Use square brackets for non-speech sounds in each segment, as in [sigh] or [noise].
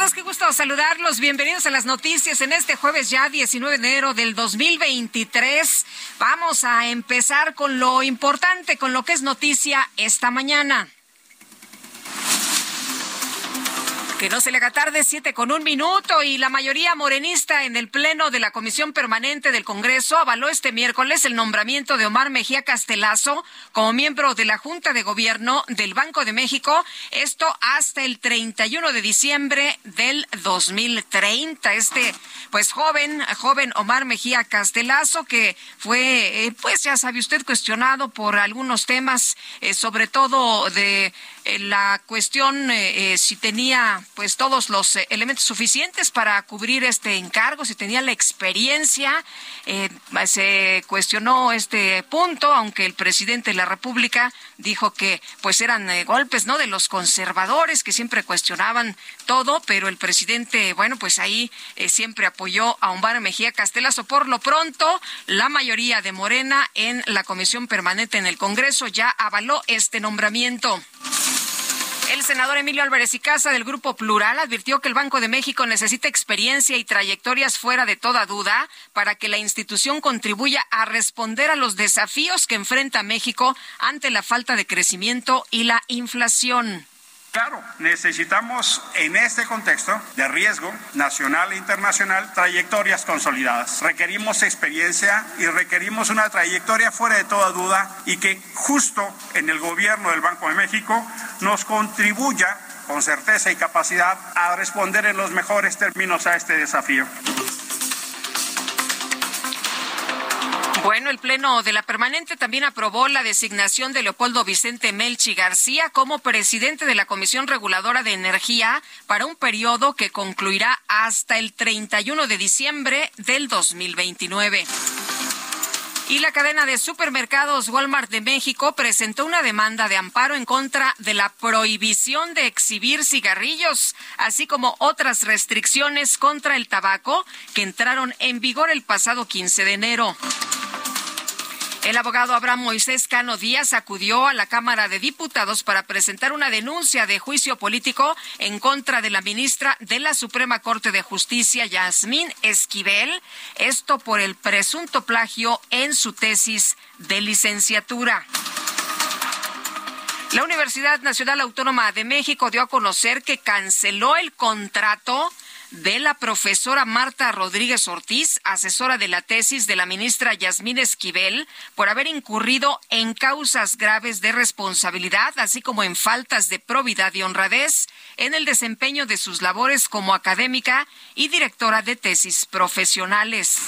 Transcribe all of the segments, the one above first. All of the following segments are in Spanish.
Todos, qué gusto saludarlos. Bienvenidos a las noticias en este jueves ya 19 de enero del 2023. Vamos a empezar con lo importante, con lo que es noticia esta mañana. Que no se le haga tarde, siete con un minuto, y la mayoría morenista en el Pleno de la Comisión Permanente del Congreso avaló este miércoles el nombramiento de Omar Mejía Castelazo como miembro de la Junta de Gobierno del Banco de México, esto hasta el 31 de diciembre del 2030. Este, pues joven, joven Omar Mejía Castelazo, que fue, eh, pues ya sabe usted, cuestionado por algunos temas, eh, sobre todo de la cuestión eh, eh, si tenía pues todos los eh, elementos suficientes para cubrir este encargo, si tenía la experiencia. Eh, se cuestionó este punto, aunque el presidente de la República dijo que pues eran eh, golpes no de los conservadores que siempre cuestionaban todo, pero el presidente, bueno, pues ahí eh, siempre apoyó a Omar Mejía Castelazo. Por lo pronto, la mayoría de Morena en la Comisión Permanente en el Congreso ya avaló este nombramiento. El senador Emilio Álvarez y Casa del Grupo Plural advirtió que el Banco de México necesita experiencia y trayectorias fuera de toda duda para que la institución contribuya a responder a los desafíos que enfrenta México ante la falta de crecimiento y la inflación. Claro, necesitamos en este contexto de riesgo nacional e internacional trayectorias consolidadas. Requerimos experiencia y requerimos una trayectoria fuera de toda duda y que justo en el gobierno del Banco de México nos contribuya con certeza y capacidad a responder en los mejores términos a este desafío. Bueno, el Pleno de la Permanente también aprobó la designación de Leopoldo Vicente Melchi García como presidente de la Comisión Reguladora de Energía para un periodo que concluirá hasta el 31 de diciembre del 2029. Y la cadena de supermercados Walmart de México presentó una demanda de amparo en contra de la prohibición de exhibir cigarrillos, así como otras restricciones contra el tabaco que entraron en vigor el pasado 15 de enero. El abogado Abraham Moisés Cano Díaz acudió a la Cámara de Diputados para presentar una denuncia de juicio político en contra de la ministra de la Suprema Corte de Justicia, Yasmín Esquivel, esto por el presunto plagio en su tesis de licenciatura. La Universidad Nacional Autónoma de México dio a conocer que canceló el contrato de la profesora Marta Rodríguez Ortiz, asesora de la tesis de la ministra Yasmín Esquivel, por haber incurrido en causas graves de responsabilidad, así como en faltas de probidad y honradez en el desempeño de sus labores como académica y directora de tesis profesionales.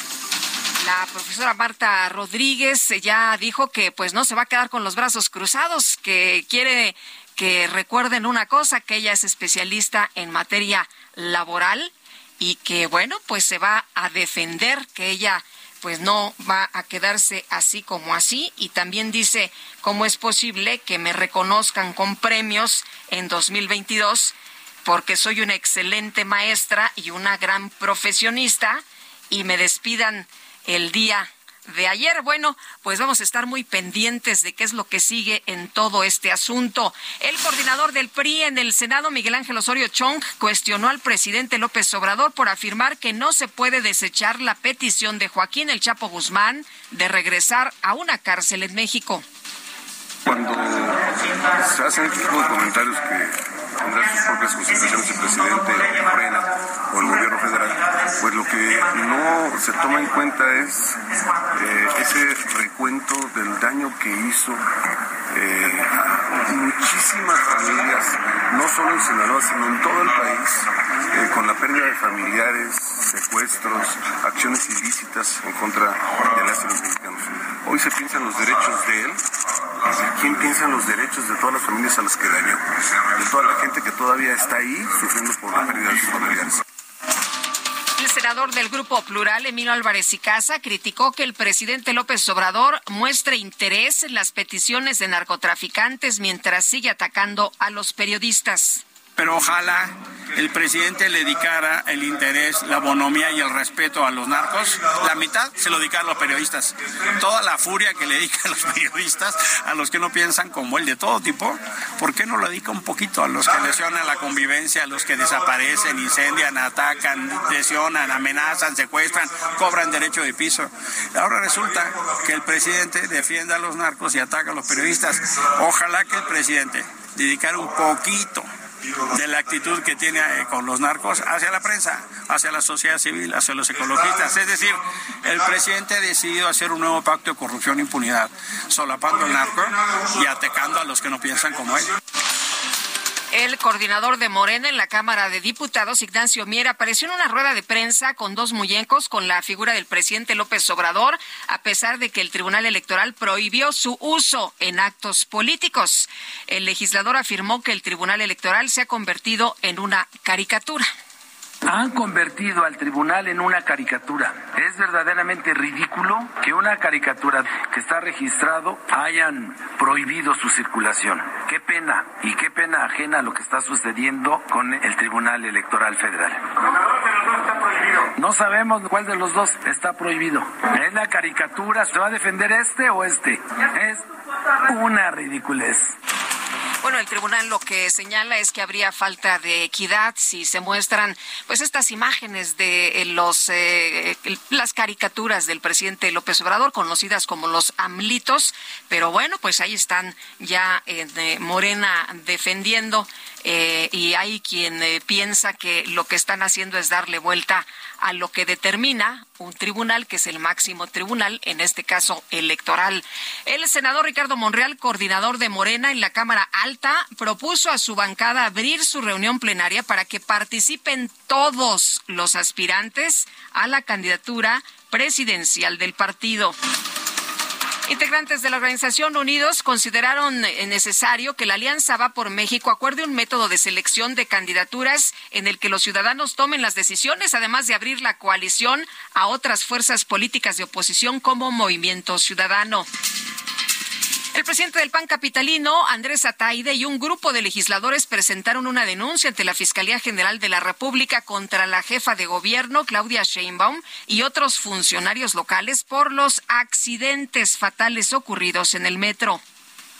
La profesora Marta Rodríguez ya dijo que pues no se va a quedar con los brazos cruzados, que quiere que recuerden una cosa, que ella es especialista en materia laboral y que bueno, pues se va a defender, que ella pues no va a quedarse así como así. Y también dice cómo es posible que me reconozcan con premios en 2022 porque soy una excelente maestra y una gran profesionista y me despidan el día de ayer. Bueno, pues vamos a estar muy pendientes de qué es lo que sigue en todo este asunto. El coordinador del PRI en el Senado, Miguel Ángel Osorio Chong, cuestionó al presidente López Obrador por afirmar que no se puede desechar la petición de Joaquín El Chapo Guzmán de regresar a una cárcel en México. Cuando se hacen este tipo de comentarios que tendrá sus propias el presidente Morena o el gobierno federal, pues lo que no se toma en cuenta es eh, ese recuento del daño que hizo eh, a muchísimas familias, no solo en Sinaloa, sino en todo el país, eh, con la pérdida de familiares, secuestros, acciones ilícitas en contra de las los mexicanos. Hoy se piensa en los derechos de él, ¿quién piensa en los derechos de todas las familias a las que dañó? De toda la gente que todavía está ahí sufriendo por la pérdida de sus familiares. El senador del Grupo Plural, Emilio Álvarez y Casa, criticó que el presidente López Obrador muestre interés en las peticiones de narcotraficantes mientras sigue atacando a los periodistas pero ojalá el presidente le dedicara el interés, la bonomía y el respeto a los narcos. La mitad se lo dedica a los periodistas. Toda la furia que le dedica a [laughs] los periodistas, a los que no piensan como él de todo tipo, ¿por qué no lo dedica un poquito a los que lesionan la convivencia, a los que desaparecen, incendian, atacan, lesionan, amenazan, secuestran, cobran derecho de piso? Ahora resulta que el presidente defiende a los narcos y ataca a los periodistas. Ojalá que el presidente dedicara un poquito de la actitud que tiene eh, con los narcos hacia la prensa, hacia la sociedad civil, hacia los ecologistas. Es decir, el presidente ha decidido hacer un nuevo pacto de corrupción e impunidad, solapando el narco y atacando a los que no piensan como él. El coordinador de Morena en la Cámara de Diputados, Ignacio Mier, apareció en una rueda de prensa con dos muñecos con la figura del presidente López Obrador, a pesar de que el Tribunal Electoral prohibió su uso en actos políticos. El legislador afirmó que el Tribunal Electoral se ha convertido en una caricatura han convertido al tribunal en una caricatura. Es verdaderamente ridículo que una caricatura que está registrado hayan prohibido su circulación. Qué pena y qué pena ajena a lo que está sucediendo con el Tribunal Electoral Federal. No sabemos cuál de los dos está prohibido. Es la caricatura, ¿se va a defender este o este? Es una ridiculez. Bueno, el tribunal lo que señala es que habría falta de equidad si se muestran pues estas imágenes de eh, los eh, las caricaturas del presidente López Obrador conocidas como los amlitos, pero bueno, pues ahí están ya eh, Morena defendiendo y hay quien piensa que lo que están haciendo es darle vuelta a lo que determina un tribunal que es el máximo tribunal, en este caso electoral. El senador Ricardo Monreal, coordinador de Morena en la Cámara Alta, propuso a su bancada abrir su reunión plenaria para que participen todos los aspirantes a la candidatura presidencial del partido. Integrantes de la organización Unidos consideraron necesario que la Alianza Va por México acuerde un método de selección de candidaturas en el que los ciudadanos tomen las decisiones, además de abrir la coalición a otras fuerzas políticas de oposición como Movimiento Ciudadano. El presidente del PAN capitalino, Andrés Ataide, y un grupo de legisladores presentaron una denuncia ante la Fiscalía General de la República contra la jefa de gobierno, Claudia Sheinbaum, y otros funcionarios locales por los accidentes fatales ocurridos en el metro.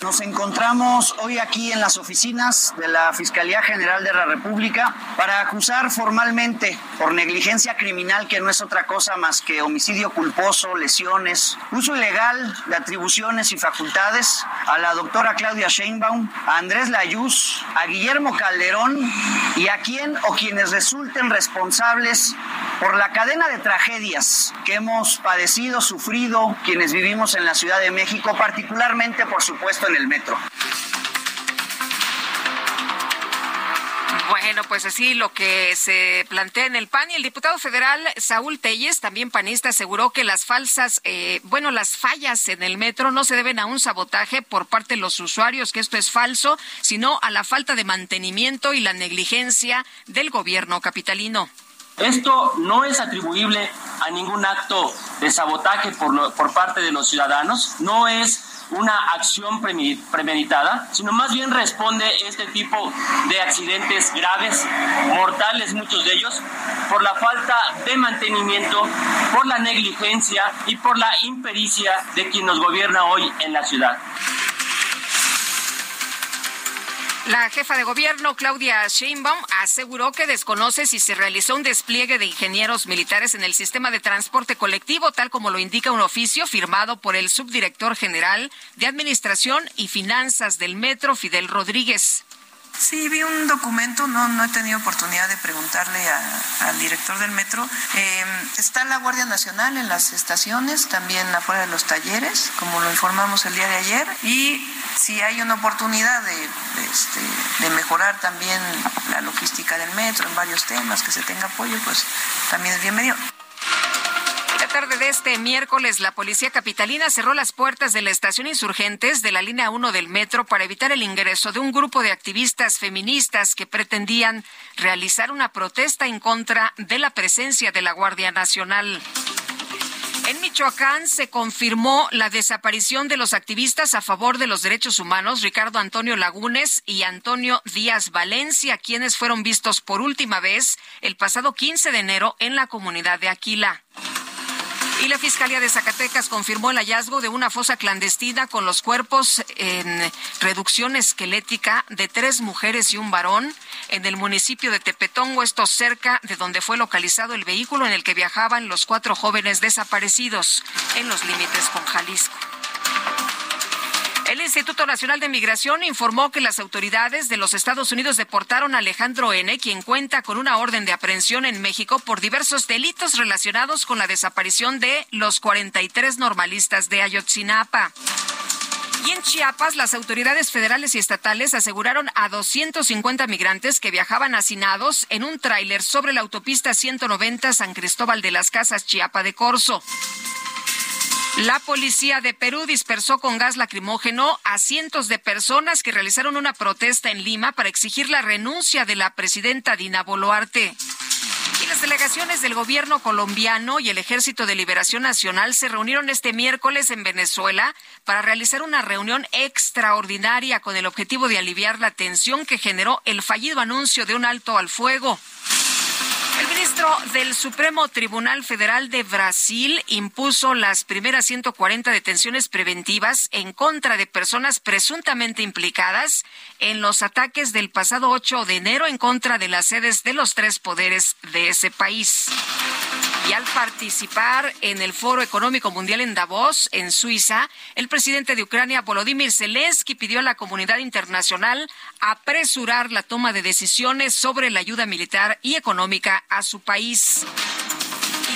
Nos encontramos hoy aquí en las oficinas de la Fiscalía General de la República para acusar formalmente por negligencia criminal, que no es otra cosa más que homicidio culposo, lesiones, uso ilegal de atribuciones y facultades a la doctora Claudia Sheinbaum, a Andrés Layuz, a Guillermo Calderón y a quien o quienes resulten responsables por la cadena de tragedias que hemos padecido, sufrido quienes vivimos en la Ciudad de México, particularmente, por supuesto, el metro. Bueno, pues así lo que se plantea en el PAN y el diputado federal Saúl Telles, también panista, aseguró que las falsas, eh, bueno, las fallas en el metro no se deben a un sabotaje por parte de los usuarios, que esto es falso, sino a la falta de mantenimiento y la negligencia del gobierno capitalino. Esto no es atribuible a ningún acto de sabotaje por, por parte de los ciudadanos, no es una acción premeditada, sino más bien responde este tipo de accidentes graves, mortales muchos de ellos, por la falta de mantenimiento, por la negligencia y por la impericia de quien nos gobierna hoy en la ciudad. La jefa de gobierno, Claudia Sheinbaum, aseguró que desconoce si se realizó un despliegue de ingenieros militares en el sistema de transporte colectivo, tal como lo indica un oficio firmado por el subdirector general de Administración y Finanzas del Metro, Fidel Rodríguez. Sí, vi un documento, no, no he tenido oportunidad de preguntarle al director del metro. Eh, está la Guardia Nacional en las estaciones, también afuera de los talleres, como lo informamos el día de ayer, y si hay una oportunidad de, este, de mejorar también la logística del metro en varios temas, que se tenga apoyo, pues también es bienvenido tarde de este miércoles, la policía capitalina cerró las puertas de la estación Insurgentes de la línea 1 del metro para evitar el ingreso de un grupo de activistas feministas que pretendían realizar una protesta en contra de la presencia de la Guardia Nacional. En Michoacán se confirmó la desaparición de los activistas a favor de los derechos humanos Ricardo Antonio Lagunes y Antonio Díaz Valencia, quienes fueron vistos por última vez el pasado 15 de enero en la comunidad de Aquila. Y la Fiscalía de Zacatecas confirmó el hallazgo de una fosa clandestina con los cuerpos en reducción esquelética de tres mujeres y un varón en el municipio de Tepetongo, esto cerca de donde fue localizado el vehículo en el que viajaban los cuatro jóvenes desaparecidos en los límites con Jalisco. El Instituto Nacional de Migración informó que las autoridades de los Estados Unidos deportaron a Alejandro N., quien cuenta con una orden de aprehensión en México por diversos delitos relacionados con la desaparición de los 43 normalistas de Ayotzinapa. Y en Chiapas, las autoridades federales y estatales aseguraron a 250 migrantes que viajaban hacinados en un tráiler sobre la autopista 190 San Cristóbal de las Casas, Chiapa de Corzo. La policía de Perú dispersó con gas lacrimógeno a cientos de personas que realizaron una protesta en Lima para exigir la renuncia de la presidenta Dina Boluarte. Y las delegaciones del gobierno colombiano y el Ejército de Liberación Nacional se reunieron este miércoles en Venezuela para realizar una reunión extraordinaria con el objetivo de aliviar la tensión que generó el fallido anuncio de un alto al fuego. El ministro del Supremo Tribunal Federal de Brasil impuso las primeras 140 detenciones preventivas en contra de personas presuntamente implicadas en los ataques del pasado 8 de enero en contra de las sedes de los tres poderes de ese país. Y al participar en el Foro Económico Mundial en Davos, en Suiza, el presidente de Ucrania, Volodymyr Zelensky, pidió a la comunidad internacional apresurar la toma de decisiones sobre la ayuda militar y económica a su país.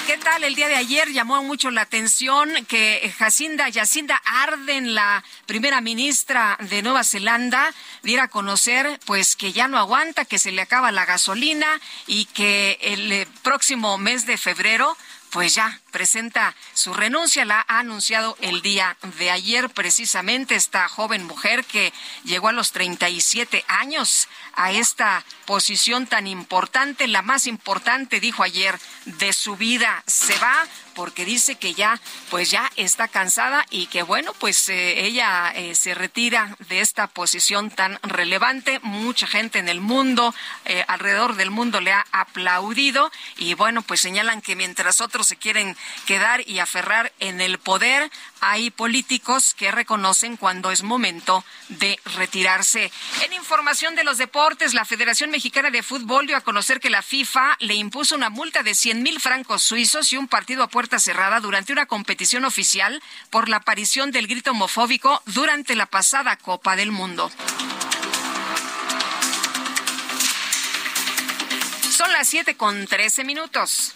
¿Qué tal? El día de ayer llamó mucho la atención que Jacinda Yacinda Arden, la primera ministra de Nueva Zelanda, diera a conocer pues que ya no aguanta, que se le acaba la gasolina y que el eh, próximo mes de febrero pues ya presenta su renuncia, la ha anunciado el día de ayer precisamente esta joven mujer que llegó a los 37 años a esta posición tan importante, la más importante, dijo ayer, de su vida. Se va porque dice que ya, pues ya está cansada y que bueno, pues eh, ella eh, se retira de esta posición tan relevante. Mucha gente en el mundo, eh, alrededor del mundo le ha aplaudido y bueno, pues señalan que mientras otros se quieren quedar y aferrar en el poder, hay políticos que reconocen cuando es momento de retirarse. En información de los deportes, la Federación Mexicana de Fútbol dio a conocer que la FIFA le impuso una multa de 100 mil francos suizos y un partido a puerta cerrada durante una competición oficial por la aparición del grito homofóbico durante la pasada Copa del Mundo. Son las 7 con 13 minutos.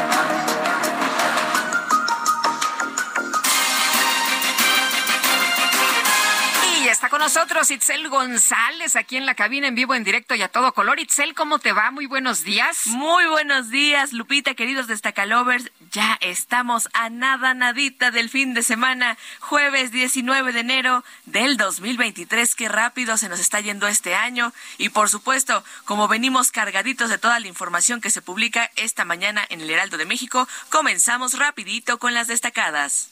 Itzel González aquí en la cabina en vivo, en directo y a todo color. Itzel, ¿cómo te va? Muy buenos días. Muy buenos días, Lupita, queridos destacalovers. Ya estamos a nada, nadita del fin de semana, jueves 19 de enero del 2023. Qué rápido se nos está yendo este año. Y por supuesto, como venimos cargaditos de toda la información que se publica esta mañana en el Heraldo de México, comenzamos rapidito con las destacadas.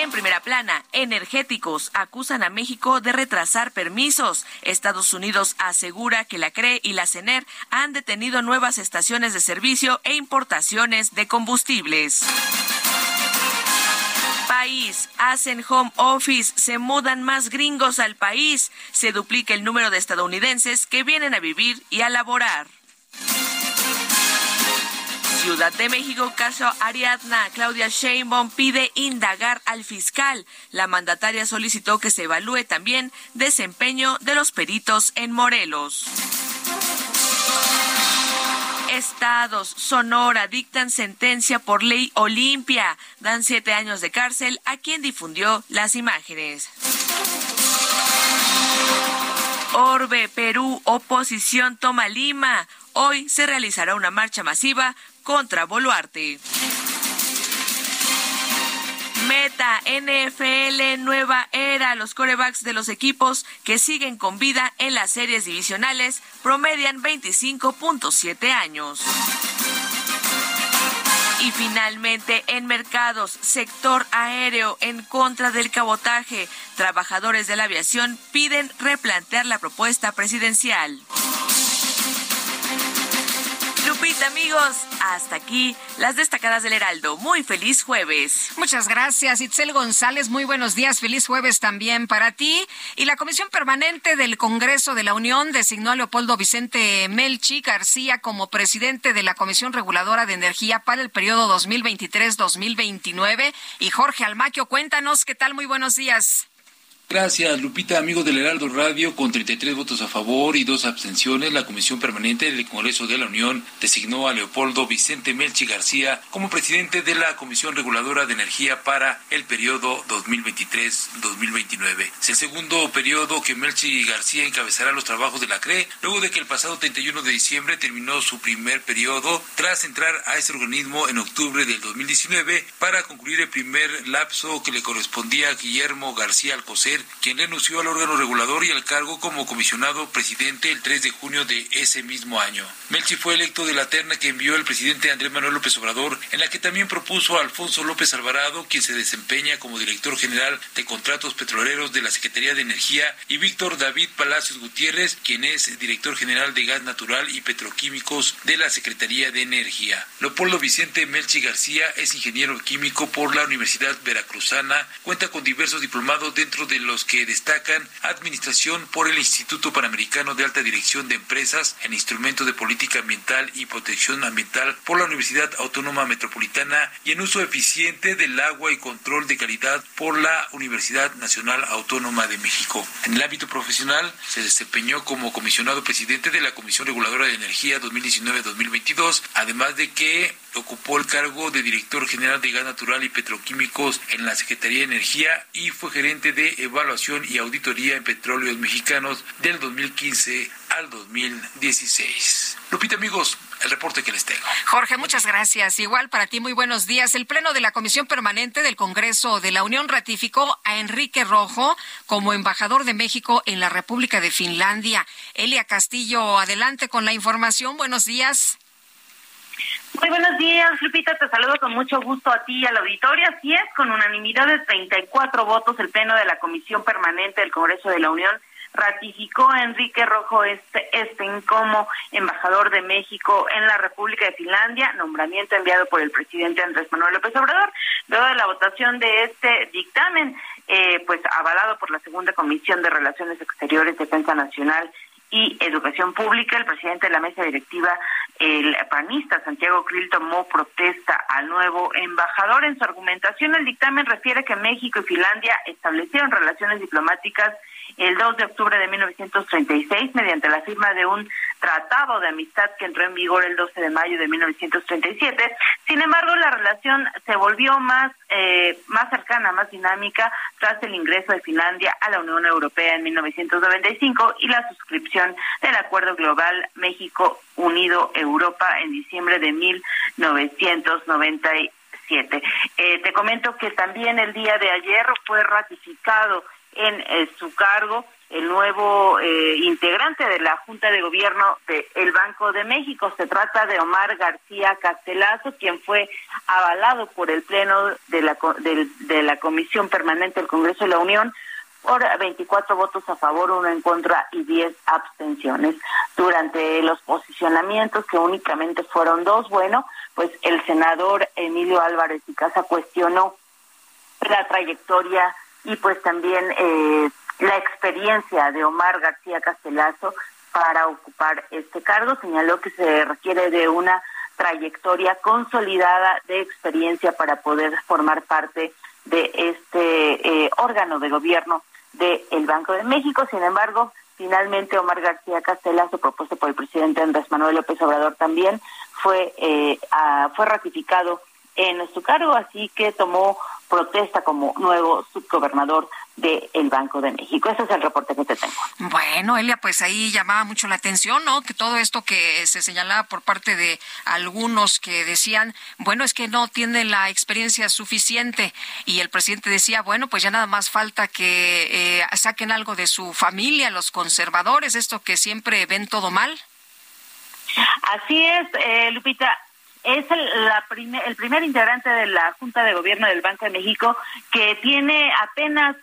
En primera plana, energéticos acusan a México de retrasar permisos. Estados Unidos asegura que la CRE y la CENER han detenido nuevas estaciones de servicio e importaciones de combustibles. País, hacen home office, se mudan más gringos al país, se duplica el número de estadounidenses que vienen a vivir y a laborar. Ciudad de México, caso Ariadna. Claudia Sheinbaum pide indagar al fiscal. La mandataria solicitó que se evalúe también desempeño de los peritos en Morelos. Estados, Sonora, dictan sentencia por ley Olimpia. Dan siete años de cárcel a quien difundió las imágenes. Orbe, Perú, oposición toma Lima. Hoy se realizará una marcha masiva contra Boluarte. Meta, NFL, nueva era. Los corebacks de los equipos que siguen con vida en las series divisionales promedian 25.7 años. Y finalmente, en mercados, sector aéreo en contra del cabotaje. Trabajadores de la aviación piden replantear la propuesta presidencial. Lupita, amigos, hasta aquí las destacadas del Heraldo. Muy feliz jueves. Muchas gracias, Itzel González. Muy buenos días. Feliz jueves también para ti. Y la Comisión Permanente del Congreso de la Unión designó a Leopoldo Vicente Melchi García como presidente de la Comisión Reguladora de Energía para el periodo 2023-2029. Y Jorge Almaquio, cuéntanos qué tal. Muy buenos días. Gracias, Lupita, amigo del Heraldo Radio, con 33 votos a favor y dos abstenciones, la Comisión Permanente del Congreso de la Unión designó a Leopoldo Vicente Melchi García como presidente de la Comisión Reguladora de Energía para el periodo 2023-2029. Es el segundo periodo que Melchi García encabezará los trabajos de la CRE, luego de que el pasado 31 de diciembre terminó su primer periodo tras entrar a ese organismo en octubre del 2019 para concluir el primer lapso que le correspondía a Guillermo García Alcocer quien renunció al órgano regulador y al cargo como comisionado presidente el 3 de junio de ese mismo año. Melchi fue electo de la terna que envió el presidente Andrés Manuel López Obrador, en la que también propuso a Alfonso López Alvarado, quien se desempeña como director general de contratos petroleros de la Secretaría de Energía, y Víctor David Palacios Gutiérrez, quien es director general de gas natural y petroquímicos de la Secretaría de Energía. Leopoldo Vicente Melchi García es ingeniero químico por la Universidad Veracruzana, cuenta con diversos diplomados dentro de los que destacan Administración por el Instituto Panamericano de Alta Dirección de Empresas en Instrumento de Política Ambiental y Protección Ambiental por la Universidad Autónoma Metropolitana y en uso eficiente del agua y control de calidad por la Universidad Nacional Autónoma de México. En el ámbito profesional se desempeñó como comisionado presidente de la Comisión Reguladora de Energía 2019-2022, además de que ocupó el cargo de director general de gas natural y petroquímicos en la Secretaría de Energía y fue gerente de evaluación y auditoría en petróleos mexicanos del 2015 al 2016. Lupita, amigos, el reporte que les tengo. Jorge, muchas gracias. Igual para ti, muy buenos días. El Pleno de la Comisión Permanente del Congreso de la Unión ratificó a Enrique Rojo como embajador de México en la República de Finlandia. Elia Castillo, adelante con la información. Buenos días. Muy buenos días, Lupita. Te saludo con mucho gusto a ti y a la auditoria. Así es, con unanimidad de 34 votos, el Pleno de la Comisión Permanente del Congreso de la Unión ratificó a Enrique Rojo este, Esten como embajador de México en la República de Finlandia, nombramiento enviado por el presidente Andrés Manuel López Obrador. Luego de la votación de este dictamen, eh, pues avalado por la Segunda Comisión de Relaciones Exteriores, Defensa Nacional y Educación Pública, el presidente de la mesa directiva, el panista Santiago Krill, tomó protesta al nuevo embajador. En su argumentación, el dictamen refiere que México y Finlandia establecieron relaciones diplomáticas el 2 de octubre de 1936 mediante la firma de un tratado de amistad que entró en vigor el 12 de mayo de 1937. Sin embargo, la relación se volvió más, eh, más cercana, más dinámica tras el ingreso de Finlandia a la Unión Europea en 1995 y la suscripción del Acuerdo Global México Unido Europa en diciembre de 1997. Eh, te comento que también el día de ayer fue ratificado en eh, su cargo el nuevo eh, integrante de la Junta de Gobierno del Banco de México. Se trata de Omar García Castelazo, quien fue avalado por el Pleno de la, de, la Comisión Permanente del Congreso de la Unión por 24 votos a favor, uno en contra y 10 abstenciones. Durante los posicionamientos, que únicamente fueron dos, bueno, pues el senador Emilio Álvarez y Casa cuestionó la trayectoria y pues también eh, la experiencia de Omar García Castelazo para ocupar este cargo. Señaló que se requiere de una trayectoria consolidada de experiencia para poder formar parte de este eh, órgano de gobierno del Banco de México. Sin embargo, finalmente Omar García Castelazo, propuesto por el presidente Andrés Manuel López Obrador, también fue, eh, fue ratificado en su cargo, así que tomó protesta como nuevo subgobernador del Banco de México. Ese es el reporte que te tengo. Bueno, Elia, pues ahí llamaba mucho la atención, ¿no? Que todo esto que se señalaba por parte de algunos que decían, bueno, es que no tienen la experiencia suficiente y el presidente decía, bueno, pues ya nada más falta que eh, saquen algo de su familia, los conservadores, esto que siempre ven todo mal. Así es, eh, Lupita es el, la el primer integrante de la Junta de Gobierno del Banco de México que tiene apenas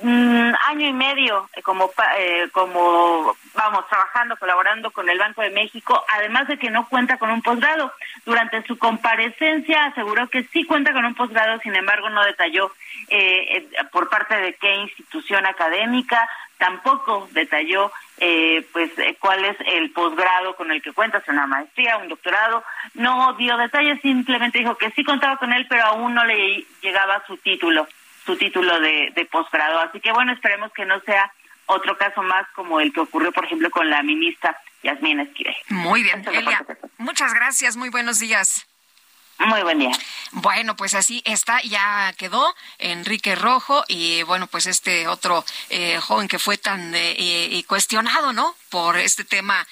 mm, año y medio eh, como eh, como vamos trabajando colaborando con el Banco de México además de que no cuenta con un posgrado. Durante su comparecencia aseguró que sí cuenta con un posgrado sin embargo no detalló eh, por parte de qué institución académica tampoco detalló eh, pues eh, cuál es el posgrado con el que cuenta, si una maestría, un doctorado, no dio detalles, simplemente dijo que sí contaba con él, pero aún no le llegaba su título, su título de, de posgrado. Así que bueno, esperemos que no sea otro caso más como el que ocurrió, por ejemplo, con la ministra Yasmín Esquivel. Muy bien, Elia. Muchas gracias, muy buenos días. Muy buen día. Bueno, pues así está, ya quedó Enrique Rojo y bueno, pues este otro eh, joven que fue tan eh, cuestionado, ¿no? Por este tema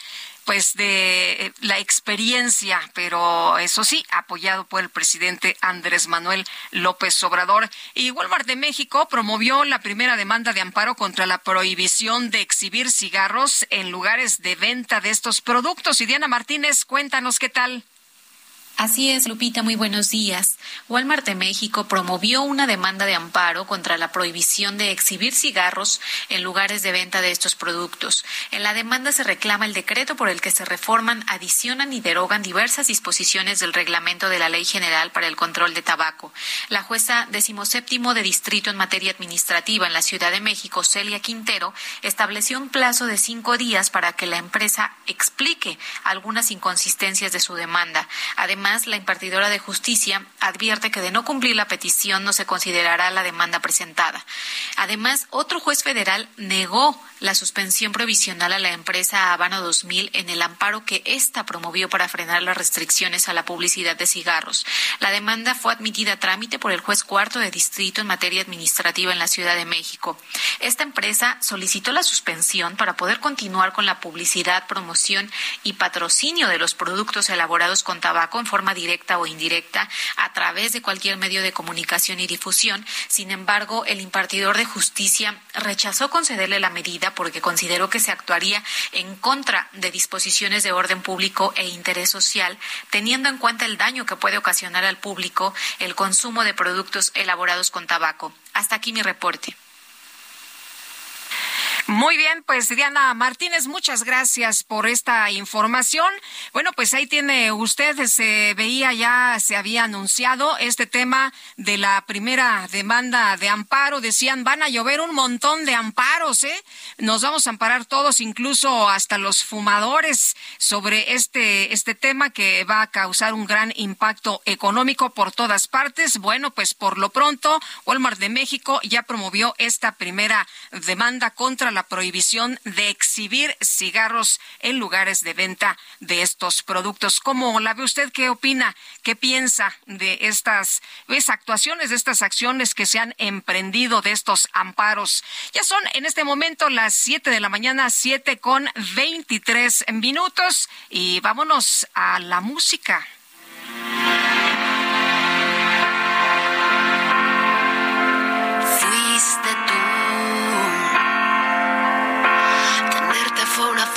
pues de eh, la experiencia, pero eso sí, apoyado por el presidente Andrés Manuel López Obrador. Y Walmart de México promovió la primera demanda de amparo contra la prohibición de exhibir cigarros en lugares de venta de estos productos. Y Diana Martínez, cuéntanos qué tal. Así es, Lupita, muy buenos días. Walmart de México promovió una demanda de amparo contra la prohibición de exhibir cigarros en lugares de venta de estos productos. En la demanda se reclama el decreto por el que se reforman, adicionan y derogan diversas disposiciones del reglamento de la Ley General para el Control de Tabaco. La jueza decimoséptimo de distrito en materia administrativa en la Ciudad de México, Celia Quintero, estableció un plazo de cinco días para que la empresa explique algunas inconsistencias de su demanda. Además, la impartidora de justicia advierte que de no cumplir la petición no se considerará la demanda presentada. Además, otro juez federal negó la suspensión provisional a la empresa Habano 2000 en el amparo que ésta promovió para frenar las restricciones a la publicidad de cigarros. La demanda fue admitida a trámite por el juez cuarto de distrito en materia administrativa en la Ciudad de México. Esta empresa solicitó la suspensión para poder continuar con la publicidad, promoción y patrocinio de los productos elaborados con tabaco en forma directa o indirecta a través de cualquier medio de comunicación y difusión. Sin embargo, el impartidor de justicia rechazó concederle la medida porque consideró que se actuaría en contra de disposiciones de orden público e interés social, teniendo en cuenta el daño que puede ocasionar al público el consumo de productos elaborados con tabaco. Hasta aquí mi reporte. Muy bien, pues Diana Martínez, muchas gracias por esta información. Bueno, pues ahí tiene usted, se veía ya, se había anunciado este tema de la primera demanda de amparo. Decían, van a llover un montón de amparos, ¿eh? Nos vamos a amparar todos, incluso hasta los fumadores, sobre este, este tema que va a causar un gran impacto económico por todas partes. Bueno, pues por lo pronto, Walmart de México ya promovió esta primera demanda contra la prohibición de exhibir cigarros en lugares de venta de estos productos. ¿Cómo la ve usted? ¿Qué opina? ¿Qué piensa de estas actuaciones, de estas acciones que se han emprendido, de estos amparos? Ya son en este momento las siete de la mañana, siete con veintitrés minutos y vámonos a la música.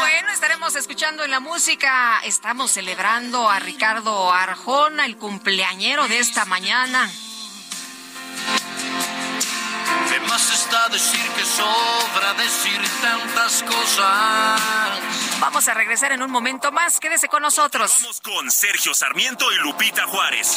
Bueno, estaremos escuchando en la música. Estamos celebrando a Ricardo Arjona, el cumpleañero de esta mañana. ¿Qué más está decir que sobra decir tantas cosas? Vamos a regresar en un momento más. Quédese con nosotros. Vamos con Sergio Sarmiento y Lupita Juárez.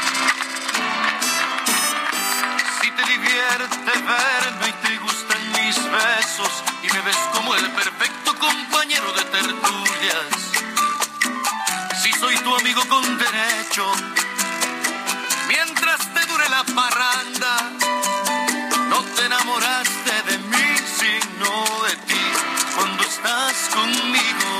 divierte verme y te gustan mis besos y me ves como el perfecto compañero de tertulias. Si soy tu amigo con derecho, mientras te dure la parranda, no te enamoraste de mí, sino de ti cuando estás conmigo.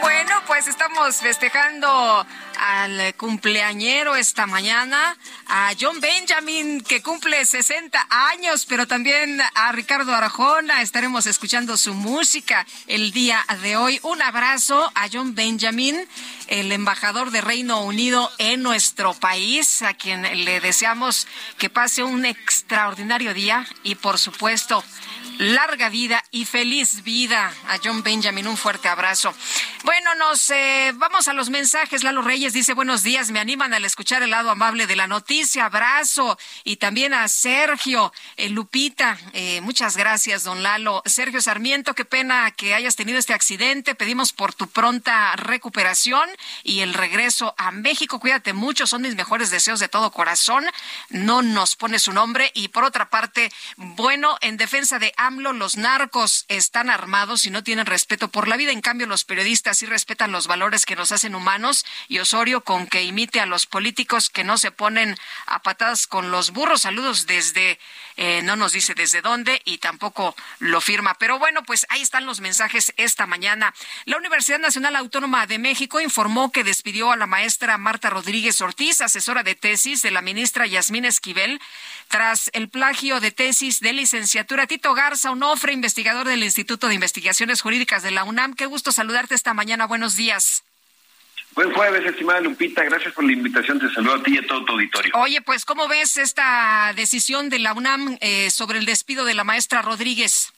Bueno, pues estamos festejando al cumpleañero esta mañana, a John Benjamin, que cumple 60 años, pero también a Ricardo Arjona. Estaremos escuchando su música el día de hoy. Un abrazo a John Benjamin, el embajador de Reino Unido en nuestro país, a quien le deseamos que pase un extraordinario día y, por supuesto, larga vida y feliz vida a John Benjamin. Un fuerte abrazo. Bueno, nos eh, vamos a los mensajes. Lalo Reyes dice buenos días, me animan al escuchar el lado amable de la noticia. Abrazo. Y también a Sergio, eh, Lupita. Eh, muchas gracias, don Lalo. Sergio Sarmiento, qué pena que hayas tenido este accidente. Pedimos por tu pronta recuperación y el regreso a México. Cuídate mucho, son mis mejores deseos de todo corazón. No nos pone su nombre. Y por otra parte, bueno, en defensa de AMLO, los narcos están armados y no tienen respeto por la vida. En cambio, los periodistas sí respetan los valores que nos hacen humanos. Y Osorio, con que imite a los políticos que no se ponen a patadas con los burros. Saludos desde, eh, no nos dice desde dónde y tampoco lo firma. Pero bueno, pues ahí están los mensajes esta mañana. La Universidad Nacional Autónoma de México informó que despidió a la maestra Marta Rodríguez Ortiz, asesora de tesis de la ministra Yasmín Esquivel, tras el plagio de tesis de licenciatura. Tito Garza Onofre, investigador del Instituto de Investigaciones Jurídicas de la UNAM. Qué gusto saludarte esta mañana. Buenos días. Buen jueves, estimada Lupita. Gracias por la invitación. Te saludo a ti y a todo tu auditorio. Oye, pues, ¿cómo ves esta decisión de la UNAM eh, sobre el despido de la maestra Rodríguez?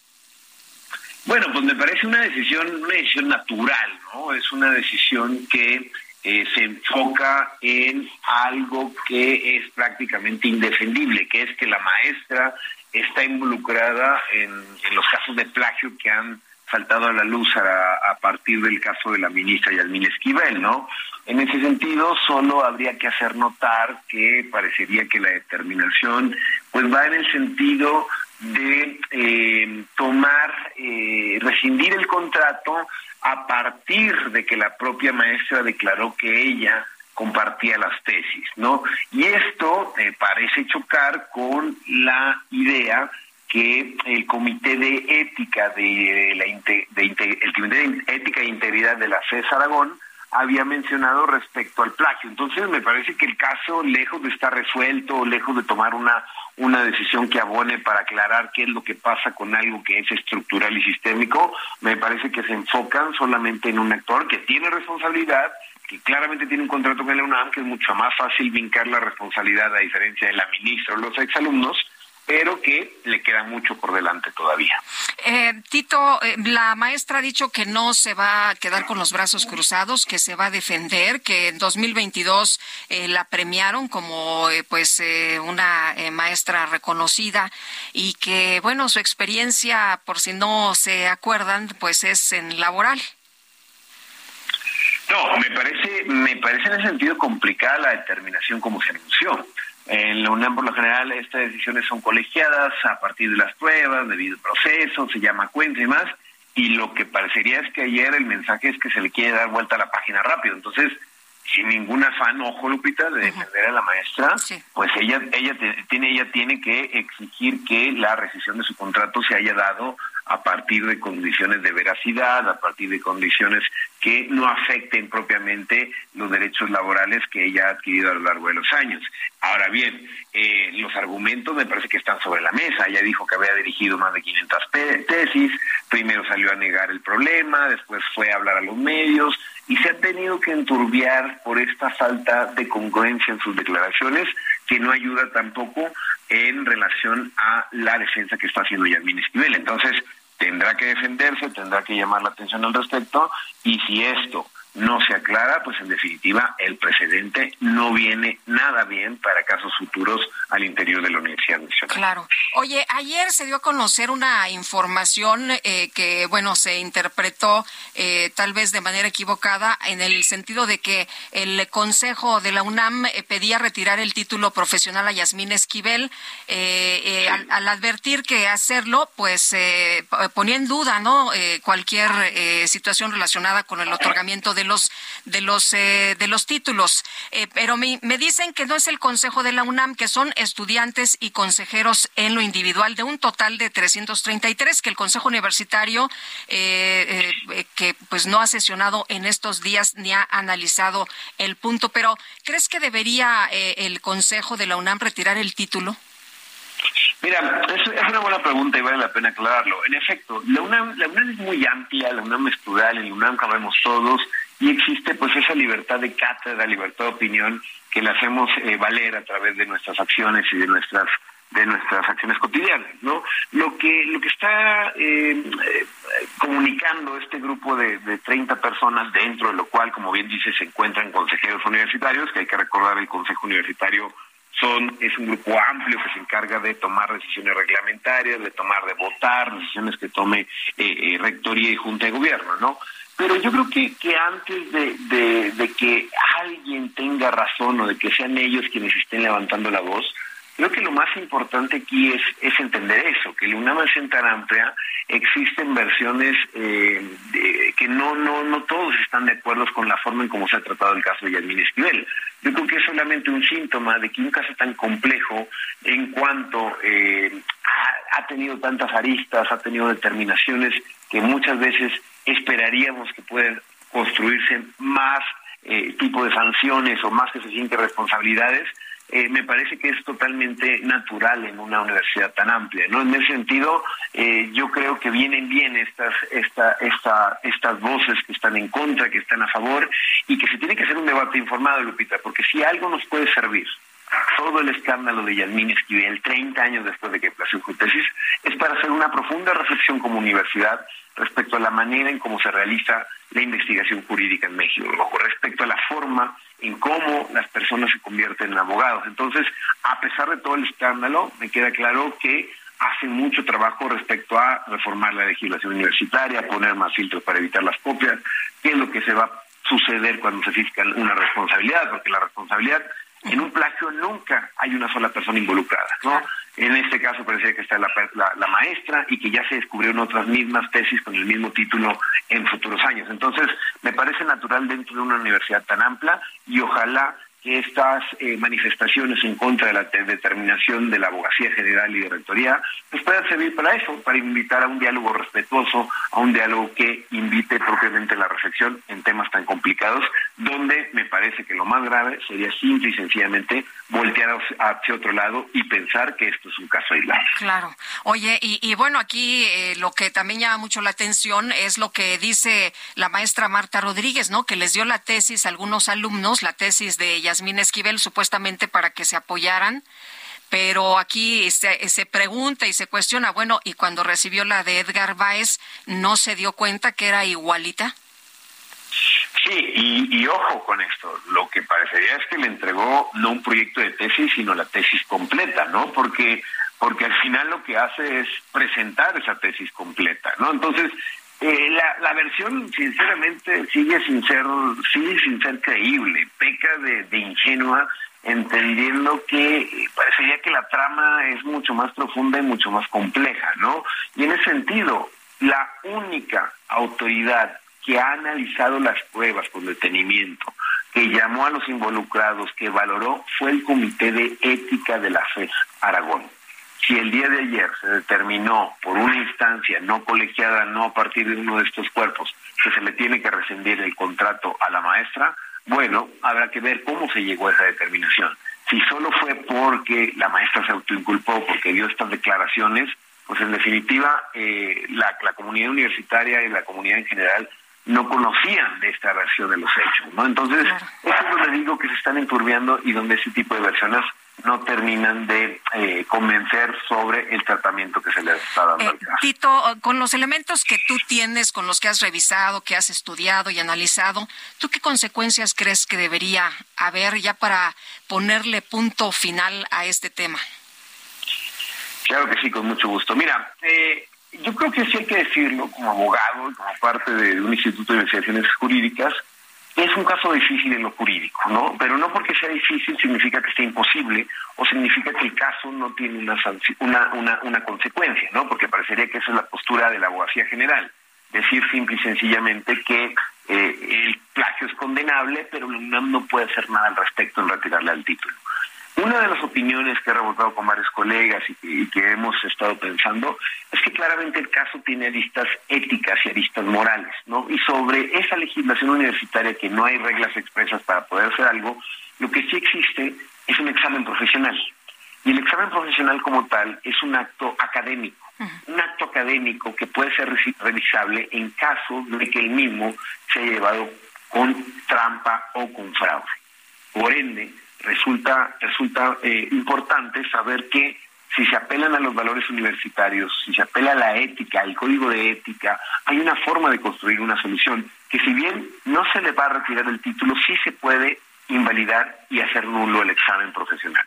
Bueno, pues me parece una decisión, una decisión natural, ¿no? Es una decisión que eh, se enfoca en algo que es prácticamente indefendible, que es que la maestra está involucrada en, los casos de plagio que han saltado a la luz a, partir del caso de la ministra Yasmín Esquivel, ¿no? En ese sentido, solo habría que hacer notar que parecería que la determinación pues va en el sentido de eh, tomar, eh, rescindir el contrato a partir de que la propia maestra declaró que ella compartía las tesis, ¿no? Y esto eh, parece chocar con la idea que el Comité de Ética de la el Comité de Ética e Integridad de la FES Aragón había mencionado respecto al plagio. Entonces me parece que el caso, lejos de estar resuelto, lejos de tomar una, una decisión que abone para aclarar qué es lo que pasa con algo que es estructural y sistémico, me parece que se enfocan solamente en un actor que tiene responsabilidad, que claramente tiene un contrato con la UNAM, que es mucho más fácil vincar la responsabilidad a diferencia de la ministra o los exalumnos, pero que le queda mucho por delante todavía. Eh, Tito, eh, la maestra ha dicho que no se va a quedar con los brazos cruzados, que se va a defender, que en 2022 eh, la premiaron como pues una maestra reconocida y que bueno su experiencia, por si no se acuerdan, pues es en laboral. No, me parece, me parece en ese sentido complicada la determinación como se anunció. En la UNAM, por lo general, estas decisiones son colegiadas a partir de las pruebas, debido al proceso, se llama cuenta y más. Y lo que parecería es que ayer el mensaje es que se le quiere dar vuelta a la página rápido. Entonces, sin ningún afán, ojo Lupita, de defender a la maestra, pues ella, ella tiene, ella tiene que exigir que la rescisión de su contrato se haya dado a partir de condiciones de veracidad, a partir de condiciones que no afecten propiamente los derechos laborales que ella ha adquirido a lo largo de los años. Ahora bien, eh, los argumentos me parece que están sobre la mesa. Ella dijo que había dirigido más de 500 tesis, primero salió a negar el problema, después fue a hablar a los medios y se ha tenido que enturbiar por esta falta de congruencia en sus declaraciones que no ayuda tampoco en relación a la defensa que está haciendo Yasmin Esquivel. Entonces, tendrá que defenderse, tendrá que llamar la atención al respecto, y si esto no se aclara, pues en definitiva el precedente no viene nada bien para casos futuros al interior de la Universidad Nacional. Claro. Oye, ayer se dio a conocer una información eh, que, bueno, se interpretó eh, tal vez de manera equivocada en el sentido de que el Consejo de la UNAM eh, pedía retirar el título profesional a Yasmín Esquivel al, al, advertir que hacerlo, pues ponía en duda, ¿no? cualquier situación relacionada con el otorgamiento de los de los eh, de los títulos, eh, pero me, me, dicen que no es el Consejo de la UNAM, que son estudiantes y consejeros en lo individual de un total de 333 que el Consejo Universitario eh, que pues no ha sesionado en estos días ni ha analizado el punto, pero ¿crees que debería el Consejo de la UNAM retirar el título? Mira, es, es, una buena pregunta y vale la pena aclararlo. En efecto, la UNAM, la UNAM es muy amplia, la UNAM es plural, en la UNAM cabemos todos, y existe pues esa libertad de cátedra, libertad de opinión que la hacemos eh, valer a través de nuestras acciones y de nuestras de nuestras acciones cotidianas, ¿no? Lo que lo que está eh, eh, comunicando este grupo de, de 30 personas dentro de lo cual, como bien dice, se encuentran consejeros universitarios, que hay que recordar el consejo universitario son es un grupo amplio que se encarga de tomar decisiones reglamentarias, de tomar de votar, decisiones que tome rectoría y junta de gobierno, ¿no? Pero yo creo que, que antes de, de, que alguien tenga razón o de que sean ellos quienes estén levantando la voz, Creo que lo más importante aquí es, entender eso, que la UNAM es tan amplia, existen versiones eh, que no, todos están de acuerdo con la forma en cómo se ha tratado el caso de Yasmín Esquivel. Yo creo que es solamente un síntoma de que un caso tan complejo en cuanto eh, ha, ha tenido tantas aristas, ha tenido determinaciones que muchas veces esperaríamos que puedan construirse más eh, tipo de sanciones o más que se sienten responsabilidades, eh, me parece que es totalmente natural en una universidad tan amplia. ¿no? En ese sentido, eh, yo creo que vienen bien estas, esta, esta, estas voces que están en contra, que están a favor, y que se tiene que hacer un debate informado, Lupita, porque si algo nos puede servir, todo el escándalo de Yasmín Esquivel, 30 años después de que plació su tesis, es para hacer una profunda reflexión como universidad respecto a la manera en cómo se realiza la investigación jurídica en México, respecto a la forma en cómo las personas se convierten en abogados. Entonces, a pesar de todo el escándalo, me queda claro que hace mucho trabajo respecto a reformar la legislación universitaria, poner más filtros para evitar las copias, qué es lo que se va a suceder cuando se fija una responsabilidad, porque la responsabilidad en un plagio nunca hay una sola persona involucrada, ¿no? En este caso parecía que está la, la, maestra y que ya se descubrieron otras mismas tesis con el mismo título en futuros años. Entonces, me parece natural dentro de una universidad tan amplia y ojalá estas eh, manifestaciones en contra de la determinación de la abogacía general y de rectoría pues puedan servir para eso, para invitar a un diálogo respetuoso, a un diálogo que invite propiamente la reflexión en temas tan complicados, donde me parece que lo más grave sería simple y sencillamente voltear hacia otro lado y pensar que esto es un caso aislado. Claro. Oye, y, bueno, aquí eh, lo que también llama mucho la atención es lo que dice la maestra Marta Rodríguez, ¿no? Que les dio la tesis a algunos alumnos, la tesis de Yasmín Esquivel, supuestamente para que se apoyaran. Pero aquí se, se pregunta y se cuestiona, bueno, ¿y cuando recibió la de Edgar Báez, no se dio cuenta que era igualita? Sí, y, ojo con esto, lo que parecería es que le entregó no un proyecto de tesis, sino la tesis completa, ¿no? Porque, porque al final lo que hace es presentar esa tesis completa, ¿no? Entonces, eh, la, la versión, sinceramente, sigue sin ser, sigue sin ser creíble, peca de, de ingenua, entendiendo que parecería que la trama es mucho más profunda y mucho más compleja, ¿no? Y en ese sentido, la única autoridad que ha analizado las pruebas con detenimiento, que llamó a los involucrados, que valoró, fue el Comité de Ética de la FES Aragón. Si el día de ayer se determinó por una instancia no colegiada, no a partir de uno de estos cuerpos, que se le tiene que rescindir el contrato a la maestra, bueno, habrá que ver cómo se llegó a esa determinación. Si solo fue porque la maestra se autoinculpó, porque dio estas declaraciones, pues en definitiva eh, la, la comunidad universitaria y la comunidad en general no conocían de esta versión de los hechos, ¿no? Entonces, eso es donde digo que se están enturbiando y donde ese tipo de versiones no terminan de eh, convencer sobre el tratamiento que se le está dando al caso. Tito, con los elementos que tú tienes, con los que has revisado, que has estudiado y analizado, ¿tú qué consecuencias crees que debería haber ya para ponerle punto final a este tema? Claro que sí, con mucho gusto. Mira, eh, yo creo que sí hay que decirlo como abogado y como parte de un instituto de investigaciones jurídicas, es un caso difícil en lo jurídico, ¿no? Pero no porque sea difícil significa que sea imposible o significa que el caso no tiene una, una, una, una consecuencia, ¿no? Porque parecería que esa es la postura de la abogacía general. Decir simple y sencillamente que eh, el plagio es condenable, pero la UNAM no puede hacer nada al respecto en retirarle al título. Una de las opiniones que he rebotado con varios colegas y que, hemos estado pensando es que claramente el caso tiene aristas éticas y aristas morales, ¿no? Y sobre esa legislación universitaria que no hay reglas expresas para poder hacer algo, lo que sí existe es un examen profesional. Y el examen profesional como tal es un acto académico, un acto académico que puede ser revisable en caso de que el mismo se haya llevado con trampa o con fraude. Por ende, resulta, resulta eh, importante saber que si se apelan a los valores universitarios, si se apela a la ética, al código de ética, hay una forma de construir una solución que si bien no se le va a retirar el título, sí se puede invalidar y hacer nulo el examen profesional.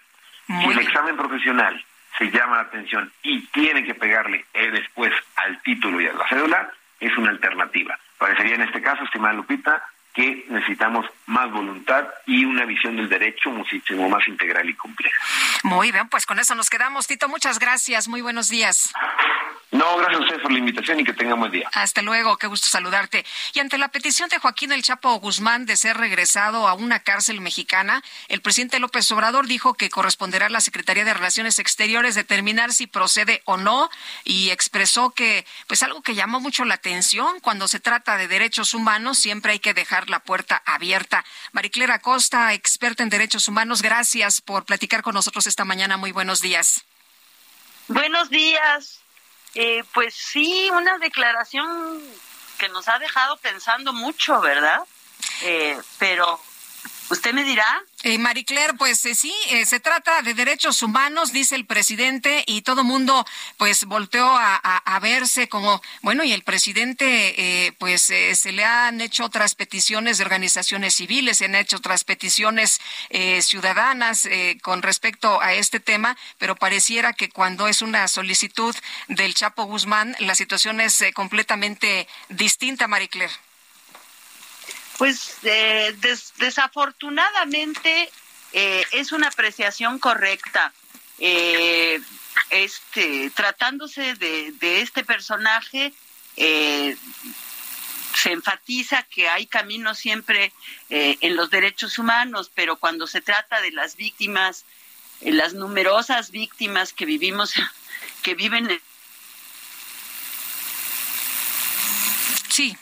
si el examen profesional se llama la atención y tiene que pegarle eh, después al título y a la cédula, es una alternativa. Parecería en este caso, estimada Lupita, que necesitamos más voluntad y una visión del derecho muchísimo más integral y compleja. Muy bien, pues con eso nos quedamos. Tito, muchas gracias. Muy buenos días. No, gracias a usted por la invitación y que tenga buen día. Hasta luego, qué gusto saludarte. Y ante la petición de Joaquín El Chapo Guzmán de ser regresado a una cárcel mexicana, el presidente López Obrador dijo que corresponderá a la Secretaría de Relaciones Exteriores determinar si procede o no y expresó que, pues algo que llamó mucho la atención, cuando se trata de derechos humanos siempre hay que dejar la puerta abierta. Mariclera Costa, experta en derechos humanos, gracias por platicar con nosotros esta mañana. Muy buenos días. Buenos días. Eh, pues sí, una declaración que nos ha dejado pensando mucho, ¿verdad? Eh, pero usted me dirá. Eh, Maricler, pues eh, sí, eh, se trata de derechos humanos, dice el presidente, y todo mundo pues volteó a, verse como, bueno, y el presidente, eh, pues se le han hecho otras peticiones de organizaciones civiles, se han hecho otras peticiones ciudadanas con respecto a este tema, pero pareciera que cuando es una solicitud del Chapo Guzmán, la situación es completamente distinta, Maricler. Pues eh, desafortunadamente eh, es una apreciación correcta. Eh, este, tratándose de, este personaje, se enfatiza que hay caminos siempre en los derechos humanos, pero cuando se trata de las víctimas, las numerosas víctimas que vivimos, que viven en Sí,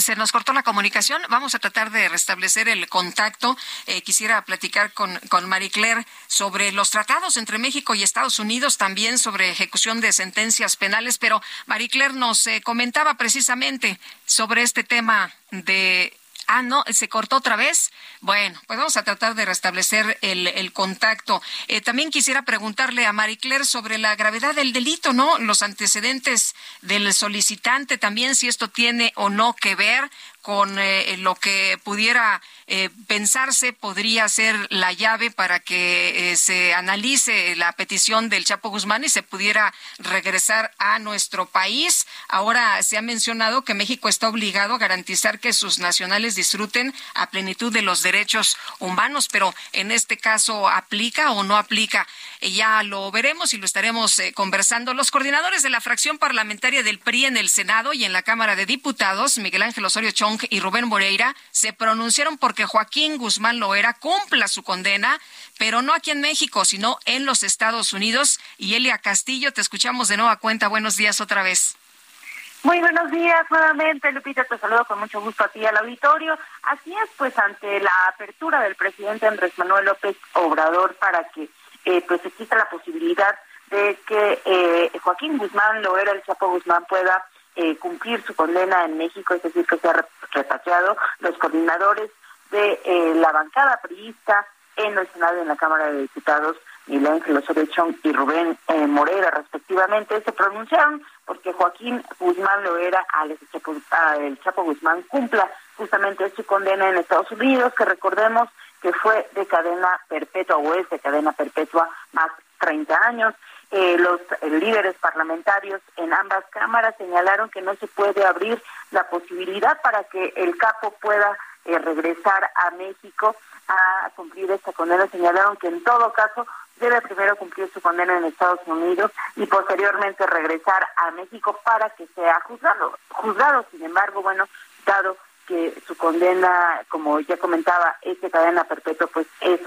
se nos cortó la comunicación. Vamos a tratar de restablecer el contacto. Eh, quisiera platicar con, con Marie Claire sobre los tratados entre México y Estados Unidos, también sobre ejecución de sentencias penales, pero Marie Claire nos eh, comentaba precisamente sobre este tema de Ah, no, se cortó otra vez. Bueno, pues vamos a tratar de restablecer el, contacto. Eh, también quisiera preguntarle a Marie Claire sobre la gravedad del delito, ¿no? Los antecedentes del solicitante también, si esto tiene o no que ver con eh, lo que pudiera eh, pensarse podría ser la llave para que eh, se analice la petición del Chapo Guzmán y se pudiera regresar a nuestro país. Ahora se ha mencionado que México está obligado a garantizar que sus nacionales disfruten a plenitud de los derechos humanos, pero en este caso aplica o no aplica. Ya lo veremos y lo estaremos conversando. Los coordinadores de la fracción parlamentaria del PRI en el Senado y en la Cámara de Diputados, Miguel Ángel Osorio Chong, y Rubén Moreira se pronunciaron porque Joaquín Guzmán Loera cumpla su condena, pero no aquí en México, sino en los Estados Unidos. Y Elia Castillo, te escuchamos de nueva cuenta. Buenos días otra vez. Muy buenos días nuevamente, Lupita, te saludo con mucho gusto a ti al auditorio. Así es, pues ante la apertura del presidente Andrés Manuel López Obrador para que eh, pues exista la posibilidad de que eh, Joaquín Guzmán Loera, el Chapo Guzmán, pueda eh, cumplir su condena en México, es decir, que se ha repatriado los coordinadores de eh, la bancada priista en el Senado y en la Cámara de Diputados, Osorio Chong y Rubén eh, Morera, respectivamente, se pronunciaron porque Joaquín Guzmán Loera, al Chapo, el Chapo Guzmán, cumpla justamente su condena en Estados Unidos, que recordemos que fue de cadena perpetua o es de cadena perpetua más 30 años. Eh, los eh, líderes parlamentarios en ambas cámaras señalaron que no se puede abrir la posibilidad para que el capo pueda eh, regresar a México a cumplir esta condena. Señalaron que en todo caso debe primero cumplir su condena en Estados Unidos y posteriormente regresar a México para que sea juzgado. Juzgado, sin embargo, bueno, dado que su condena, como ya comentaba, es de cadena perpetua, pues es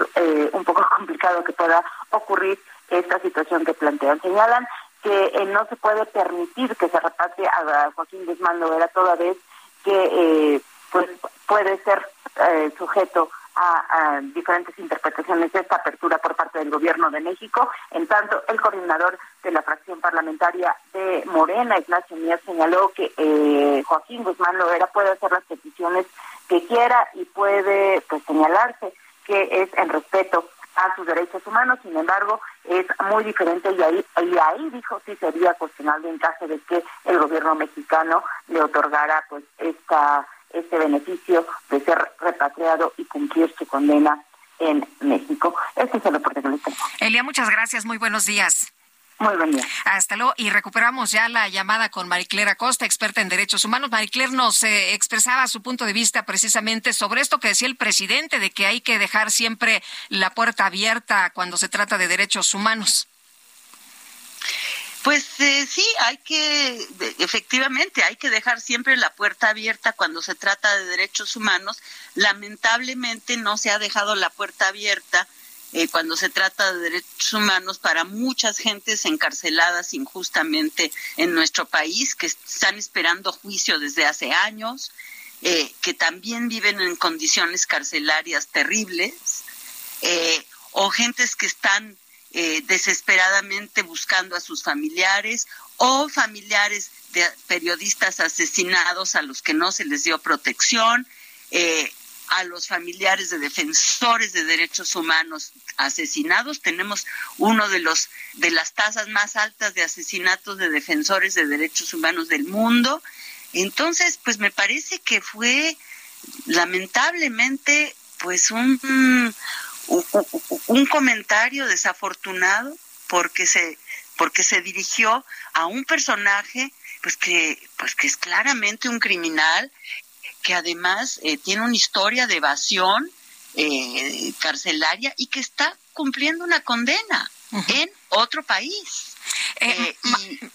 un poco [laughs] complicado que pueda ocurrir esta situación que plantean. Señalan que eh, no se puede permitir que se repase a Joaquín Guzmán Lovera toda vez que eh, pues puede ser eh, sujeto a, diferentes interpretaciones de esta apertura por parte del gobierno de México. En tanto, el coordinador de la fracción parlamentaria de Morena, Ignacio Mías, señaló que Joaquín Guzmán Lovera puede hacer las peticiones que quiera y puede pues señalarse que es en respeto a sus derechos humanos, sin embargo, es muy diferente y ahí, y ahí dijo sí sería cuestionable en caso de que el gobierno mexicano le otorgara pues esta este beneficio de ser repatriado y cumplir su condena en México. Este es el reporte que les tengo. Elia, muchas gracias, muy buenos días. Muy buen día. Hasta luego. Y recuperamos ya la llamada con Maricler Acosta, experta en derechos humanos. Maricler nos eh, expresaba su punto de vista precisamente sobre esto que decía el presidente, de que hay que dejar siempre la puerta abierta cuando se trata de derechos humanos. Pues eh, sí, hay que, efectivamente, hay que dejar siempre la puerta abierta cuando se trata de derechos humanos. Lamentablemente no se ha dejado la puerta abierta eh, cuando se trata de derechos humanos para muchas gentes encarceladas injustamente en nuestro país, que están esperando juicio desde hace años, eh, que también viven en condiciones carcelarias terribles, eh, o gentes que están desesperadamente buscando a sus familiares, o familiares de periodistas asesinados a los que no se les dio protección, a los familiares de defensores de derechos humanos asesinados. Tenemos uno de los de las tasas más altas de asesinatos de defensores de derechos humanos del mundo. Entonces, pues me parece que fue lamentablemente pues un un, comentario desafortunado porque se porque se dirigió a un personaje pues que pues que es claramente un criminal que además eh, tiene una historia de evasión eh, carcelaria y que está cumpliendo una condena en otro país. Eh, eh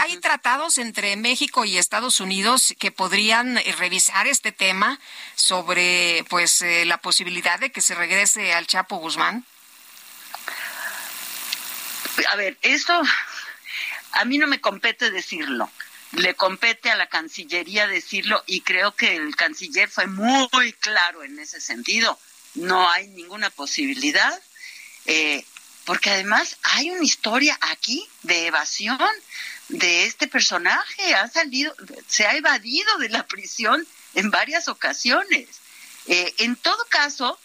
¿hay tratados entre México y Estados Unidos que podrían revisar este tema sobre pues la posibilidad de que se regrese al Chapo Guzmán? A ver, eso a mí no me compete decirlo le compete a la Cancillería decirlo y creo que el canciller fue muy claro en ese sentido. No hay ninguna posibilidad, eh, porque además hay una historia aquí de evasión de este personaje. Ha salido, se ha evadido de la prisión en varias ocasiones. Eh, en todo caso,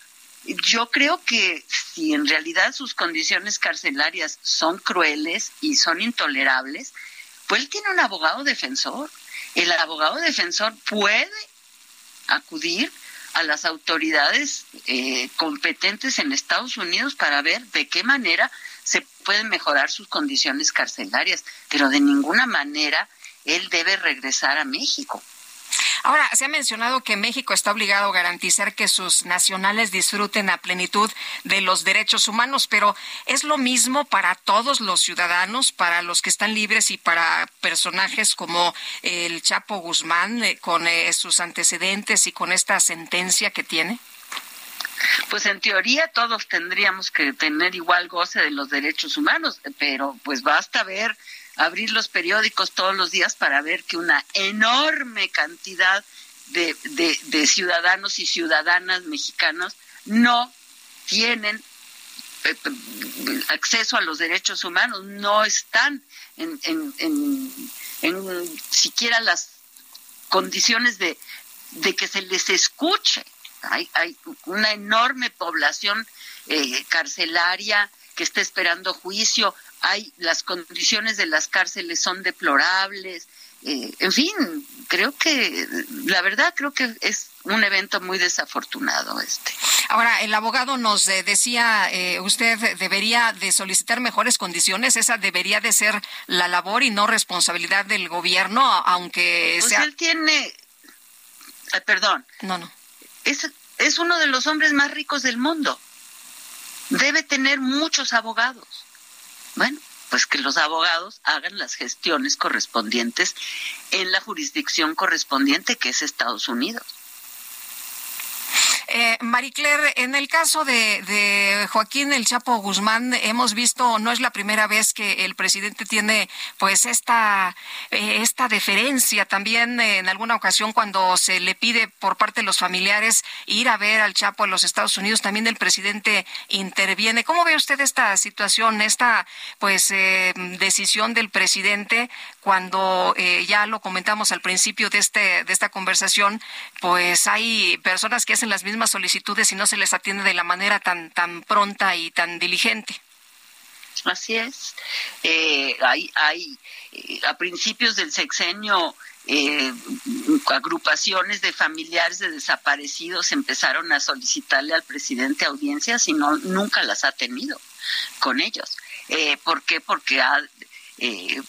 yo creo que si en realidad sus condiciones carcelarias son crueles y son intolerables, pues él tiene un abogado defensor. El abogado defensor puede acudir a las autoridades eh, competentes en Estados Unidos para ver de qué manera se pueden mejorar sus condiciones carcelarias, pero de ninguna manera él debe regresar a México. Ahora, se ha mencionado que México está obligado a garantizar que sus nacionales disfruten a plenitud de los derechos humanos, pero ¿es lo mismo para todos los ciudadanos, para los que están libres y para personajes como el Chapo Guzmán eh, con eh, sus antecedentes y con esta sentencia que tiene? Pues en teoría todos tendríamos que tener igual goce de los derechos humanos, pero pues basta ver abrir los periódicos todos los días para ver que una enorme cantidad de, de, ciudadanos y ciudadanas mexicanos no tienen eh, acceso a los derechos humanos, no están en, en, en, siquiera las condiciones de, de, que se les escuche. Hay, hay una enorme población eh, carcelaria que está esperando juicio, hay las condiciones de las cárceles son deplorables, eh, en fin, creo que la verdad creo que es un evento muy desafortunado este. Ahora, el abogado nos eh, decía, eh, usted debería de solicitar mejores condiciones, esa debería de ser la labor y no responsabilidad del gobierno, aunque pues sea... él tiene, perdón. No, no. Es, es uno de los hombres más ricos del mundo. Debe tener muchos abogados bueno, pues que los abogados hagan las gestiones correspondientes en la jurisdicción correspondiente que es Estados Unidos. Eh, Maricler, en el caso de, Joaquín El Chapo Guzmán, hemos visto, no es la primera vez que el presidente tiene pues esta, eh, esta deferencia. También eh, en alguna ocasión cuando se le pide por parte de los familiares ir a ver al Chapo en los Estados Unidos, también el presidente interviene. ¿Cómo ve usted esta situación, esta pues eh, decisión del presidente cuando ya lo comentamos al principio de, este, de esta conversación, pues hay personas que hacen las mismas solicitudes y no se les atiende de la manera tan, tan pronta y tan diligente. Así es. Eh, hay, hay eh, a principios del sexenio eh, agrupaciones de familiares de desaparecidos empezaron a solicitarle al presidente audiencias y no nunca las ha tenido con ellos. Eh, ¿Por qué? Porque ha, eh,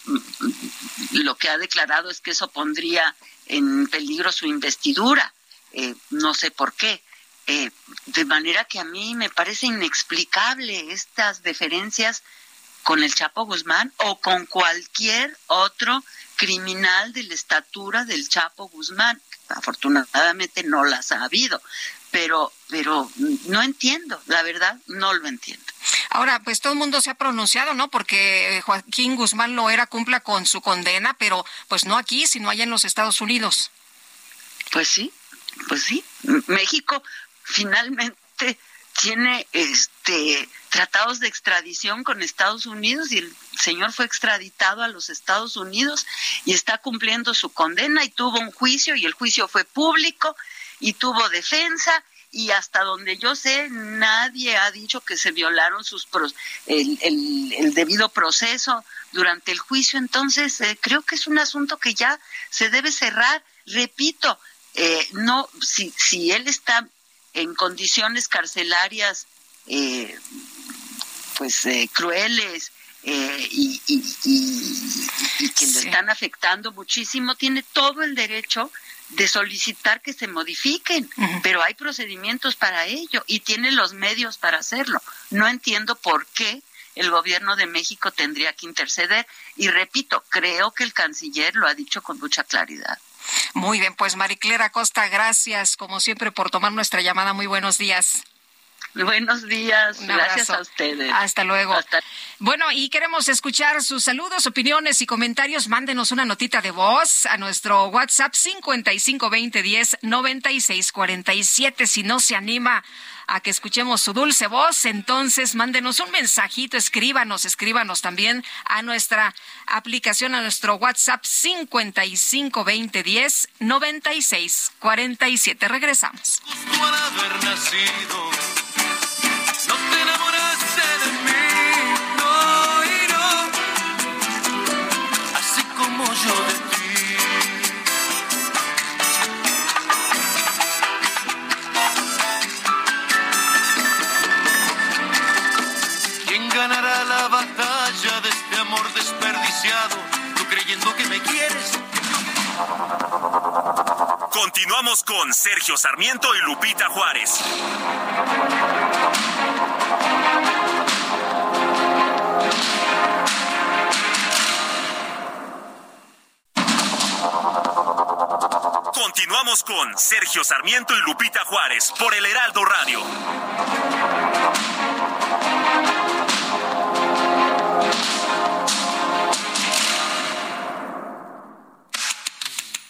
lo que ha declarado es que eso pondría en peligro su investidura. Eh, no sé por qué. Eh, de manera que a mí me parece inexplicable estas deferencias con el Chapo Guzmán o con cualquier otro criminal de la estatura del Chapo Guzmán. Afortunadamente no las ha habido, pero, pero no entiendo, la verdad no lo entiendo. Ahora, pues todo el mundo se ha pronunciado, ¿no? Porque Joaquín Guzmán lo era, cumpla con su condena, pero pues no aquí, sino allá en los Estados Unidos. Pues sí, pues sí. México finalmente tiene este tratados de extradición con Estados Unidos y el señor fue extraditado a los Estados Unidos y está cumpliendo su condena y tuvo un juicio y el juicio fue público y tuvo defensa y hasta donde yo sé nadie ha dicho que se violaron sus el, el, debido proceso durante el juicio. Entonces eh, creo que es un asunto que ya se debe cerrar. Repito eh, no si si él está en condiciones carcelarias eh, pues eh, crueles eh, y, que le están afectando muchísimo, tiene todo el derecho de solicitar que se modifiquen, pero hay procedimientos para ello y tiene los medios para hacerlo. No entiendo por qué el gobierno de México tendría que interceder y repito, creo que el canciller lo ha dicho con mucha claridad. Muy bien, pues Mariclera Costa, gracias como siempre por tomar nuestra llamada. Muy buenos días. [laughs] Buenos días, gracias a ustedes. Hasta luego. Bueno, y queremos escuchar sus saludos, opiniones y comentarios. Mándenos una notita de voz a nuestro WhatsApp 5520109647. Si no se anima a que escuchemos su dulce voz, entonces mándenos un mensajito, escríbanos, escríbanos también a nuestra aplicación, a nuestro WhatsApp 5520109647. Regresamos. No Continuamos con Sergio Sarmiento y Lupita Juárez. Continuamos con Sergio Sarmiento y Lupita Juárez por el Heraldo Radio.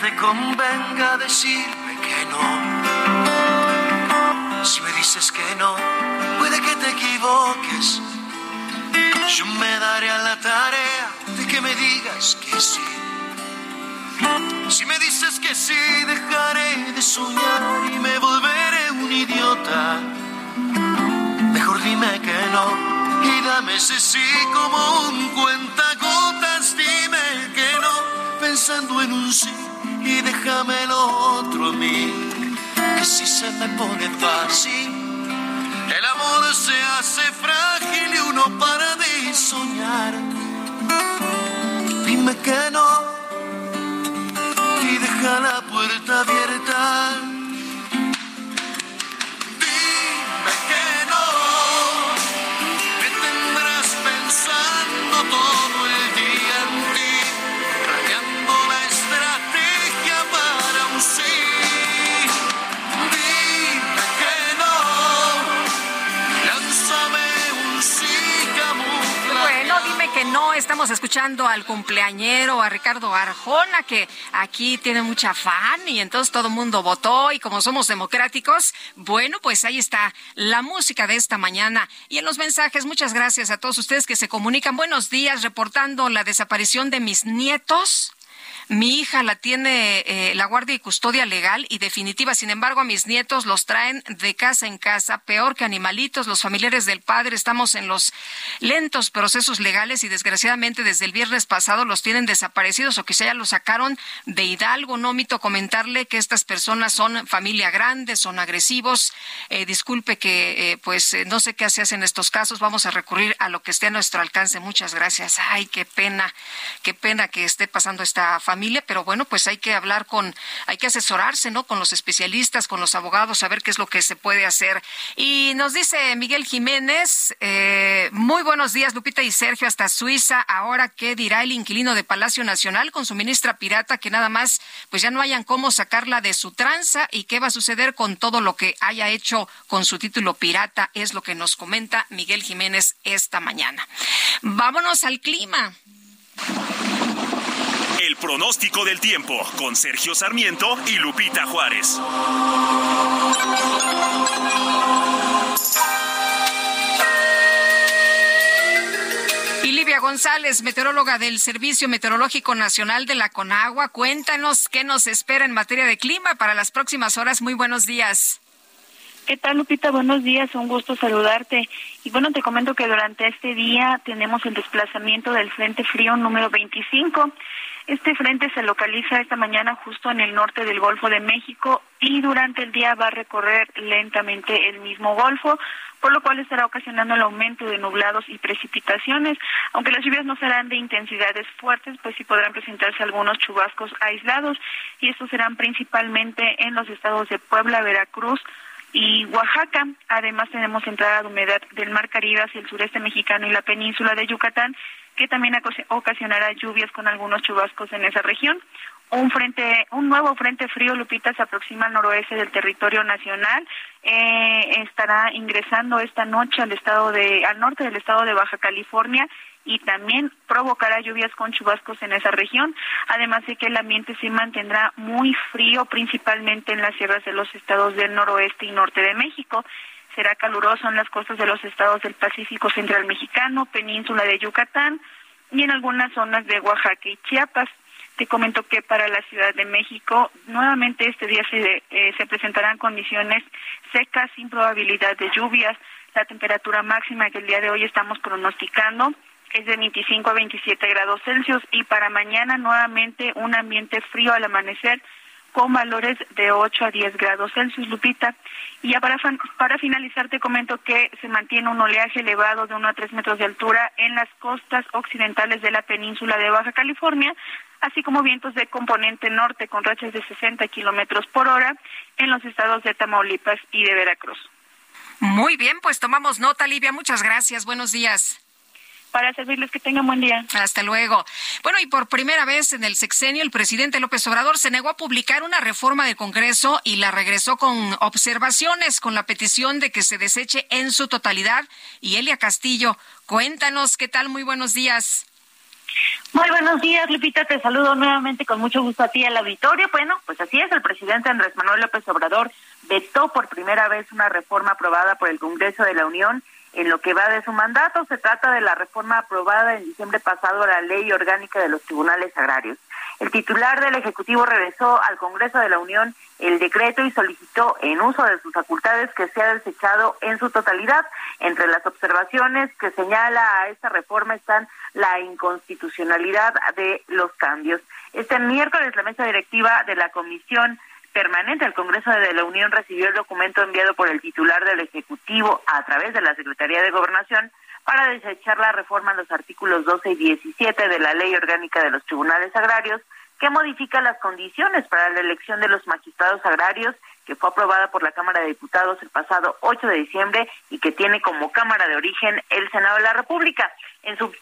Te convenga decirme que no. Si me dices que no, puede que te equivoques. Yo me daré a la tarea de que me digas que sí. Si me dices que sí, dejaré de soñar y me volveré un idiota. Mejor dime que no y dame ese sí como un cuentagotas. Dime que no, pensando en un sí déjame lo otro a mí. Que si se me pone fácil, el amor se hace frágil y uno para de soñar. Dime que no y deja la puerta abierta. Dime que no, me tendrás pensando todo no, estamos escuchando al cumpleañero, a Ricardo Arjona, que aquí tiene mucha fan y entonces todo el mundo votó y como somos democráticos, bueno, pues ahí está la música de esta mañana. Y en los mensajes, muchas gracias a todos ustedes que se comunican. Buenos días, reportando la desaparición de mis nietos. Mi hija la tiene eh, la guardia y custodia legal y definitiva. Sin embargo, a mis nietos los traen de casa en casa, peor que animalitos. Los familiares del padre estamos en los lentos procesos legales y desgraciadamente desde el viernes pasado los tienen desaparecidos o quizá ya los sacaron de Hidalgo. No omito comentarle que estas personas son familia grande, son agresivos. Eh, disculpe que, eh, pues, no sé qué se hace en estos casos. Vamos a recurrir a lo que esté a nuestro alcance. Muchas gracias. Ay, qué pena, qué pena que esté pasando esta familia, pero bueno, pues hay que hablar con, hay que asesorarse, ¿no? Con los especialistas, con los abogados, saber qué es lo que se puede hacer. Y nos dice Miguel Jiménez, eh, muy buenos días, Lupita y Sergio, hasta Suiza. Ahora, ¿qué dirá el inquilino de Palacio Nacional con su ministra pirata que nada más, pues ya no hayan cómo sacarla de su tranza y qué va a suceder con todo lo que haya hecho con su título pirata? Es lo que nos comenta Miguel Jiménez esta mañana. Vámonos al clima. El pronóstico del tiempo con Sergio Sarmiento y Lupita Juárez. Y Livia González, meteoróloga del Servicio Meteorológico Nacional de la Conagua, cuéntanos qué nos espera en materia de clima para las próximas horas. Muy buenos días. ¿Qué tal, Lupita? Buenos días, un gusto saludarte. Y bueno, te comento que durante este día tenemos el desplazamiento del Frente Frío número 25. Este frente se localiza esta mañana justo en el norte del Golfo de México y durante el día va a recorrer lentamente el mismo Golfo, por lo cual estará ocasionando el aumento de nublados y precipitaciones. Aunque las lluvias no serán de intensidades fuertes, pues sí podrán presentarse algunos chubascos aislados y estos serán principalmente en los estados de Puebla, Veracruz, y Oaxaca. Además tenemos entrada de humedad del Mar Caribe hacia el sureste mexicano y la península de Yucatán, que también ocasionará lluvias con algunos chubascos en esa región. Un frente, un nuevo frente frío, Lupita, se aproxima al noroeste del territorio nacional. Eh, estará ingresando esta noche al estado de, al norte del estado de Baja California y también provocará lluvias con chubascos en esa región, además de que el ambiente se mantendrá muy frío, principalmente en las sierras de los estados del noroeste y norte de México. Será caluroso en las costas de los estados del Pacífico Central Mexicano, península de Yucatán y en algunas zonas de Oaxaca y Chiapas. Te comento que para la Ciudad de México nuevamente este día se, eh, se presentarán condiciones secas sin probabilidad de lluvias. La temperatura máxima que el día de hoy estamos pronosticando es de 25 a 27 grados Celsius y para mañana nuevamente un ambiente frío al amanecer con valores de 8 a 10 grados Celsius, Lupita. Y ya para, para finalizar te comento que se mantiene un oleaje elevado de 1 a 3 metros de altura en las costas occidentales de la península de Baja California, así como vientos de componente norte con rachas de 60 kilómetros por hora en los estados de Tamaulipas y de Veracruz. Muy bien, pues tomamos nota, Livia. Muchas gracias. Buenos días para servirles que tengan buen día. Hasta luego. Bueno, y por primera vez en el sexenio, el presidente López Obrador se negó a publicar una reforma del Congreso y la regresó con observaciones, con la petición de que se deseche en su totalidad. Y Elia Castillo, cuéntanos qué tal. Muy buenos días. Muy buenos días, Lupita. Te saludo nuevamente con mucho gusto a ti al auditorio. Bueno, pues así es, el presidente Andrés Manuel López Obrador vetó por primera vez una reforma aprobada por el Congreso de la Unión en lo que va de su mandato. Se trata de la reforma aprobada en diciembre pasado a la Ley Orgánica de los Tribunales Agrarios. El titular del Ejecutivo regresó al Congreso de la Unión el decreto y solicitó en uso de sus facultades que sea desechado en su totalidad. Entre las observaciones que señala a esta reforma están la inconstitucionalidad de los cambios. Este miércoles la mesa directiva de la Comisión permanente. Al Congreso de la Unión recibió el documento enviado por el titular del Ejecutivo a través de la Secretaría de Gobernación para desechar la reforma en los artículos 12 y 17 de la Ley Orgánica de los Tribunales Agrarios, que modifica las condiciones para la elección de los magistrados agrarios que fue aprobada por la Cámara de Diputados el pasado 8 de diciembre y que tiene como Cámara de origen el Senado de la República. En su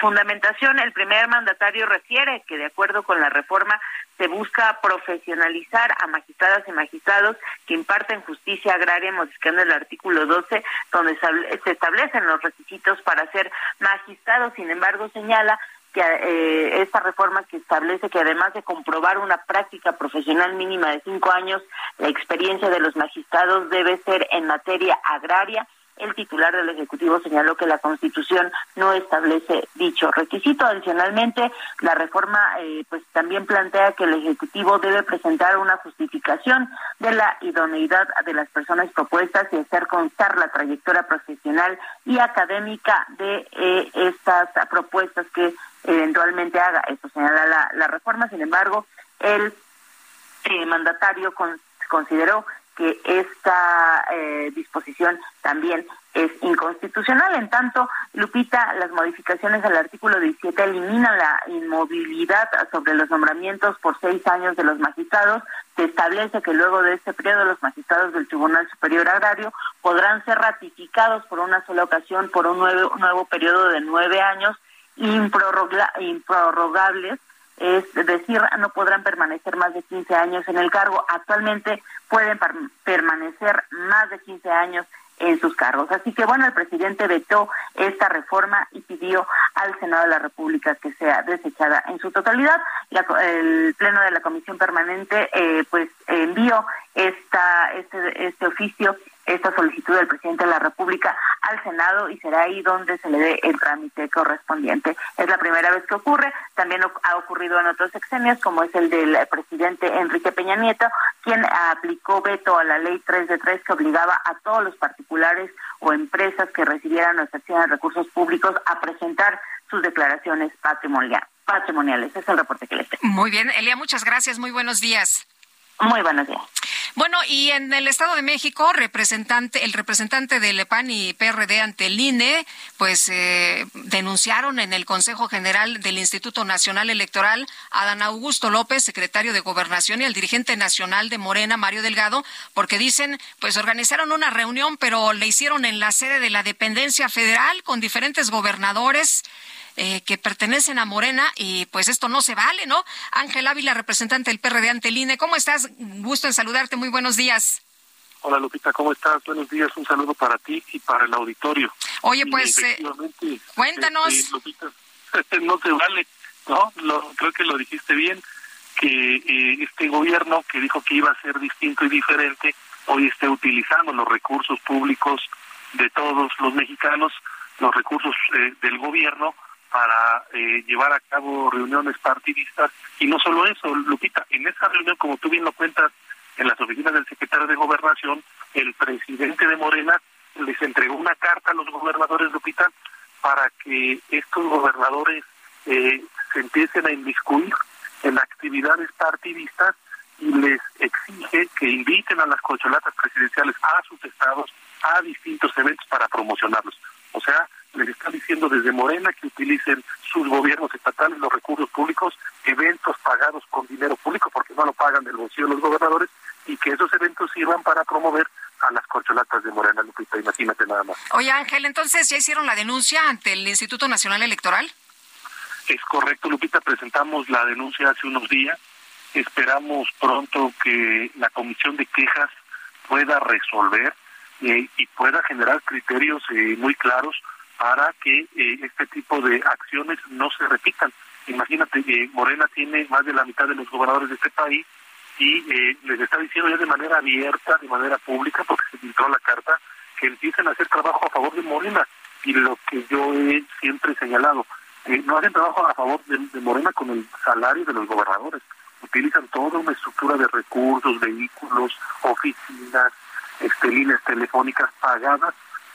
fundamentación, el primer mandatario refiere que, de acuerdo con la reforma, se busca profesionalizar a magistradas y magistrados que imparten justicia agraria, modificando el artículo 12, donde se establecen los requisitos para ser magistrados. Sin embargo, señala que eh, esta reforma que establece que además de comprobar una práctica profesional mínima de cinco años, la experiencia de los magistrados debe ser en materia agraria. El titular del Ejecutivo señaló que la Constitución no establece dicho requisito. Adicionalmente, la reforma eh, pues también plantea que el Ejecutivo debe presentar una justificación de la idoneidad de las personas propuestas y hacer constar la trayectoria profesional y académica de eh, estas propuestas que eventualmente haga. Esto señala la, reforma, sin embargo, el eh, mandatario consideró que esta eh, disposición también es inconstitucional. En tanto, Lupita, las modificaciones al artículo 17 eliminan la inmovilidad sobre los nombramientos por seis años de los magistrados. Se establece que luego de este periodo los magistrados del Tribunal Superior Agrario podrán ser ratificados por una sola ocasión por un nuevo, nuevo periodo de nueve años improrrogables, es decir, no podrán permanecer más de 15 años en el cargo. Actualmente pueden permanecer más de 15 años en sus cargos. Así que bueno, el presidente vetó esta reforma y pidió al Senado de la República que sea desechada en su totalidad. el Pleno de la Comisión Permanente eh, pues envió esta, este, este oficio esta solicitud del presidente de la República al Senado y será ahí donde se le dé el trámite correspondiente. Es la primera vez que ocurre, también ha ocurrido en otros sexenios, como es el del presidente Enrique Peña Nieto, quien aplicó veto a la ley 3 de 3 que obligaba a todos los particulares o empresas que recibieran o de recursos públicos a presentar sus declaraciones patrimoniales. Es el reporte que les tengo. Muy bien, Elia, muchas gracias. Muy buenos días. Muy buenos días. Bueno, y en el Estado de México, representante, el representante del PAN y PRD ante el INE, pues eh, denunciaron en el Consejo General del Instituto Nacional Electoral a Dan Augusto López, secretario de Gobernación, y al dirigente nacional de Morena, Mario Delgado, porque dicen, pues organizaron una reunión, pero le hicieron en la sede de la dependencia federal con diferentes gobernadores eh, que pertenecen a Morena y pues esto no se vale, ¿no? Ángel Ávila, representante del PRD ante el INE. ¿Cómo estás? Gusto en saludarte. Muy buenos días. Hola Lupita, ¿cómo estás? Buenos días, un saludo para ti y para el auditorio. Oye, pues eh, cuéntanos. Este, Lupita, [laughs] no se vale, ¿no? creo que lo dijiste bien, que eh, este gobierno que dijo que iba a ser distinto y diferente, hoy esté utilizando los recursos públicos de todos los mexicanos, los recursos del gobierno para eh, llevar a cabo reuniones partidistas y no solo eso, Lupita, en esa reunión, como tú bien lo cuentas, en las oficinas del secretario de Gobernación, el presidente de Morena les entregó una carta a los gobernadores, Lupita, para que estos gobernadores eh, se empiecen a inmiscuir en actividades partidistas y les exige que inviten a las colcholatas presidenciales a sus estados a distintos eventos para promocionarlos. O sea, les está diciendo desde Morena que utilicen sus gobiernos estatales, los recursos públicos, eventos pagados con dinero público, porque no lo pagan del bolsillo los gobernadores, y que esos eventos sirvan para promover a las corcholatas de Morena, Lupita, imagínate nada más. Oye Ángel, entonces ya hicieron la denuncia ante el Instituto Nacional Electoral. Es correcto, Lupita, presentamos la denuncia hace unos días. Esperamos pronto que la comisión de quejas pueda resolver eh, y pueda generar criterios eh, muy claros para que eh, este tipo de acciones no se repitan. Imagínate que Morena tiene más de la mitad de los gobernadores de este país y eh, les está diciendo ya de manera abierta, de manera pública, porque se filtró la carta, que empiecen a hacer trabajo a favor de Morena. Y lo que yo he siempre señalado, eh, no hacen trabajo a favor de, de Morena con el salario de los gobernadores. Utilizan toda una estructura de recursos, vehículos, oficinas, este, líneas telefónicas pagadas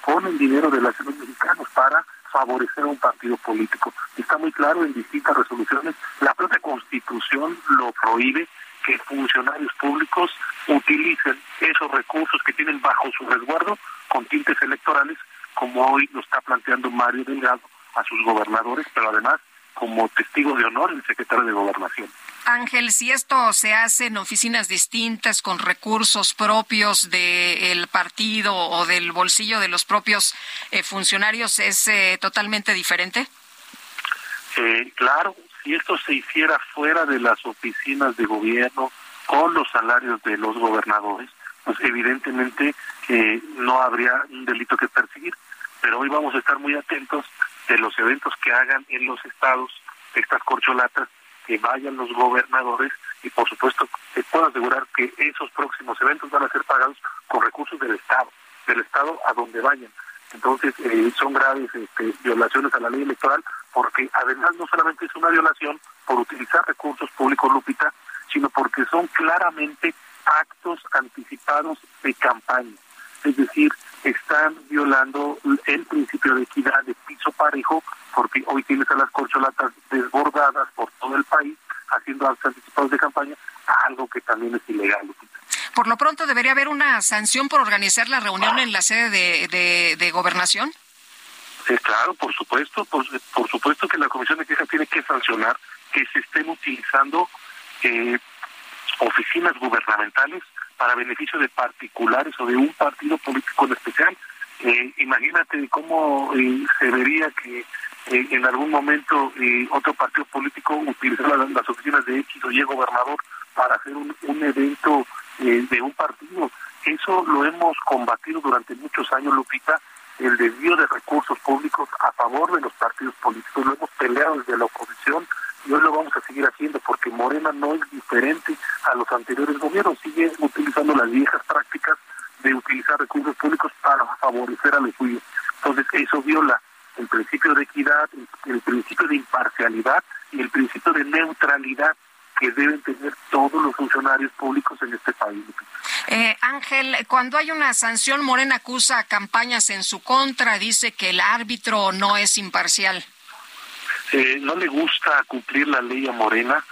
ponen dinero de los mexicanos para favorecer a un partido político. Está muy claro en distintas resoluciones, la propia constitución lo prohíbe que funcionarios públicos utilicen esos recursos que tienen bajo su resguardo con tintes electorales, como hoy lo está planteando Mario Delgado a sus gobernadores, pero además como testigo de honor el secretario de Gobernación. Ángel, si esto se hace en oficinas distintas con recursos propios del partido o del bolsillo de los propios eh, funcionarios, ¿es eh, totalmente diferente? Eh, claro, si esto se hiciera fuera de las oficinas de gobierno con los salarios de los gobernadores, pues evidentemente no habría un delito que perseguir. Pero hoy vamos a estar muy atentos de los eventos que hagan en los estados estas corcholatas que vayan los gobernadores y por supuesto te puedo asegurar que esos próximos eventos van a ser pagados con recursos del Estado, del Estado a donde vayan. Entonces eh, son graves este, violaciones a la ley electoral porque además no solamente es una violación por utilizar recursos públicos, Lupita, sino porque son claramente actos anticipados de campaña. Es decir, están violando el principio de equidad de piso parejo porque hoy tienes a las corcholatas desbordadas por todo el país haciendo actos anticipados de campaña, algo que también es ilegal. Por lo pronto, ¿debería haber una sanción por organizar la reunión en la sede de, de, gobernación? Sí, claro, por supuesto, por, supuesto que la Comisión de Quejas tiene que sancionar que se estén utilizando eh, oficinas gubernamentales para beneficio de particulares o de un partido político en especial. Eh, imagínate cómo eh, se vería que eh, en algún momento otro partido político utilizó las, oficinas de X o Y gobernador para hacer un, evento eh, de un partido. Eso lo hemos combatido durante muchos años, Lupita, el desvío de recursos públicos a favor de los partidos políticos. Lo hemos peleado desde la oposición y hoy lo vamos a seguir haciendo porque Morena no es diferente a los anteriores gobiernos, sigue utilizando las viejas prácticas de utilizar recursos públicos para favorecer a los suyos. Entonces eso viola el principio de equidad, el principio de imparcialidad y el principio de neutralidad que deben tener todos los funcionarios públicos en este país. Eh, Ángel, cuando hay una sanción, Morena acusa campañas en su contra, dice que el árbitro no es imparcial. Eh, no le gusta cumplir la ley a Morena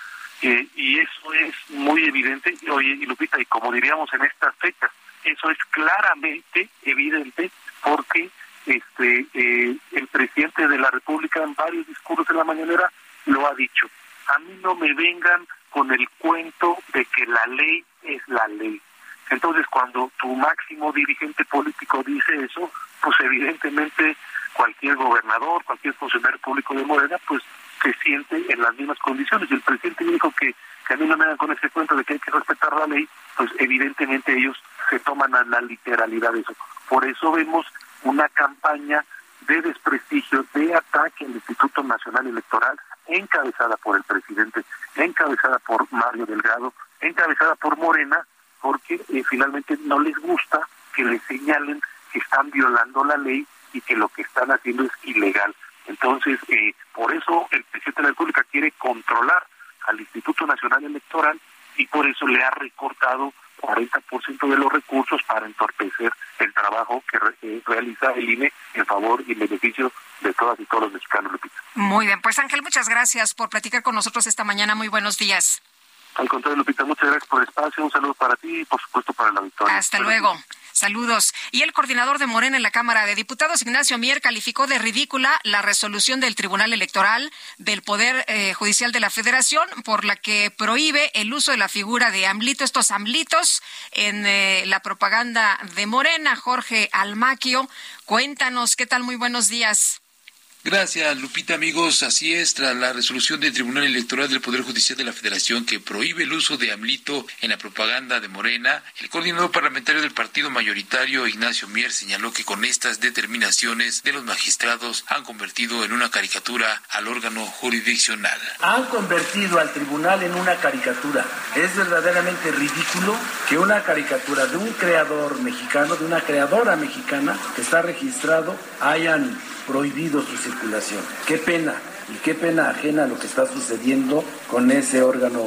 eh, y eso es muy evidente. Oye, y Lupita, y como diríamos en estas fechas, eso es claramente evidente porque este eh, el presidente de la República en varios discursos de la mañanera lo ha dicho. A mí no me vengan con el cuento de que la ley es la ley. Entonces, cuando tu máximo dirigente político dice eso, pues evidentemente cualquier gobernador, cualquier funcionario público de Morena, pues se siente en las mismas condiciones. Y el presidente dijo que, que a mí no me dan con ese cuento de que hay que respetar la ley, pues evidentemente ellos se toman a la literalidad de eso. Por eso vemos una campaña de desprestigio, de ataque al Instituto Nacional Electoral, encabezada por el presidente, encabezada por Mario Delgado, encabezada por Morena, porque eh, finalmente no les gusta que les señalen que están violando la ley y que lo que están haciendo es ilegal. Entonces, eh, por eso el presidente de la República quiere controlar al Instituto Nacional Electoral y por eso le ha recortado 40% de los recursos para entorpecer el trabajo que eh, realiza el INE en favor y beneficio de todas y todos los mexicanos. Muy bien, pues Ángel, muchas gracias por platicar con nosotros esta mañana. Muy buenos días. Al contrario, Lupita, muchas gracias por el espacio. Un saludo para ti y, por supuesto, para la victoria. Hasta luego. Saludos. Y el coordinador de Morena en la Cámara de Diputados, Ignacio Mier, calificó de ridícula la resolución del Tribunal Electoral del Poder eh, Judicial de la Federación por la que prohíbe el uso de la figura de AMLITO, estos AMLITOS, en eh, la propaganda de Morena. Jorge Almaquio, cuéntanos, ¿qué tal? Muy buenos días. Gracias, Lupita, amigos. Así es, tras la resolución del Tribunal Electoral del Poder Judicial de la Federación que prohíbe el uso de AMLITO en la propaganda de Morena, el coordinador parlamentario del partido mayoritario, Ignacio Mier, señaló que con estas determinaciones de los magistrados han convertido en una caricatura al órgano jurisdiccional. Han convertido al tribunal en una caricatura. Es verdaderamente ridículo que una caricatura de un creador mexicano, de una creadora mexicana que está registrado, hayan prohibido su circulación. Qué pena y qué pena ajena lo que está sucediendo con ese órgano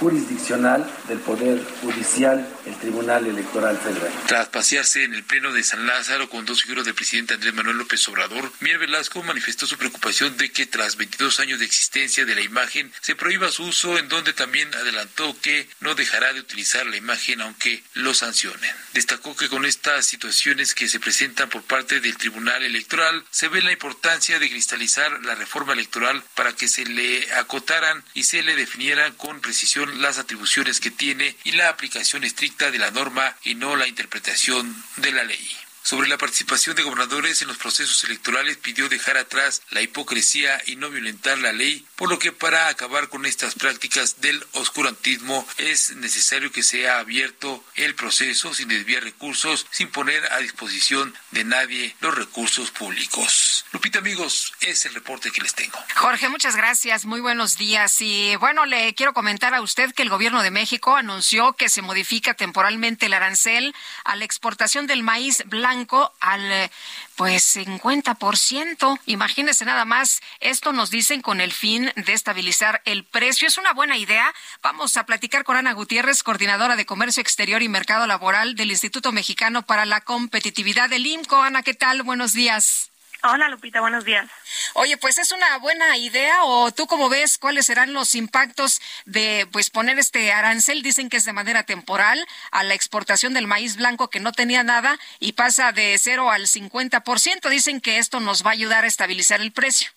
jurisdiccional del Poder Judicial, el Tribunal Electoral Federal. Tras pasearse en el Pleno de San Lázaro con dos figuras del presidente Andrés Manuel López Obrador, Mier Velasco manifestó su preocupación de que tras 22 años de existencia de la imagen se prohíba su uso, en donde también adelantó que no dejará de utilizar la imagen aunque lo sancionen. Destacó que con estas situaciones que se presentan por parte del Tribunal Electoral se ve la importancia de cristalizar la reforma electoral para que se le acotaran y se le definieran con precisión las atribuciones que tiene y la aplicación estricta de la norma y no la interpretación de la ley sobre la participación de gobernadores en los procesos electorales pidió dejar atrás la hipocresía y no violentar la ley, por lo que para acabar con estas prácticas del oscurantismo es necesario que sea abierto el proceso sin desviar recursos, sin poner a disposición de nadie los recursos públicos. Lupita amigos, es el reporte que les tengo. Jorge, muchas gracias, muy buenos días. Y bueno, le quiero comentar a usted que el gobierno de México anunció que se modifica temporalmente el arancel a la exportación del maíz blanco al eh, pues 50%. Imagínese nada más, esto nos dicen con el fin de estabilizar el precio. Es una buena idea. Vamos a platicar con Ana Gutiérrez, coordinadora de Comercio Exterior y Mercado Laboral del Instituto Mexicano para la Competitividad del IMCO. Ana, ¿qué tal? Buenos días. Hola Lupita, buenos días. Oye, pues es una buena idea o tú cómo ves cuáles serán los impactos de pues poner este arancel, dicen que es de manera temporal a la exportación del maíz blanco que no tenía nada y pasa de 0 al 50%, dicen que esto nos va a ayudar a estabilizar el precio.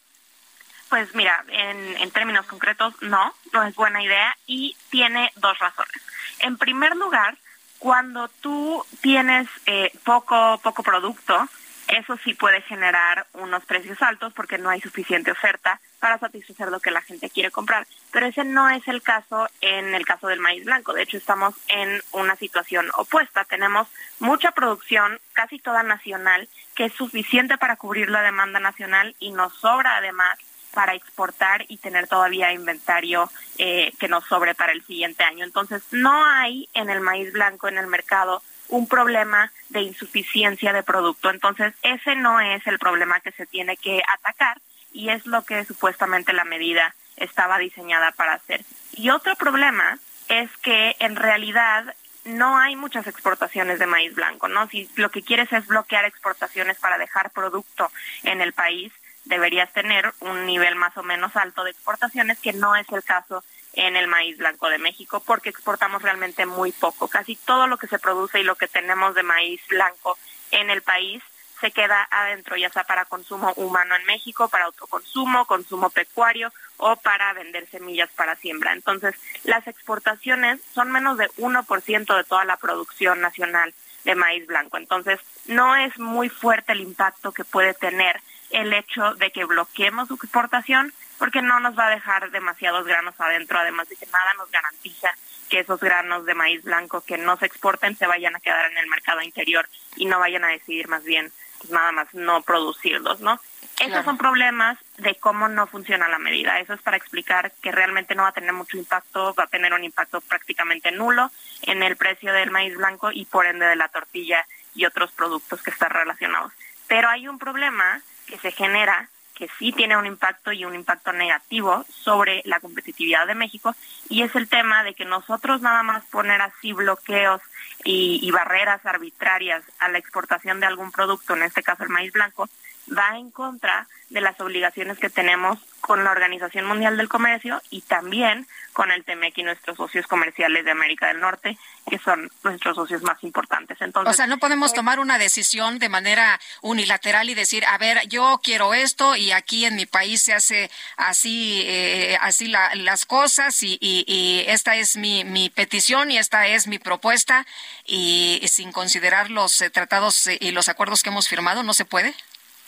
Pues mira, en, en términos concretos no, no es buena idea y tiene dos razones. En primer lugar, cuando tú tienes eh, poco poco producto, eso sí puede generar unos precios altos porque no hay suficiente oferta para satisfacer lo que la gente quiere comprar. Pero ese no es el caso en el caso del maíz blanco. De hecho, estamos en una situación opuesta. Tenemos mucha producción, casi toda nacional, que es suficiente para cubrir la demanda nacional y nos sobra además para exportar y tener todavía inventario eh, que nos sobre para el siguiente año. Entonces, no hay en el maíz blanco en el mercado un problema de insuficiencia de producto. Entonces, ese no es el problema que se tiene que atacar y es lo que supuestamente la medida estaba diseñada para hacer. Y otro problema es que en realidad no hay muchas exportaciones de maíz blanco, ¿no? Si lo que quieres es bloquear exportaciones para dejar producto en el país, deberías tener un nivel más o menos alto de exportaciones, que no es el caso en el maíz blanco de México porque exportamos realmente muy poco. Casi todo lo que se produce y lo que tenemos de maíz blanco en el país se queda adentro, ya sea para consumo humano en México, para autoconsumo, consumo pecuario o para vender semillas para siembra. Entonces, las exportaciones son menos de 1% de toda la producción nacional de maíz blanco. Entonces, no es muy fuerte el impacto que puede tener el hecho de que bloqueemos su exportación porque no nos va a dejar demasiados granos adentro, además de que nada nos garantiza que esos granos de maíz blanco que no se exporten se vayan a quedar en el mercado interior y no vayan a decidir más bien pues nada más no producirlos, ¿no? Esos son problemas de cómo no funciona la medida. Eso es para explicar que realmente no va a tener mucho impacto, va a tener un impacto prácticamente nulo en el precio del maíz blanco y por ende de la tortilla y otros productos que están relacionados. Pero hay un problema que se genera que sí tiene un impacto y un impacto negativo sobre la competitividad de México y es el tema de que nosotros nada más poner así bloqueos y, barreras arbitrarias a la exportación de algún producto, en este caso el maíz blanco, va en contra de las obligaciones que tenemos con la Organización Mundial del Comercio y también con el TEMEC y nuestros socios comerciales de América del Norte, que son nuestros socios más importantes. Entonces, o sea, no podemos tomar una decisión de manera unilateral y decir, a ver, yo quiero esto y aquí en mi país se hace así, eh, así las cosas y, y, esta es mi, mi petición y esta es mi propuesta y, sin considerar los eh, tratados y los acuerdos que hemos firmado, ¿no se puede?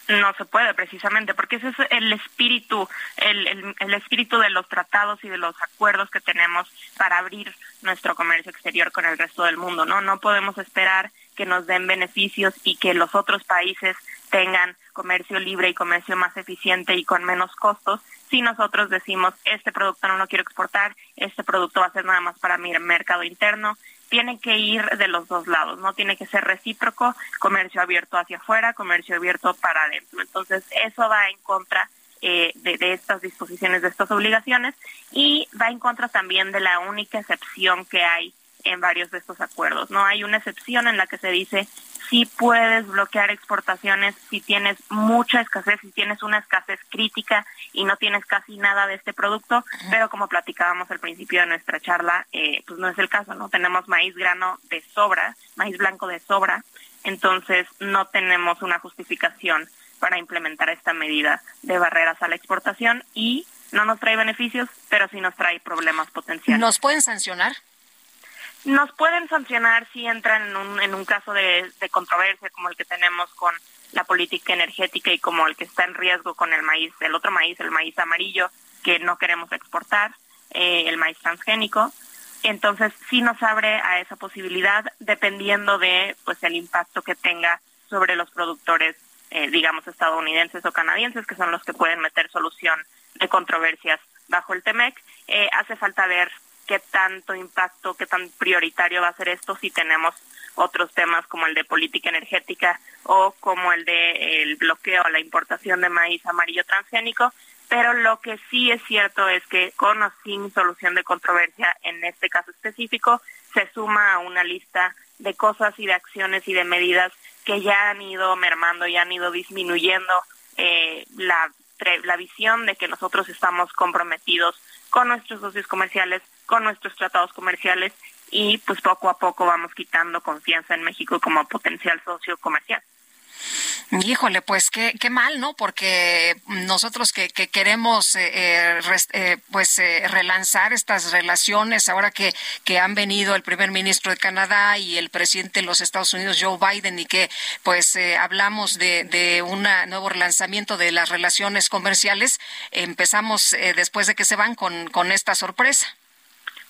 No se puede precisamente, porque ese es el espíritu, el, el, espíritu de los tratados y de los acuerdos que tenemos para abrir nuestro comercio exterior con el resto del mundo, ¿no? No podemos esperar que nos den beneficios y que los otros países tengan comercio libre y comercio más eficiente y con menos costos si nosotros decimos este producto no lo quiero exportar, este producto va a ser nada más para mi mercado interno tiene que ir de los dos lados, no tiene que ser recíproco, comercio abierto hacia afuera, comercio abierto para adentro. Entonces, eso va en contra eh, de, de, estas disposiciones, de estas obligaciones, y va en contra también de la única excepción que hay en varios de estos acuerdos. No hay una excepción en la que se dice si puedes bloquear exportaciones si tienes mucha escasez, si tienes una escasez crítica y no tienes casi nada de este producto, pero como platicábamos al principio de nuestra charla, eh, pues no es el caso, ¿no? Tenemos maíz grano de sobra, maíz blanco de sobra, entonces no tenemos una justificación para implementar esta medida de barreras a la exportación y no nos trae beneficios, pero sí nos trae problemas potenciales. ¿Nos pueden sancionar? Nos pueden sancionar si entran en un, en un caso de, controversia como el que tenemos con la política energética y como el que está en riesgo con el maíz, el otro maíz, el maíz amarillo, que no queremos exportar, eh, el maíz transgénico. Entonces sí nos abre a esa posibilidad dependiendo de pues el impacto que tenga sobre los productores, eh, digamos estadounidenses o canadienses, que son los que pueden meter solución de controversias bajo el TEMEC. Eh, hace falta ver qué tanto impacto, qué tan prioritario va a ser esto si tenemos otros temas como el de política energética o como el de el bloqueo a la importación de maíz amarillo transgénico, pero lo que sí es cierto es que con o sin solución de controversia en este caso específico se suma a una lista de cosas y de acciones y de medidas que ya han ido mermando y han ido disminuyendo eh, la, la visión de que nosotros estamos comprometidos con nuestros socios comerciales, con nuestros tratados comerciales y pues poco a poco vamos quitando confianza en México como potencial socio comercial. Híjole, pues qué, qué mal, ¿no? Porque nosotros que, que queremos eh, eh, eh pues eh, relanzar estas relaciones, ahora que, que han venido el primer ministro de Canadá y el presidente de los Estados Unidos, Joe Biden, y que pues hablamos de, de un nuevo relanzamiento de las relaciones comerciales, empezamos después de que se van con, con esta sorpresa.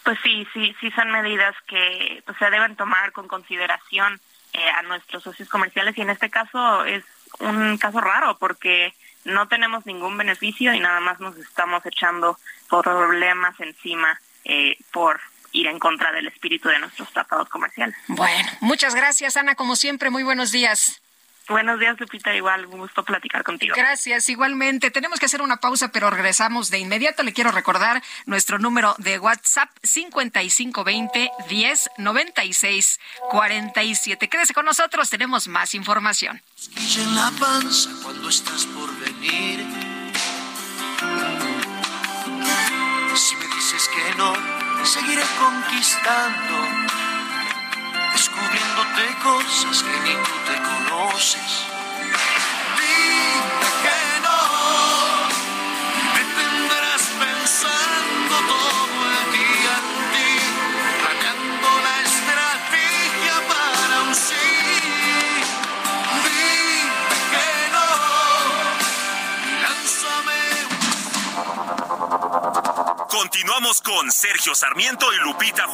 Pues sí, sí, sí son medidas que se deben tomar con consideración eh, a nuestros socios comerciales y en este caso es un caso raro porque no tenemos ningún beneficio y nada más nos estamos echando problemas encima eh, por ir en contra del espíritu de nuestros tratados comerciales. Bueno, muchas gracias Ana, como siempre, muy buenos días. Buenos días, Lupita. Igual, un gusto platicar contigo. Gracias, igualmente. Tenemos que hacer una pausa, pero regresamos de inmediato. Le quiero recordar nuestro número de WhatsApp 5520 1096 47. Quédese con nosotros, tenemos más información. En la panza cuando estás por venir. Si me dices que no, seguiré conquistando cosas que ni tú te conoces. Dime que no, me tendrás pensando todo el día en ti, planeando la estrategia para un sí. Dime que no, lánzame. Continuamos con Sergio Sarmiento y Lupita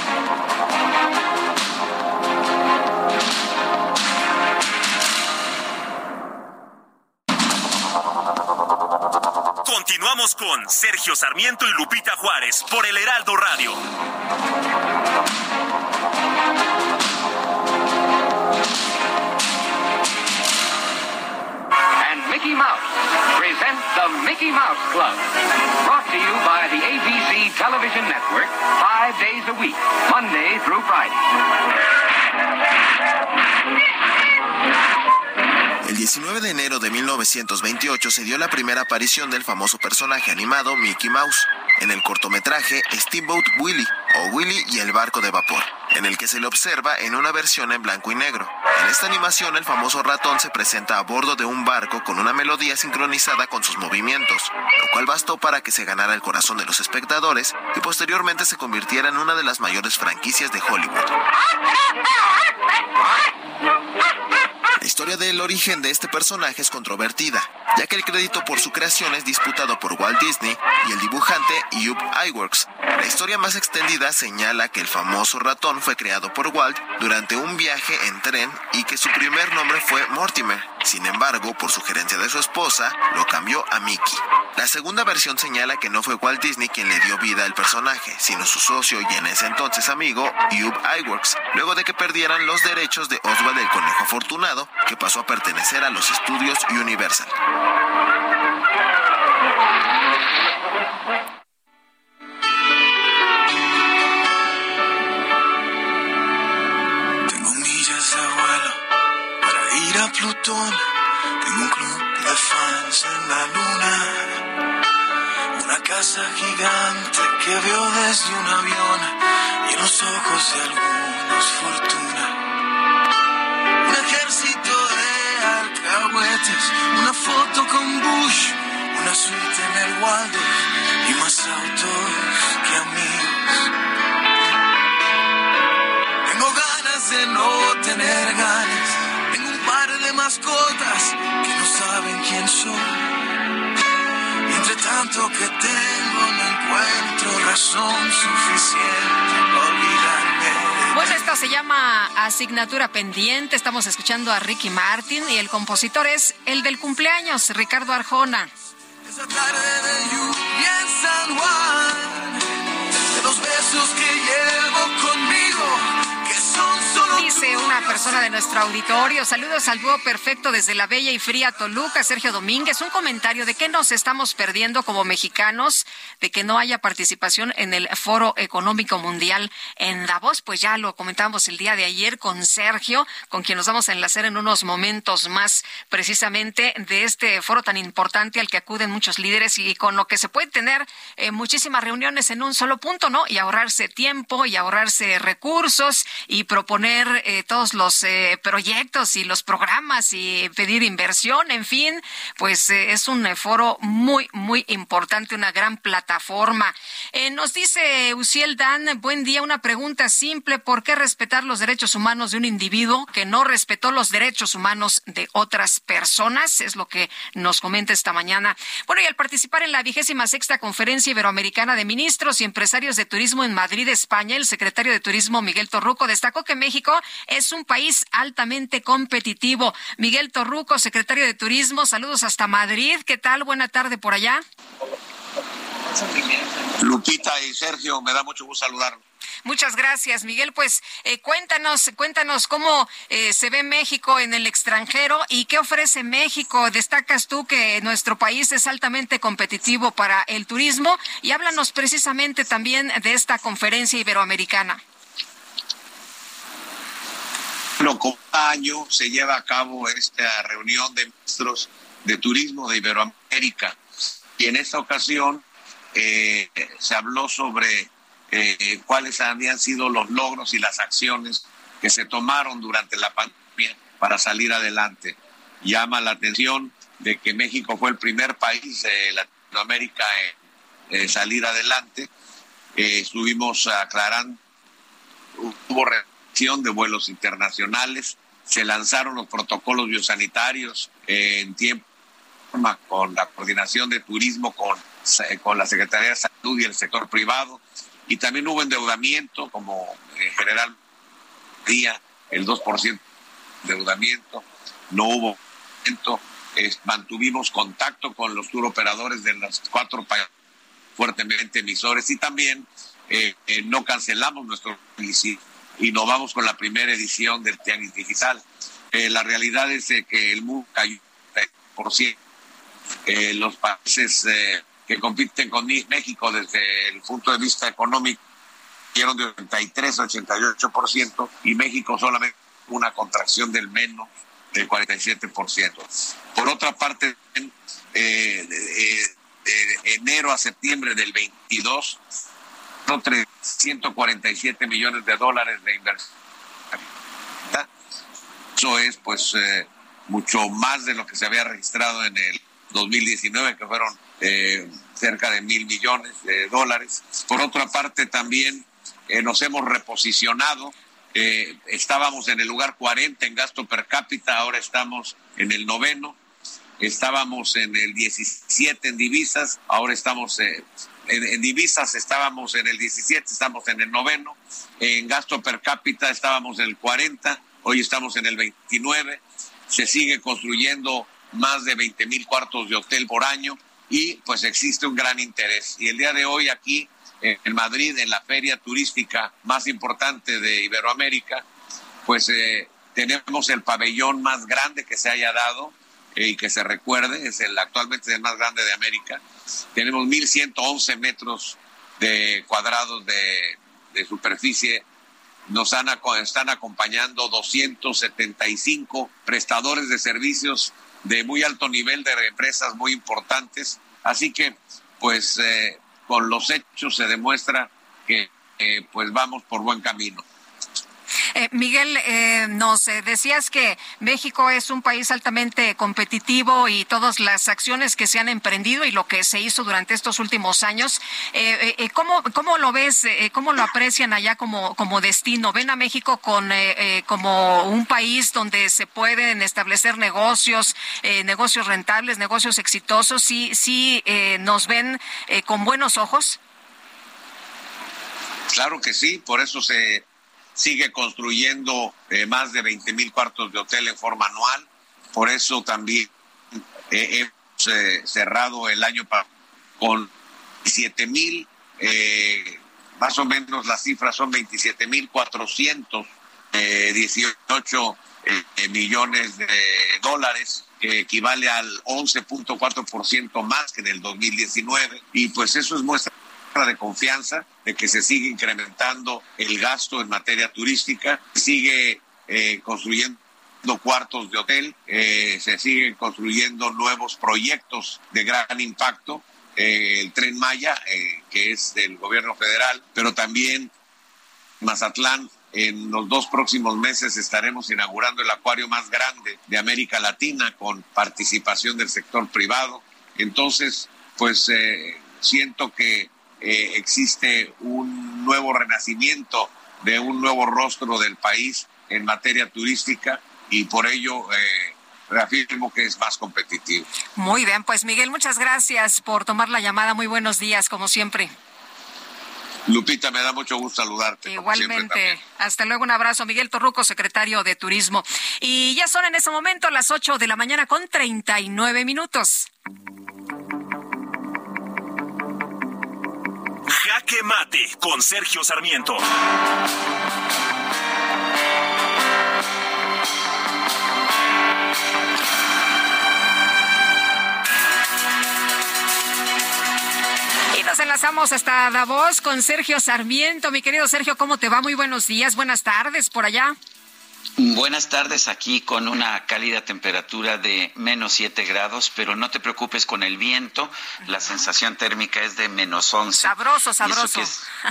Continuamos con Sergio Sarmiento y Lupita Juárez por el Heraldo Radio. And Mickey Mouse presents the Mickey Mouse Club. Brought to you by the ABC Television Network five days a week, Monday through Friday. El 19 de enero de 1928 se dio la primera aparición del famoso personaje animado Mickey Mouse en el cortometraje Steamboat Willie o Willy y el barco de vapor, en el que se le observa en una versión en blanco y negro. En esta animación el famoso ratón se presenta a bordo de un barco con una melodía sincronizada con sus movimientos, lo cual bastó para que se ganara el corazón de los espectadores y posteriormente se convirtiera en una de las mayores franquicias de Hollywood. [laughs] La historia del origen de este personaje es controvertida, ya que el crédito por su creación es disputado por Walt Disney y el dibujante Ub Iwerks. La historia más extendida señala que el famoso ratón fue creado por Walt durante un viaje en tren y que su primer nombre fue Mortimer. Sin embargo, por sugerencia de su esposa, lo cambió a Mickey. La segunda versión señala que no fue Walt Disney quien le dio vida al personaje, sino su socio y en ese entonces amigo, Ub Iwerks, luego de que perdieran los derechos de Oswald el Conejo Afortunado, que pasó a pertenecer a los estudios Universal. Tengo millas de vuelo para ir a Plutón. Tengo un club de fans en la luna. Una casa gigante que veo desde un avión y en los ojos de algunos fortuna. Un ejército una foto con Bush, una suite en el Waldorf y más autos que amigos. Tengo ganas de no tener ganas. Tengo un par de mascotas que no saben quién soy. Y entre tanto que tengo, no encuentro razón suficiente para Bueno, esto se llama Asignatura Pendiente. Estamos escuchando a Ricky Martin y el compositor es el del cumpleaños, Ricardo Arjona. Esa tarde de lluvia en San Juan, de los besos que llevo Dice una persona de nuestro auditorio, saludos al dúo perfecto desde la bella y fría Toluca, Sergio Domínguez, un comentario de qué nos estamos perdiendo como mexicanos, de que no haya participación en el Foro Económico Mundial en Davos, pues ya lo comentamos el día de ayer con Sergio, con quien nos vamos a enlazar en unos momentos más precisamente de este foro tan importante al que acuden muchos líderes y con lo que se puede tener eh, muchísimas reuniones en un solo punto, ¿no? Y ahorrarse tiempo y ahorrarse recursos y proponer eh, todos los eh, proyectos y los programas y pedir inversión, en fin, pues eh, es un foro muy, muy importante, una gran plataforma. Eh, nos dice Uciel Dan, buen día, una pregunta simple, ¿por qué respetar los derechos humanos de un individuo que no respetó los derechos humanos de otras personas? Es lo que nos comenta esta mañana. Bueno, y al participar en la vigésima sexta conferencia iberoamericana de ministros y empresarios de turismo en Madrid, España, el secretario de Turismo Miguel Torruco destacó que México es un país altamente competitivo. Miguel Torruco, secretario de Turismo, saludos hasta Madrid. ¿Qué tal? Buena tarde por allá. Lupita y Sergio, me da mucho gusto saludarlos. Muchas gracias, Miguel. Pues eh, cuéntanos, cuéntanos cómo eh, se ve México en el extranjero y qué ofrece México. Destacas tú que nuestro país es altamente competitivo para el turismo y háblanos precisamente también de esta conferencia iberoamericana. Bueno, cada año se lleva a cabo esta reunión de ministros de turismo de Iberoamérica y en esta ocasión eh, se habló sobre eh, cuáles habían sido los logros y las acciones que se tomaron durante la pandemia para salir adelante. Llama la atención de que México fue el primer país de Latinoamérica en eh, salir adelante. Eh, estuvimos aclarando, hubo de vuelos internacionales, se lanzaron los protocolos biosanitarios en tiempo con la coordinación de turismo con, con la Secretaría de Salud y el sector privado. Y también hubo endeudamiento, como en general día el 2% de endeudamiento, no hubo es, mantuvimos contacto con los tour operadores de los cuatro países fuertemente emisores. Y también eh, eh, no cancelamos nuestro innovamos con la primera edición del Tianguis Digital. Eh, la realidad es que el mundo cayó por ciento. los países que compiten con México desde el punto de vista económico dieron de 83 a 88% y México solamente una contracción del menos del 47%. Por otra parte, eh, de, enero a septiembre del 22, son 347 millones de dólares de inversión. Eso es pues eh, mucho más de lo que se había registrado en el 2019, que fueron eh, cerca de mil millones de dólares. Por otra parte, también eh, nos hemos reposicionado estábamos en el lugar 40 en gasto per cápita, ahora estamos en el noveno. Estábamos en el 17 en divisas, ahora estamos eh, en, divisas, estábamos en el 17, estamos en el noveno. En gasto per cápita estábamos en el 40, hoy estamos en el 29. Se sigue construyendo más de 20 mil cuartos de hotel por año y pues existe un gran interés. Y el día de hoy aquí en Madrid, en la feria turística más importante de Iberoamérica, pues eh, tenemos el pabellón más grande que se haya dado y que se recuerde, es el actualmente el más grande de América. Tenemos 1.111 metros de cuadrados de, de superficie. Nos han, están acompañando 275 prestadores de servicios de muy alto nivel de empresas muy importantes. Así que, pues, eh, con los hechos se demuestra que eh, pues vamos por buen camino. Eh, Miguel, eh, nos decías que México es un país altamente competitivo y todas las acciones que se han emprendido y lo que se hizo durante estos últimos años, ¿cómo, ¿cómo, lo ves, cómo lo aprecian allá como, como destino? ¿Ven a México con, como un país donde se pueden establecer negocios, negocios rentables, negocios exitosos? ¿Sí, sí nos ven con buenos ojos? Claro que sí, por eso se sigue construyendo eh, más de 20 mil cuartos de hotel en forma anual. Por eso también eh, hemos eh, cerrado el año con 7 mil, más o menos las cifras son 27 mil 418 millones de dólares que equivale al 11.4% más que en el 2019 y pues eso es muestra de confianza de que se sigue incrementando el gasto en materia turística, sigue eh, construyendo cuartos de hotel, eh, se siguen construyendo nuevos proyectos de gran impacto, eh, el tren Maya, que es del gobierno federal, pero también Mazatlán. En los dos próximos meses estaremos inaugurando el acuario más grande de América Latina con participación del sector privado. Entonces, pues siento que eh, existe un nuevo renacimiento de un nuevo rostro del país en materia turística y por ello eh, reafirmo que es más competitivo. Muy bien, pues Miguel, muchas gracias por tomar la llamada. Muy buenos días, como siempre. Lupita, me da mucho gusto saludarte. Igualmente. Hasta luego, un abrazo. Miguel Torruco, secretario de Turismo. Y ya son en ese momento las 8 de la mañana con 39 minutos. Jaque Mate con Sergio Sarmiento. Y nos enlazamos hasta Davos con Sergio Sarmiento. Mi querido Sergio, ¿cómo te va? Muy buenos días, buenas tardes por allá. Buenas tardes aquí con una cálida temperatura de menos 7 grados, pero no te preocupes con el viento, la sensación térmica es de menos 11. Sabroso, sabroso.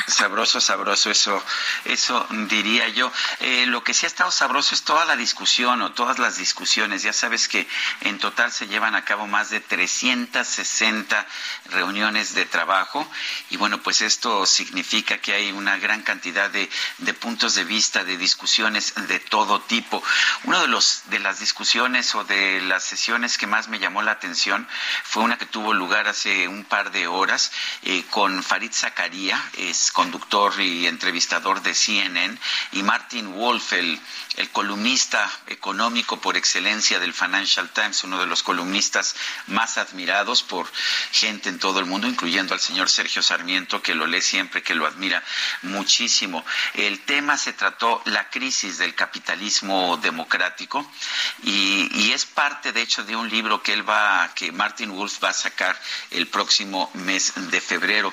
sabroso, sabroso, eso, eso diría yo. Eh, lo que sí ha estado sabroso es toda la discusión o todas las discusiones. Ya sabes que en total se llevan a cabo más de 360 reuniones de trabajo y bueno, pues esto significa que hay una gran cantidad de, de puntos de vista, de discusiones de todo tipo. Una de los de las discusiones o de las sesiones que más me llamó la atención fue una que tuvo lugar hace un par de horas eh, con Farid Zakaria, es conductor y entrevistador de CNN, y Martin Wolf, el, el columnista económico por excelencia del Financial Times, uno de los columnistas más admirados por gente en todo el mundo, incluyendo al señor Sergio Sarmiento, que lo lee siempre, que lo admira muchísimo. El tema se trató la crisis del capitalismo democrático y, es parte de hecho de un libro que él va que Martin Wolf va a sacar el próximo mes de febrero.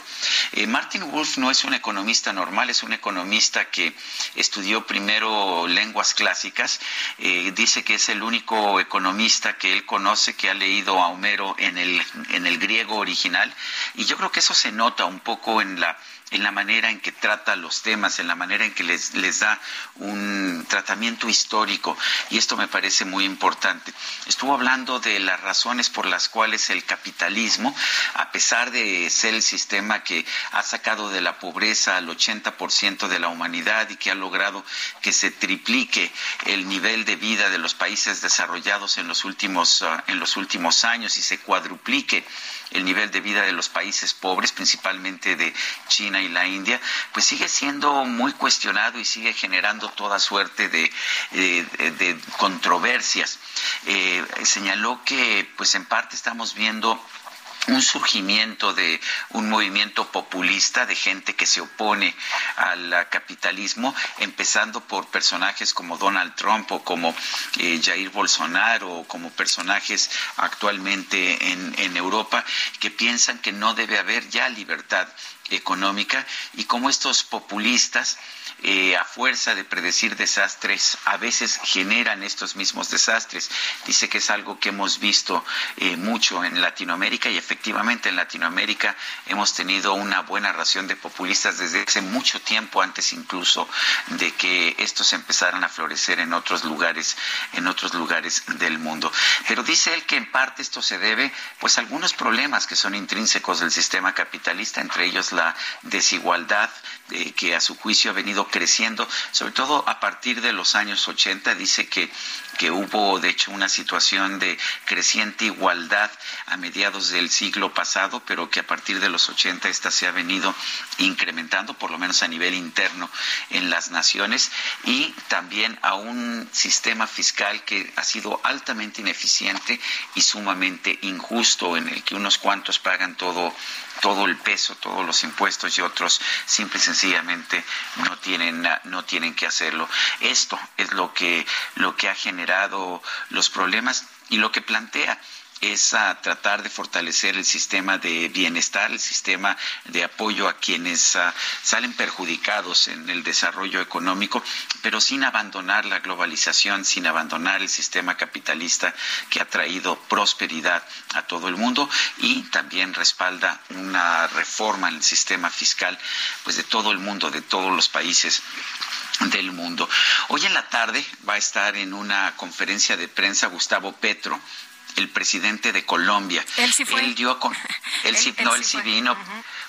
Eh, Martin Wolf no es un economista normal, es un economista que estudió primero lenguas clásicas, eh, dice que es el único economista que él conoce que ha leído a Homero en el, en el griego original. Y yo creo que eso se nota un poco en la en la manera en que trata los temas, en la manera en que les, les da un tratamiento histórico. Y esto me parece muy importante. Estuvo hablando de las razones por las cuales el capitalismo, a pesar de ser el sistema que ha sacado de la pobreza al 80% de la humanidad y que ha logrado que se triplique el nivel de vida de los países desarrollados en los últimos, ah, en los últimos años y se cuadruplique el nivel de vida de los países pobres, principalmente de China y la India, pues sigue siendo muy cuestionado y sigue generando toda suerte de, de, controversias. Eh, señaló que, pues en parte estamos viendo un surgimiento de un movimiento populista de gente que se opone al capitalismo, empezando por personajes como Donald Trump o como eh, Jair Bolsonaro o como personajes actualmente en, en Europa que piensan que no debe haber ya libertad económica y como estos populistas eh, a fuerza de predecir desastres, a veces generan estos mismos desastres. Dice que es algo que hemos visto eh, mucho en Latinoamérica y efectivamente en Latinoamérica hemos tenido una buena ración de populistas desde hace mucho tiempo antes incluso de que estos empezaran a florecer en otros lugares, en otros lugares del mundo. Pero dice él que en parte esto se debe pues a algunos problemas que son intrínsecos del sistema capitalista, entre ellos la desigualdad eh, que a su juicio ha venido creciendo, sobre todo a partir de los años 80. Dice que, que hubo, de hecho, una situación de creciente igualdad a mediados del siglo pasado, pero que a partir de los 80 esta se ha venido incrementando, por lo menos a nivel interno en las naciones, y también a un sistema fiscal que ha sido altamente ineficiente y sumamente injusto, en el que unos cuantos pagan todo todo el peso, todos los impuestos y otros simple y sencillamente no tienen no tienen que hacerlo. Esto es lo que lo que ha generado los problemas y lo que plantea es a tratar de fortalecer el sistema de bienestar, el sistema de apoyo a quienes ah, salen perjudicados en el desarrollo económico, pero sin abandonar la globalización, sin abandonar el sistema capitalista que ha traído prosperidad a todo el mundo y también respalda una reforma en el sistema fiscal pues de todo el mundo, de todos los países del mundo. Hoy en la tarde va a estar en una conferencia de prensa Gustavo Petro, el presidente de Colombia. Él sí fue. Él dio con, [laughs] él, sí, no, él sí vino.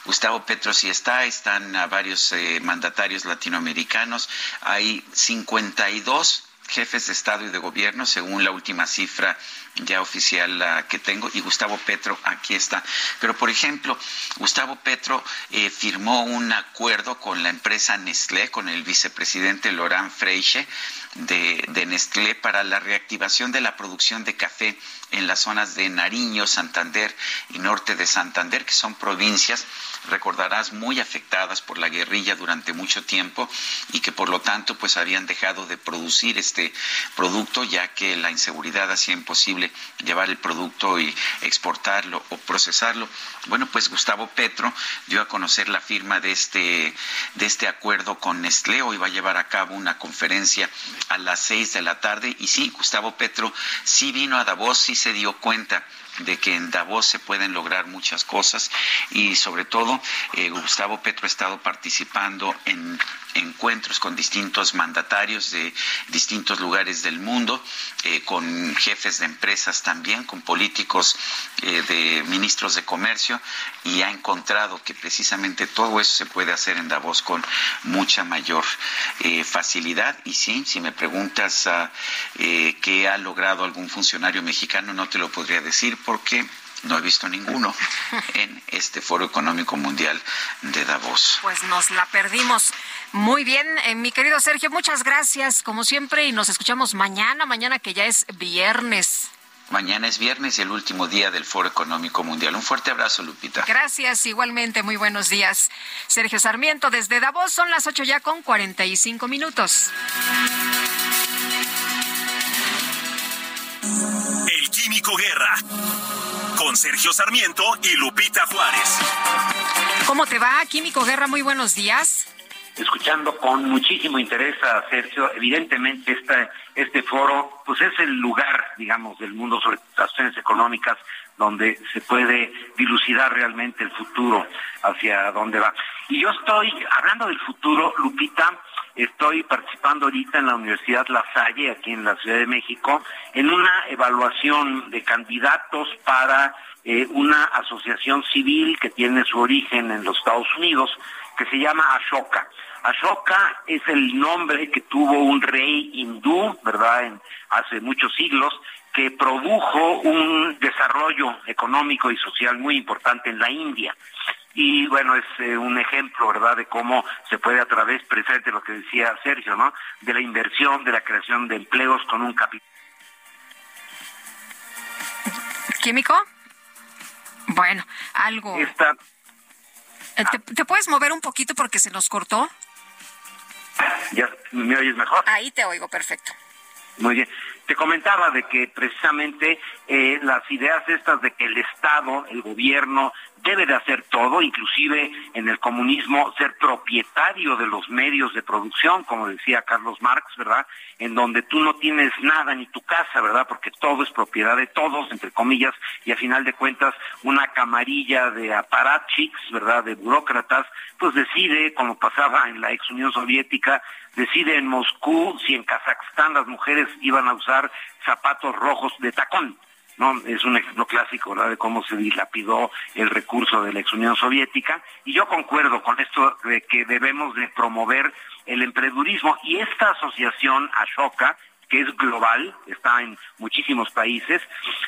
Gustavo Petro sí está, están varios eh, mandatarios latinoamericanos. Hay 52 jefes de Estado y de Gobierno, según la última cifra ya oficial que tengo, y Gustavo Petro aquí está. Pero, por ejemplo, Gustavo Petro eh, firmó un acuerdo con la empresa Nestlé, con el vicepresidente Laurent Freiche de, de Nestlé, para la reactivación de la producción de café en las zonas de Nariño, Santander y norte de Santander, que son provincias, recordarás, muy afectadas por la guerrilla durante mucho tiempo y que por lo tanto pues habían dejado de producir este producto ya que la inseguridad hacía imposible llevar el producto y exportarlo o procesarlo. Bueno, pues Gustavo Petro dio a conocer la firma de este de este acuerdo con Nestlé. Hoy va a llevar a cabo una conferencia a las seis de la tarde y sí, Gustavo Petro sí vino a Davos, sí se dio cuenta de que en Davos se pueden lograr muchas cosas y sobre todo eh, Gustavo Petro ha estado participando en encuentros con distintos mandatarios de distintos lugares del mundo, eh, con jefes de empresas también, con políticos eh, de ministros de comercio y ha encontrado que precisamente todo eso se puede hacer en Davos con mucha mayor facilidad. Y sí, si me preguntas uh, qué ha logrado algún funcionario mexicano, no te lo podría decir porque no he visto ninguno en este Foro Económico Mundial de Davos. Pues nos la perdimos. Muy bien, eh, mi querido Sergio, muchas gracias, como siempre, y nos escuchamos mañana, mañana que ya es viernes. Mañana es viernes y el último día del Foro Económico Mundial. Un fuerte abrazo, Lupita. Gracias, igualmente, muy buenos días. Sergio Sarmiento, desde Davos, son las ocho ya con 45 minutos. Químico Guerra con Sergio Sarmiento y Lupita Juárez. ¿Cómo te va, Químico Guerra? Muy buenos días. escuchando con muchísimo interés a Sergio. Evidentemente, este, este foro pues es el lugar, digamos, del mundo sobre las cuestiones económicas donde se puede dilucidar realmente el futuro hacia dónde va. Y yo estoy, hablando del futuro, Lupita, estoy participando ahorita en la Universidad La Salle, aquí en la Ciudad de México, en una evaluación de candidatos para eh, una asociación civil que tiene su origen en los Estados Unidos, que se llama Ashoka. Ashoka es el nombre que tuvo un rey hindú, ¿verdad?, hace muchos siglos, que produjo un desarrollo económico y social muy importante en la India. Y bueno, es eh, un ejemplo, ¿verdad?, de cómo se puede a través, precisamente lo que decía Sergio, ¿no?, de la inversión, de la creación de empleos con un capital. ¿Químico? Bueno, algo. Esta... Eh, ¿Te, ¿Te puedes mover un poquito porque se nos cortó? ¿Ya me oyes mejor? Ahí te oigo, perfecto. Muy bien. Te comentaba de que precisamente eh, las ideas estas de que el Estado, el gobierno, debe de hacer todo, inclusive en el comunismo ser propietario de los medios de producción, como decía Carlos Marx, ¿verdad? En donde tú no tienes nada ni tu casa, ¿verdad? Porque todo es propiedad de todos, entre comillas, y a final de cuentas una camarilla de aparatchiks, ¿verdad? De burócratas, pues decide, como pasaba en la ex Unión Soviética, decide en Moscú si en Kazajstán las mujeres iban a usar zapatos rojos de tacón. ¿no? Es un ejemplo clásico de cómo se dilapidó el recurso de la ex Unión Soviética y yo concuerdo con esto de que debemos de promover el emprendedurismo y esta asociación Ashoka que es global, está en muchísimos países,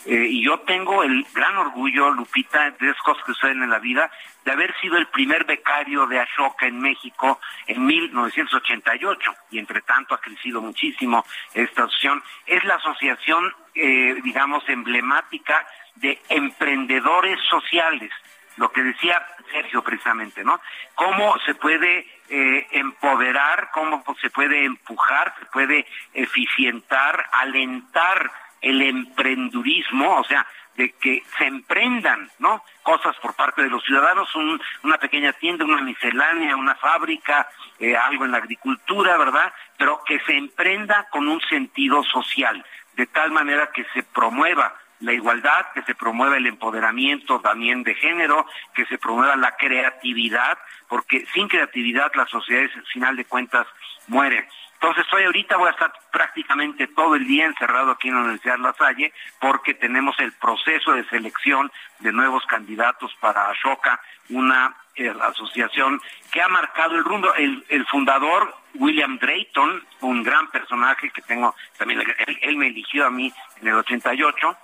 eh, y yo tengo el gran orgullo, Lupita, de esas cosas que suceden en la vida, de haber sido el primer becario de Ashoka en México en 1988, y entre tanto ha crecido muchísimo esta asociación. Es la asociación, eh, digamos, emblemática de emprendedores sociales lo que decía Sergio precisamente, ¿no? Cómo se puede eh, empoderar, cómo se puede empujar, se puede eficientar, alentar el emprendurismo, o sea, de que se emprendan, ¿no? Cosas por parte de los ciudadanos, una pequeña tienda, una miscelánea, una fábrica, eh, algo en la agricultura, ¿verdad? Pero que se emprenda con un sentido social, de tal manera que se promueva la igualdad, que se promueva el empoderamiento también de género, que se promueva la creatividad, porque sin creatividad las sociedades, al final de cuentas, mueren. Entonces, estoy ahorita, voy a estar prácticamente todo el día encerrado aquí en la Universidad La Salle, porque tenemos el proceso de selección de nuevos candidatos para Ashoka, una eh, asociación que ha marcado el rumbo. El, fundador, William Drayton, un gran personaje que tengo, también él me eligió a mí en el 88,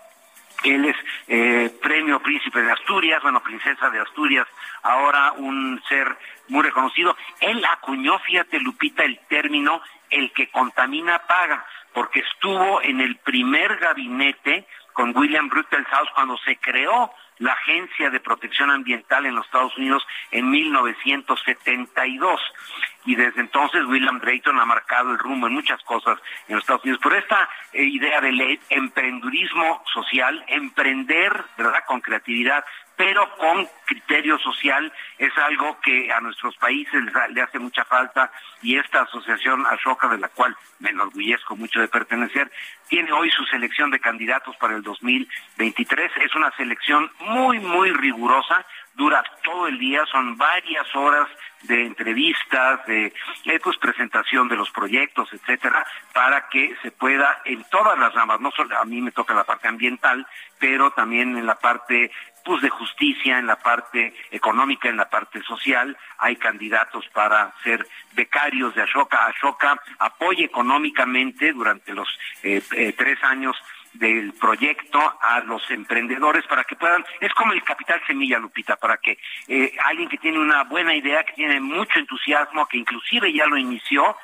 él es eh, premio príncipe de Asturias, bueno, princesa de Asturias, ahora un ser muy reconocido. Él acuñó, fíjate Lupita, el término el que contamina paga, porque estuvo en el primer gabinete con William House cuando se creó la Agencia de Protección Ambiental en los Estados Unidos en 1972. Y desde entonces William Drayton ha marcado el rumbo en muchas cosas en los Estados Unidos. Por esta eh, idea del emprendurismo social, emprender, ¿verdad?, con creatividad, pero con criterio social es algo que a nuestros países le hace mucha falta y esta asociación Ashoka, de la cual me enorgullezco mucho de pertenecer, tiene hoy su selección de candidatos para el 2023. Es una selección muy, muy rigurosa, dura todo el día, son varias horas de entrevistas, de eh, pues, presentación de los proyectos, etcétera, para que se pueda en todas las ramas, no solo a mí me toca la parte ambiental, pero también en la parte pues de justicia, en la parte económica, en la parte social, hay candidatos para ser becarios de Ashoka. Ashoka apoya económicamente durante los eh, eh, tres años del proyecto a los emprendedores para que puedan, es como el capital semilla, Lupita, para que eh, alguien que tiene una buena idea, que tiene mucho entusiasmo, que inclusive ya lo inició,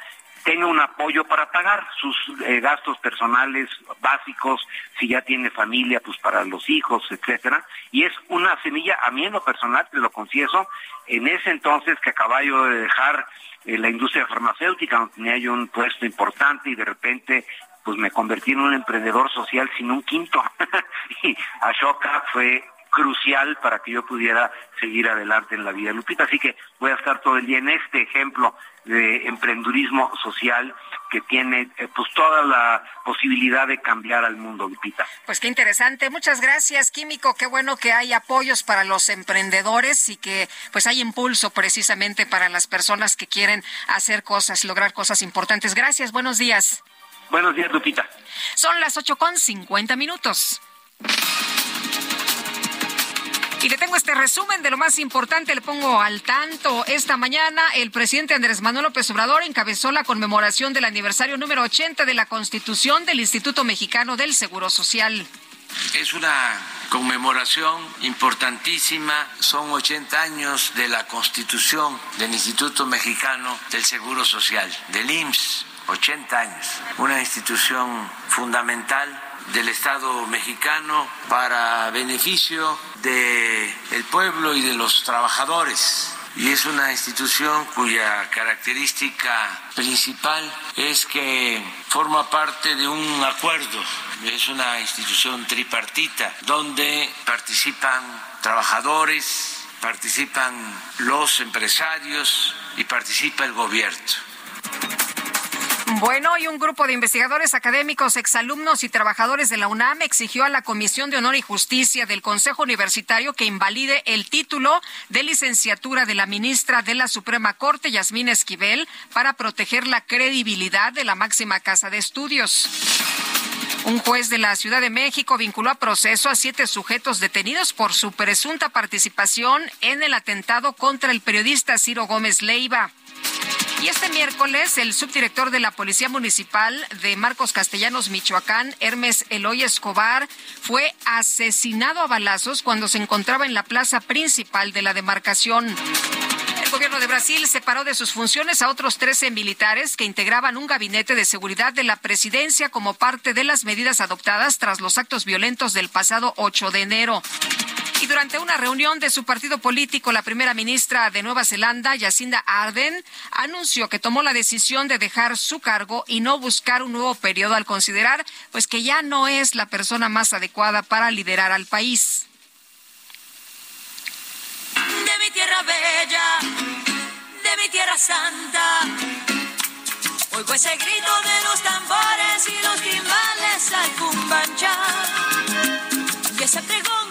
tenga un apoyo para pagar sus eh, gastos personales básicos, si ya tiene familia, pues para los hijos, etcétera. Y es una semilla, a mí en lo personal, te lo confieso, en ese entonces que acababa yo de dejar eh, la industria farmacéutica, donde tenía yo un puesto importante y de repente pues me convertí en un emprendedor social sin un quinto. [laughs] y Ashoka fue crucial para que yo pudiera seguir adelante en la vida, Lupita. Así que voy a estar todo el día en este ejemplo de emprendurismo social que tiene eh, pues toda la posibilidad de cambiar al mundo, Lupita. Pues qué interesante. Muchas gracias, Químico. Qué bueno que hay apoyos para los emprendedores y que pues hay impulso precisamente para las personas que quieren hacer cosas, lograr cosas importantes. Gracias, buenos días. Buenos días, Lupita. Son las ocho con cincuenta minutos. Y le tengo este resumen de lo más importante, le pongo al tanto. Esta mañana el presidente Andrés Manuel López Obrador encabezó la conmemoración del aniversario número 80 de la Constitución del Instituto Mexicano del Seguro Social. Es una conmemoración importantísima, son 80 años de la constitución del Instituto Mexicano del Seguro Social, del IMSS, 80 años, una institución fundamental del Estado mexicano para beneficio del pueblo y de los trabajadores. Y es una institución cuya característica principal es que forma parte de un acuerdo. Es una institución tripartita donde participan trabajadores, participan los empresarios y participa el gobierno. Bueno, y un grupo de investigadores académicos, exalumnos y trabajadores de la UNAM exigió a la Comisión de Honor y Justicia del Consejo Universitario que invalide el título de licenciatura de la ministra de la Suprema Corte, Yasmín Esquivel, para proteger la credibilidad de la máxima casa de estudios. Un juez de la Ciudad de México vinculó a proceso a siete sujetos detenidos por su presunta participación en el atentado contra el periodista Ciro Gómez Leiva. Y este miércoles, el subdirector de la Policía Municipal de Marcos Castellanos, Michoacán, Hermes Eloy Escobar, fue asesinado a balazos cuando se encontraba en la plaza principal de la demarcación. El gobierno de Brasil separó de sus funciones a otros 13 militares que integraban un gabinete de seguridad de la presidencia como parte de las medidas adoptadas tras los actos violentos del pasado 8 de enero. Y durante una reunión de su partido político, la primera ministra de Nueva Zelanda, Jacinda Arden, anunció que tomó la decisión de dejar su cargo y no buscar un nuevo periodo al considerar pues que ya no es la persona más adecuada para liderar al país. De mi tierra bella, de mi tierra santa, oigo ese grito de los tambores y los timbales al cumbancha. Y ese pregón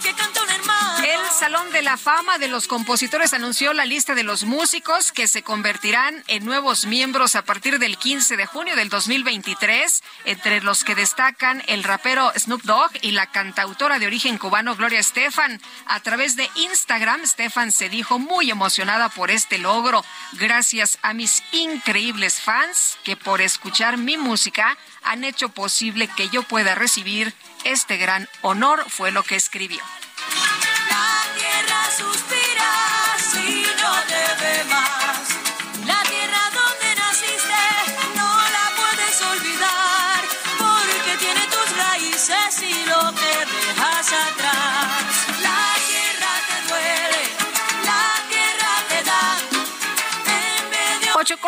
Salón de la Fama de los Compositores anunció la lista de los músicos que se convertirán en nuevos miembros a partir del 15 de junio del 2023, entre los que destacan el rapero Snoop Dogg y la cantautora de origen cubano Gloria Estefan. A través de Instagram, Stefan se dijo muy emocionada por este logro. Gracias a mis increíbles fans que por escuchar mi música han hecho posible que yo pueda recibir este gran honor, fue lo que escribió.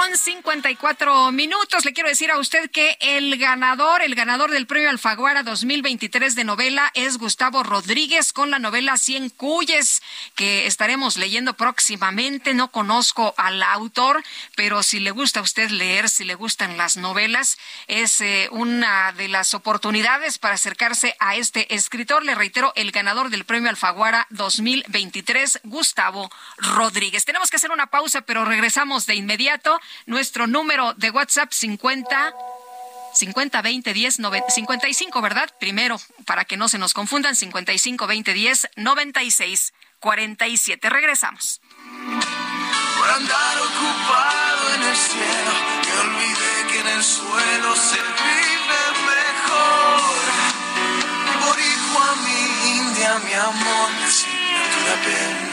Con 54 minutos. Le quiero decir a usted que el ganador, el ganador del premio Alfaguara 2023 de novela es Gustavo Rodríguez con la novela Cien Cuyes, que estaremos leyendo próximamente. No conozco al autor, pero si le gusta a usted leer, si le gustan las novelas, es eh, una de las oportunidades para acercarse a este escritor. Le reitero, el ganador del premio Alfaguara 2023, Gustavo Rodríguez. Tenemos que hacer una pausa, pero regresamos de inmediato. Nuestro número de WhatsApp 50 50 20 10 9, 55, ¿verdad? Primero, para que no se nos confundan, 55 20 10 96 47. Regresamos. Por andar ocupado en el cielo, me olvidé que en el suelo se vive mejor. Y por hijo a mi India, mi amor, decirle ven.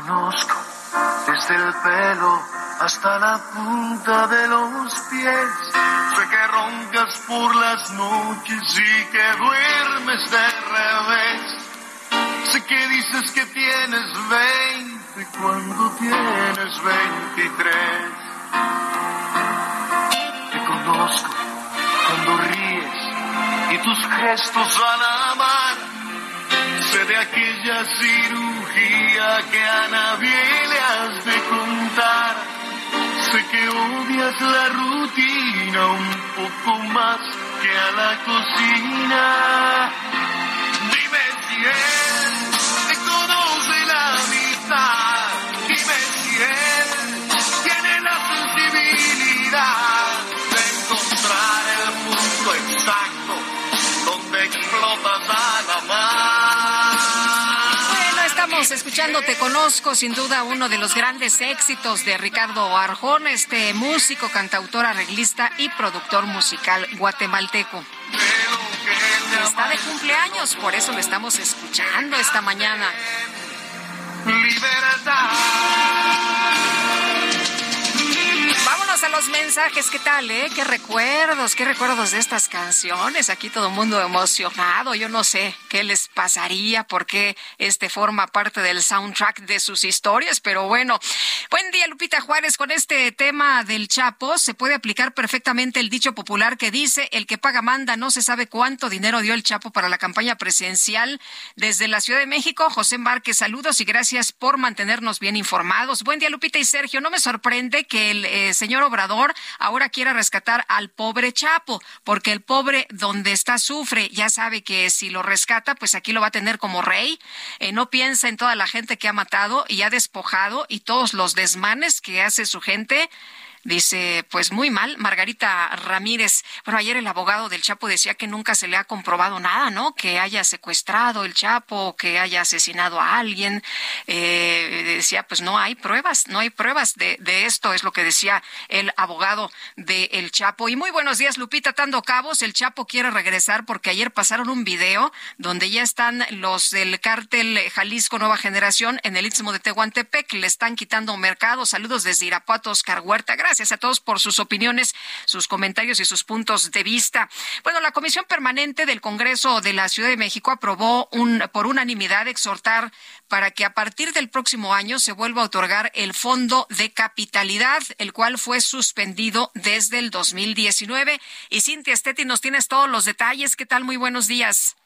conozco desde el pelo hasta la punta de los pies. Sé que roncas por las noches y que duermes de revés. Sé que dices que tienes 20 cuando tienes 23. Te conozco cuando ríes y tus gestos al amar. Aquella cirugía que a nadie le has de contar. Sé que odias la rutina un poco más que a la cocina. Dime si él te conoce la mitad. Escuchando Te Conozco, sin duda uno de los grandes éxitos de Ricardo Arjón, este músico, cantautor, arreglista y productor musical guatemalteco. Está de cumpleaños, por eso lo estamos escuchando esta mañana. A los mensajes, ¿qué tal, eh? ¿Qué recuerdos, qué recuerdos de estas canciones? Aquí todo el mundo emocionado, yo no sé qué les pasaría, porque este forma parte del soundtrack de sus historias, pero bueno. Buen día, Lupita Juárez, con este tema del Chapo se puede aplicar perfectamente el dicho popular que dice, el que paga manda, no se sabe cuánto dinero dio el Chapo para la campaña presidencial desde la Ciudad de México. José Márquez, saludos y gracias por mantenernos bien informados. Buen día, Lupita y Sergio. No me sorprende que el eh, señor Obrador ahora quiera rescatar al pobre Chapo, porque el pobre donde está sufre, ya sabe que si lo rescata, pues aquí lo va a tener como rey. Eh, no piensa en toda la gente que ha matado y ha despojado y todos los desmanes que hace su gente. Dice, pues muy mal, Margarita Ramírez. Bueno, ayer el abogado del Chapo decía que nunca se le ha comprobado nada, ¿no? Que haya secuestrado el Chapo, que haya asesinado a alguien. Eh, decía, pues no hay pruebas, no hay pruebas de, de esto, es lo que decía el abogado del Chapo. Y muy buenos días, Lupita Tando Cabos. El Chapo quiere regresar porque ayer pasaron un video donde ya están los del cártel Jalisco Nueva Generación en el Istmo de Tehuantepec. Le están quitando mercado. Saludos desde Irapuato, Oscar Huerta. Gracias a todos por sus opiniones, sus comentarios y sus puntos de vista. Bueno, la Comisión Permanente del Congreso de la Ciudad de México aprobó un, por unanimidad exhortar para que a partir del próximo año se vuelva a otorgar el Fondo de Capitalidad, el cual fue suspendido desde el 2019. Y Cintia Estetti, nos tienes todos los detalles. ¿Qué tal? Muy buenos días.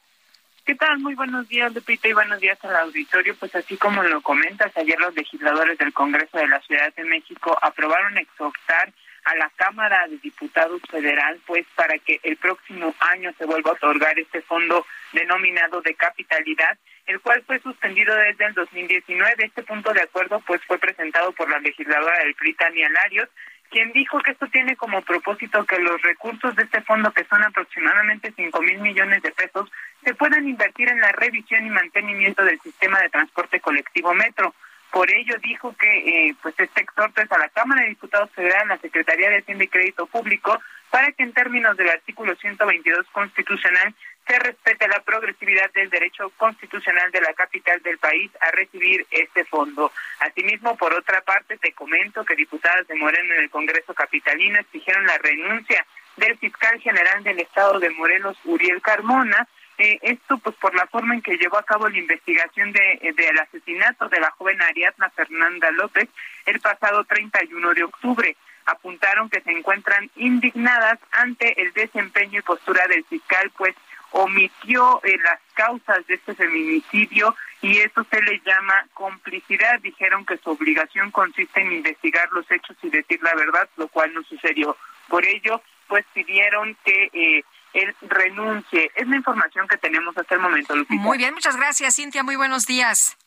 ¿Qué tal? Muy buenos días, Lupita, y buenos días al auditorio. Pues así como lo comentas, ayer los legisladores del Congreso de la Ciudad de México aprobaron exhortar a la Cámara de Diputados Federal, pues para que el próximo año se vuelva a otorgar este fondo denominado de capitalidad, el cual fue suspendido desde el 2019. Este punto de acuerdo pues fue presentado por la legisladora del PRI, Tania Larios, quien dijo que esto tiene como propósito que los recursos de este fondo, que son aproximadamente cinco mil millones de pesos, se puedan invertir en la revisión y mantenimiento del sistema de transporte colectivo metro. Por ello dijo que eh, pues este exhorto es a la Cámara de Diputados Federal, a la Secretaría de Hacienda y Crédito Público, para que en términos del artículo 122 constitucional se respete la progresividad del derecho constitucional de la capital del país a recibir este fondo. Asimismo, por otra parte, te comento que diputadas de Moreno en el Congreso Capitalino exigieron la renuncia del fiscal general del Estado de Morelos, Uriel Carmona, eh, esto pues por la forma en que llevó a cabo la investigación de, eh, del asesinato de la joven Ariadna Fernanda López el pasado 31 de octubre. Apuntaron que se encuentran indignadas ante el desempeño y postura del fiscal, pues omitió eh, las causas de este feminicidio y eso se le llama complicidad. Dijeron que su obligación consiste en investigar los hechos y decir la verdad, lo cual no sucedió. Por ello, pues pidieron que eh, él renuncie. Es la información que tenemos hasta el momento. Muy bien, muchas gracias, Cintia. Muy buenos días.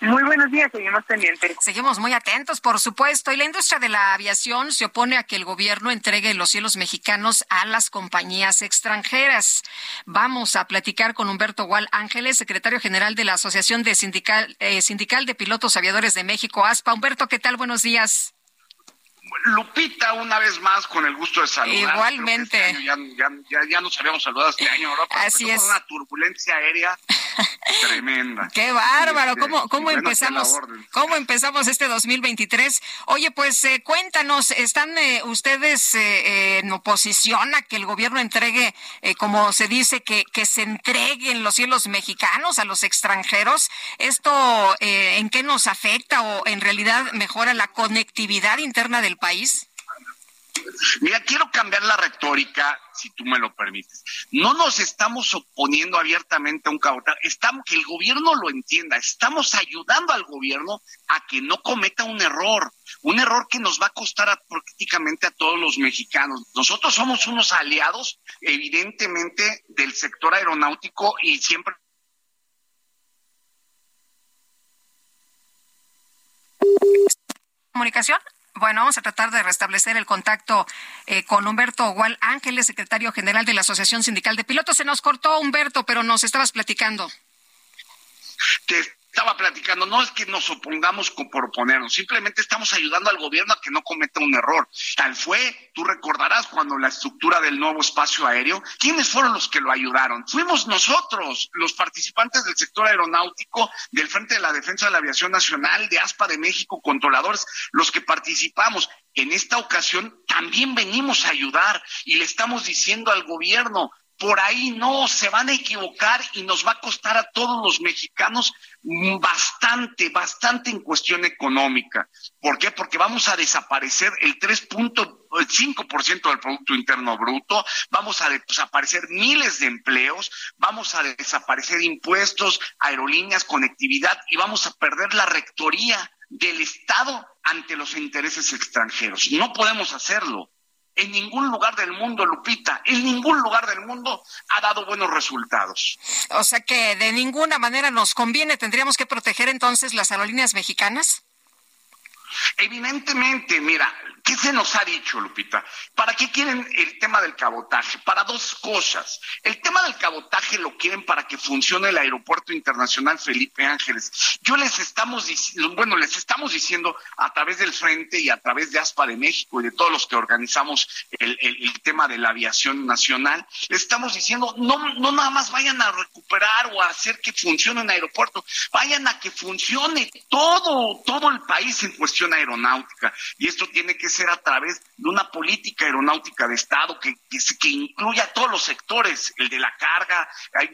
Muy buenos días, seguimos pendientes. Seguimos muy atentos, por supuesto. Y la industria de la aviación se opone a que el gobierno entregue los cielos mexicanos a las compañías extranjeras. Vamos a platicar con Humberto Gual Ángeles, secretario general de la Asociación de Sindical, eh, Sindical de Pilotos Aviadores de México, ASPA. Humberto, ¿qué tal? Buenos días. Lupita, una vez más, con el gusto de saludar. Igualmente. Este ya, ya, ya, ya, nos habíamos saludado este año, ¿verdad? Pero Así es. Una turbulencia aérea [laughs] tremenda. Qué bárbaro. Este, ¿Cómo, cómo empezamos? ¿Cómo empezamos este 2023? Oye, pues eh, cuéntanos, ¿están eh, ustedes eh, eh, en oposición a que el gobierno entregue, eh, como se dice, que, que se entreguen los cielos mexicanos a los extranjeros? ¿Esto eh, en qué nos afecta o en realidad mejora la conectividad interna del país? Mira, quiero cambiar la retórica, si tú me lo permites. No nos estamos oponiendo abiertamente a un cabotaje, estamos que el gobierno lo entienda, estamos ayudando al gobierno a que no cometa un error, un error que nos va a costar a- prácticamente a todos los mexicanos. Nosotros somos unos aliados, evidentemente, del sector aeronáutico y siempre comunicación? Bueno, vamos a tratar de restablecer el contacto eh, con Humberto Gual Ángeles, secretario general de la Asociación Sindical de Pilotos. Se nos cortó, Humberto, pero nos estabas platicando. te estaba platicando, no es que nos opongamos por oponernos, simplemente estamos ayudando al gobierno a que no cometa un error. Tal fue, tú recordarás cuando la estructura del nuevo espacio aéreo, ¿quiénes fueron los que lo ayudaron? Fuimos nosotros, los participantes del sector aeronáutico, del Frente de la Defensa de la Aviación Nacional, de ASPA de México, controladores, los que participamos. En esta ocasión también venimos a ayudar y le estamos diciendo al gobierno, por ahí no, se van a equivocar y nos va a costar a todos los mexicanos bastante, bastante en cuestión económica. ¿Por qué? Porque vamos a desaparecer el 3.5% del Producto Interno Bruto, vamos a desaparecer miles de empleos, vamos a desaparecer impuestos, aerolíneas, conectividad y vamos a perder la rectoría del Estado ante los intereses extranjeros. No podemos hacerlo en ningún lugar del mundo, Lupita, en ningún lugar del mundo ha dado buenos resultados. O sea que de ninguna manera nos conviene. ¿Tendríamos que proteger entonces las aerolíneas mexicanas? Evidentemente, mira, ¿qué se nos ha dicho, Lupita? ¿Para qué quieren el tema del cabotaje? Para dos cosas. El tema del cabotaje lo quieren para que funcione el Aeropuerto Internacional Felipe Ángeles. Yo les estamos diciendo, bueno, les estamos diciendo a través del Frente y a través de ASPA de México y de todos los que organizamos el, tema de la aviación nacional, les estamos diciendo, no, no nada más vayan a recuperar o a hacer que funcione un aeropuerto, vayan a que funcione todo, todo el país en cuestión aeronáutica. Y esto tiene que ser a través de una política aeronáutica de Estado que, que, que incluya todos los sectores, el de la carga,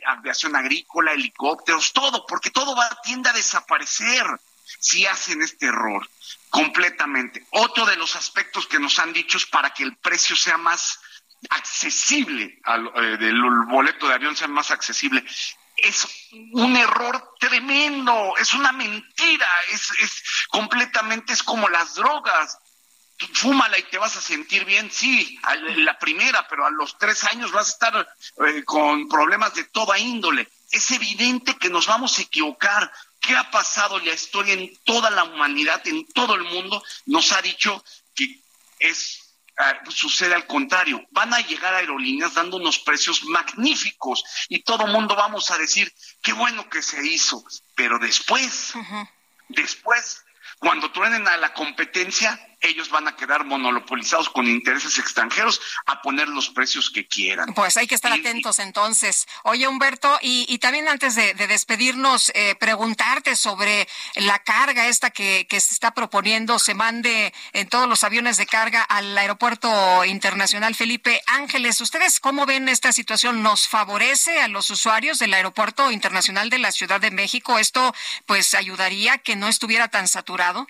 aviación agrícola, helicópteros, todo, porque todo va tiende a desaparecer si hacen este error completamente. Otro de los aspectos que nos han dicho es para que el precio sea más accesible, al, eh, del boleto de avión sea más accesible. Es un error tremendo, es una mentira, es, es completamente, es como las drogas. Fúmala y te vas a sentir bien, sí, la primera, pero a los tres años vas a estar eh, con problemas de toda índole. Es evidente que nos vamos a equivocar. ¿Qué ha pasado la historia en toda la humanidad, en todo el mundo? Nos ha dicho que es ah, sucede al contrario. Van a llegar aerolíneas dando unos precios magníficos y todo mundo vamos a decir, qué bueno que se hizo. Pero después, después, cuando truenen a la competencia, ellos van a quedar monopolizados con intereses extranjeros a poner los precios que quieran. Pues hay que estar atentos entonces. Oye, Humberto, y, y también antes de, de despedirnos, eh, preguntarte sobre la carga esta que, que se está proponiendo, se mande en todos los aviones de carga al Aeropuerto Internacional Felipe Ángeles. ¿Ustedes cómo ven esta situación? ¿Nos favorece a los usuarios del Aeropuerto Internacional de la Ciudad de México? ¿Esto pues ayudaría a que no estuviera tan saturado?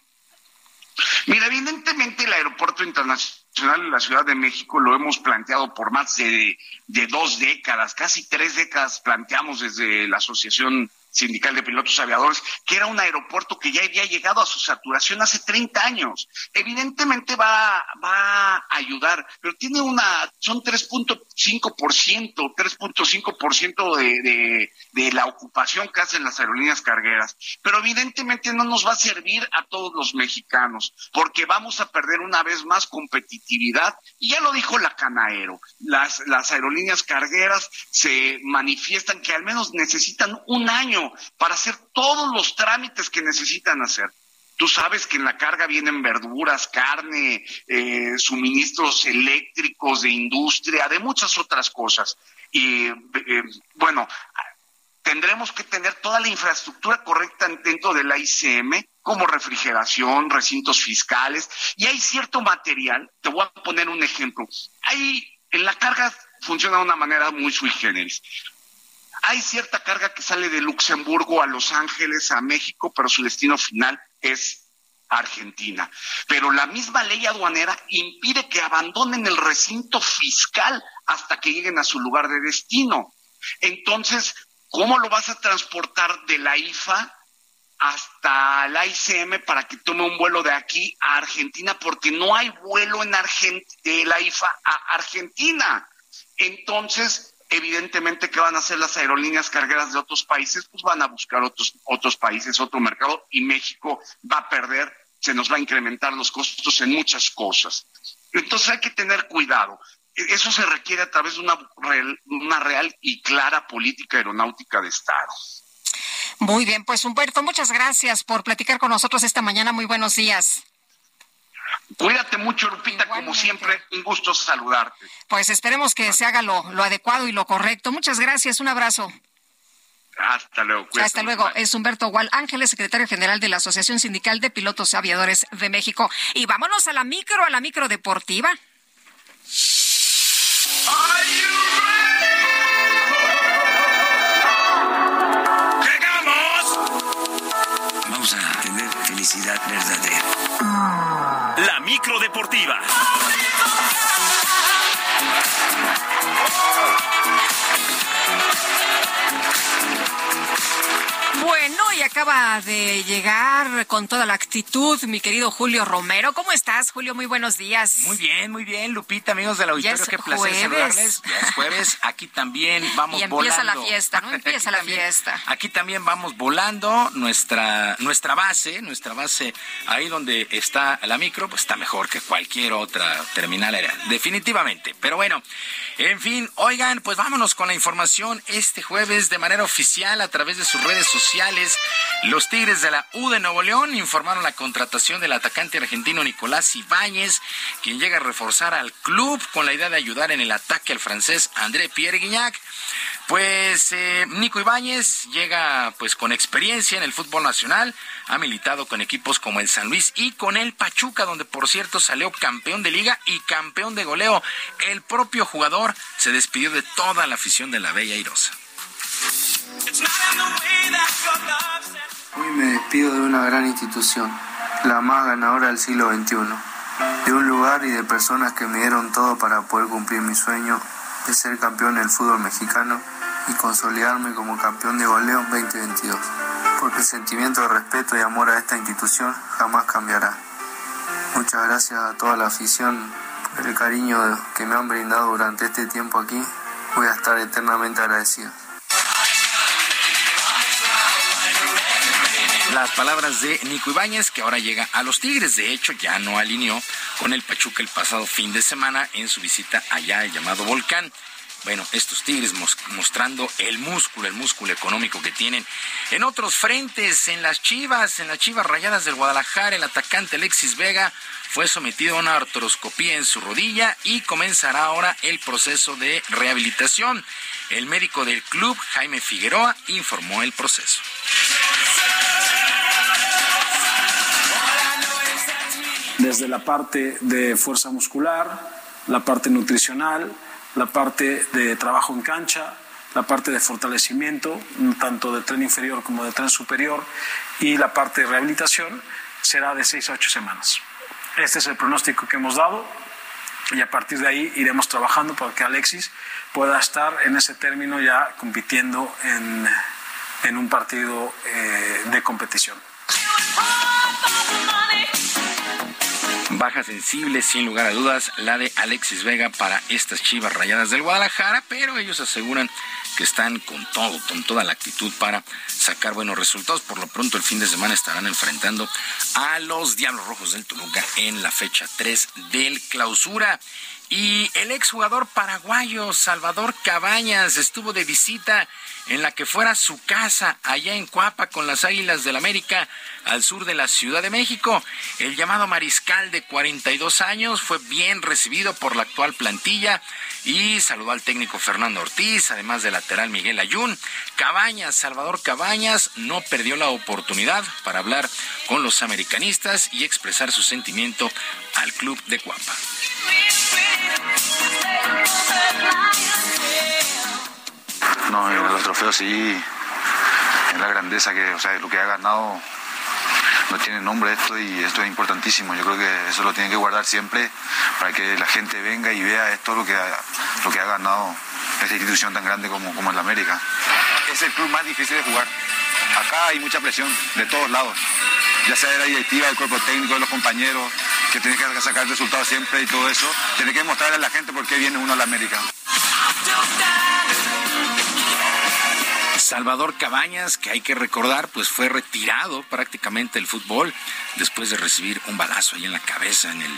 Mira, evidentemente el Aeropuerto Internacional Nacional de la Ciudad de México lo hemos planteado por más de, de dos décadas, casi tres décadas planteamos desde la Asociación Sindical de Pilotos Aviadores, que era un aeropuerto que ya había llegado a su saturación hace 30 años. Evidentemente va, va a ayudar, pero tiene una, son 3.5%, 3.5% de, de, de la ocupación que hacen las aerolíneas cargueras. Pero evidentemente no nos va a servir a todos los mexicanos, porque vamos a perder una vez más competitividad. Y ya lo dijo la Canaero, las, las aerolíneas cargueras se manifiestan que al menos necesitan un año para hacer todos los trámites que necesitan hacer. Tú sabes que en la carga vienen verduras, carne, eh, suministros eléctricos de industria, de muchas otras cosas. Y eh, bueno, tendremos que tener toda la infraestructura correcta dentro de la ICM, como refrigeración, recintos fiscales, y hay cierto material, te voy a poner un ejemplo. Hay, en la carga funciona de una manera muy sui generis. Hay cierta carga que sale de Luxemburgo a Los Ángeles, a México, pero su destino final es Argentina. Pero la misma ley aduanera impide que abandonen el recinto fiscal hasta que lleguen a su lugar de destino. Entonces, ¿cómo lo vas a transportar de la IFA hasta la ICM para que tome un vuelo de aquí a Argentina? Porque no hay vuelo en de la IFA a Argentina. Entonces, evidentemente que van a hacer las aerolíneas cargueras de otros países, pues van a buscar otros otros países, otro mercado y México va a perder, se nos va a incrementar los costos en muchas cosas. Entonces hay que tener cuidado. Eso se requiere a través de una una real y clara política aeronáutica de Estado. Muy bien, pues Humberto, muchas gracias por platicar con nosotros esta mañana. Muy buenos días. Cuídate mucho, Lupita, como siempre, un gusto saludarte. Pues esperemos que se haga lo, adecuado y lo correcto. Muchas gracias, un abrazo. Hasta luego. Hasta luego. Es Humberto Gual Ángeles, secretario general de la Asociación Sindical de Pilotos Aviadores de México. Y vámonos a la micro, a la micro deportiva. Felicidad verdadera. La micro deportiva. Bueno, y acaba de llegar con toda la actitud mi querido Julio Romero. ¿Cómo estás, Julio? Muy buenos días. Muy bien, muy bien, Lupita, amigos del auditorio, qué placer jueves. saludarles. Ya es jueves, aquí también [laughs] vamos y empieza volando. la fiesta, ¿no? [laughs] Empieza la fiesta. Aquí también vamos volando. Nuestra, nuestra base, nuestra base, ahí donde está la micro, pues está mejor que cualquier otra terminal aérea. Definitivamente. Pero bueno, en fin, oigan, pues vámonos con la información este jueves de manera oficial a través de sus redes sociales. Los Tigres de la U de Nuevo León informaron la contratación del atacante argentino Nicolás Ibáñez, quien llega a reforzar al club con la idea de ayudar en el ataque al francés André Pierre Guignac. Pues eh, Nico Ibáñez llega pues con experiencia en el fútbol nacional, ha militado con equipos como el San Luis y con el Pachuca, donde por cierto salió campeón de liga y campeón de goleo. El propio jugador se despidió de toda la afición de la Bella Irosa. Hoy me despido de una gran institución, la más ganadora del siglo XXI, de un lugar y de personas que me dieron todo para poder cumplir mi sueño de ser campeón del fútbol mexicano y consolidarme como campeón de goleo 2022, porque el sentimiento de respeto y amor a esta institución jamás cambiará. Muchas gracias a toda la afición por el cariño que me han brindado durante este tiempo aquí. Voy a estar eternamente agradecido. Las palabras de Nico Ibáñez, que ahora llega a los Tigres. De hecho, ya no alineó con el Pachuca el pasado fin de semana en su visita allá, el llamado Volcán. Bueno, estos Tigres mostrando el músculo, el músculo económico que tienen. En otros frentes, en las Chivas, en las Chivas Rayadas del Guadalajara, el atacante Alexis Vega fue sometido a una artroscopía en su rodilla y comenzará ahora el proceso de rehabilitación. El médico del club, Jaime Figueroa, informó el proceso. Desde la parte de fuerza muscular, la parte nutricional, la parte de trabajo en cancha, la parte de fortalecimiento, tanto de tren inferior como de tren superior, y la parte de rehabilitación será de 6 a 8 semanas. Este es el pronóstico que hemos dado y a partir de ahí iremos trabajando para que Alexis pueda estar en ese término ya compitiendo en, en un partido eh, de competición. Baja sensible, sin lugar a dudas, la de Alexis Vega para estas chivas rayadas del Guadalajara, pero ellos aseguran que están con todo, con toda la actitud para sacar buenos resultados. Por lo pronto, el fin de semana estarán enfrentando a los Diablos Rojos del Toluca en la fecha 3 del clausura. Y el exjugador paraguayo Salvador Cabañas estuvo de visita en la que fuera su casa allá en Cuapa con las Águilas del América al sur de la Ciudad de México. El llamado mariscal de 42 años fue bien recibido por la actual plantilla y saludó al técnico Fernando Ortiz, además del lateral Miguel Ayun. Cabañas, Salvador Cabañas, no perdió la oportunidad para hablar con los americanistas y expresar su sentimiento al club de Cuapa. No, en los trofeos sí, en la grandeza que, o sea, lo que ha ganado no tiene nombre esto y esto es importantísimo. Yo creo que eso lo tienen que guardar siempre para que la gente venga y vea esto lo que ha, lo que ha ganado esta institución tan grande como, como la América. Es el club más difícil de jugar. Acá hay mucha presión de todos lados, ya sea de la directiva, del cuerpo técnico, de los compañeros, que tienen que sacar resultados siempre y todo eso. Tiene que mostrarle a la gente por qué viene uno a la América. Salvador Cabañas, que hay que recordar, pues fue retirado prácticamente del fútbol después de recibir un balazo ahí en la cabeza en el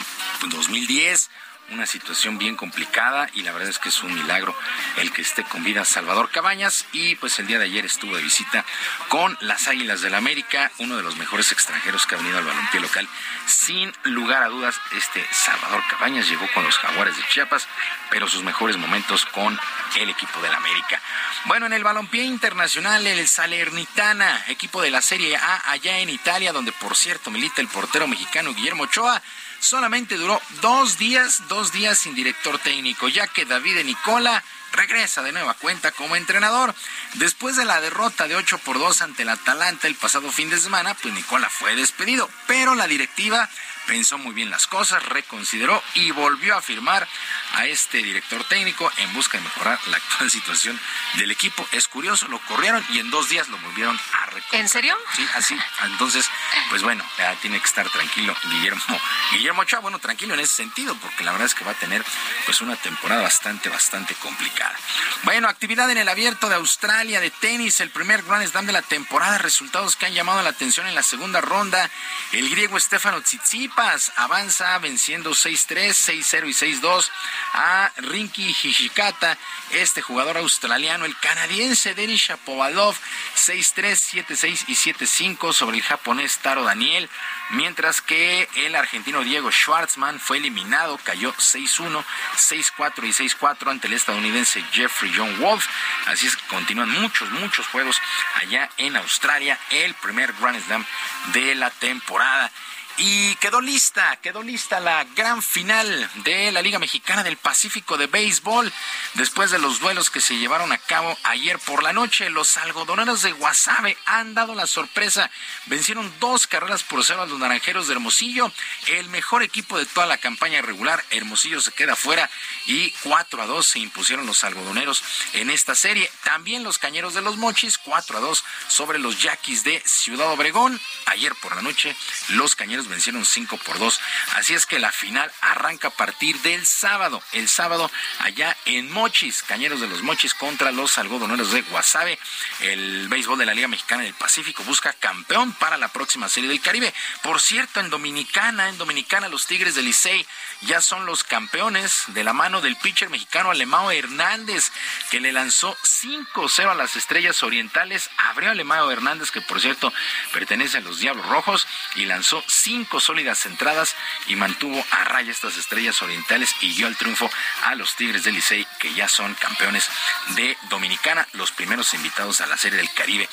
2010 una situación bien complicada y la verdad es que es un milagro el que esté con vida Salvador Cabañas y pues el día de ayer estuvo de visita con las Águilas del la América, uno de los mejores extranjeros que ha venido al balompié local. Sin lugar a dudas, este Salvador Cabañas llegó con los Jaguares de Chiapas, pero sus mejores momentos con el equipo del América. Bueno, en el balompié internacional, el Salernitana, equipo de la Serie A allá en Italia, donde por cierto milita el portero mexicano Guillermo Ochoa, solamente duró dos días, dos días sin director técnico, ya que David Nicola regresa de nueva cuenta como entrenador. Después de la derrota de 8 por 2 ante el Atalanta el pasado fin de semana, pues Nicola fue despedido, pero la directiva pensó muy bien las cosas, reconsideró y volvió a firmar a este director técnico en busca de mejorar la actual [laughs] situación del equipo. Es curioso, lo corrieron y en dos días lo volvieron a reconocer. ¿En serio? Sí, así. Entonces, pues bueno, ya tiene que estar tranquilo Guillermo. [laughs] Guillermo Ochoa, bueno, tranquilo en ese sentido, porque la verdad es que va a tener pues una temporada bastante, bastante complicada. Bueno, actividad en el abierto de Australia de tenis, el primer Grand Slam de la temporada, resultados que han llamado la atención en la segunda ronda. El griego Stefano Tsitsipas avanza venciendo 6-3, 6-0 y 6-2 a Rinky Hishikata, este jugador australiano, el canadiense Denis Shapovalov, 6-3, 7-6 y 7-5 sobre el japonés Taro Daniel, mientras que el argentino Diego Schwartzman fue eliminado, cayó 6-1, 6-4 y 6-4 ante el estadounidense Jeffrey John Wolf. Así es que continúan muchos, muchos juegos allá en Australia, el primer Grand Slam de la temporada. Y quedó lista, quedó lista la gran final de la Liga Mexicana del Pacífico de Béisbol. Después de los duelos que se llevaron a cabo ayer por la noche, los algodoneros de Guasave han dado la sorpresa. Vencieron dos carreras por cero a los naranjeros de Hermosillo. El mejor equipo de toda la campaña regular, Hermosillo se queda fuera y 4 a 2 se impusieron los algodoneros en esta serie. También los cañeros de los Mochis, 4 a 2 sobre los Yaquis de Ciudad Obregón. Ayer por la noche, los cañeros vencieron 5 por 2. Así es que la final arranca a partir del sábado. El sábado allá en Mochis, Cañeros de los Mochis contra los algodoneros de Guasave. El béisbol de la Liga Mexicana del Pacífico busca campeón para la próxima serie del Caribe. Por cierto, en Dominicana, en Dominicana los Tigres del Licey ya son los campeones de la mano del pitcher mexicano Alemao Hernández, que le lanzó 5-0 a las Estrellas Orientales. Abrió Alemao Hernández, que por cierto pertenece a los Diablos Rojos, y lanzó 5 sólidas entradas y mantuvo a raya estas Estrellas Orientales y dio el triunfo a los Tigres del Licey, que ya son campeones de Dominicana, los primeros invitados a la Serie del Caribe.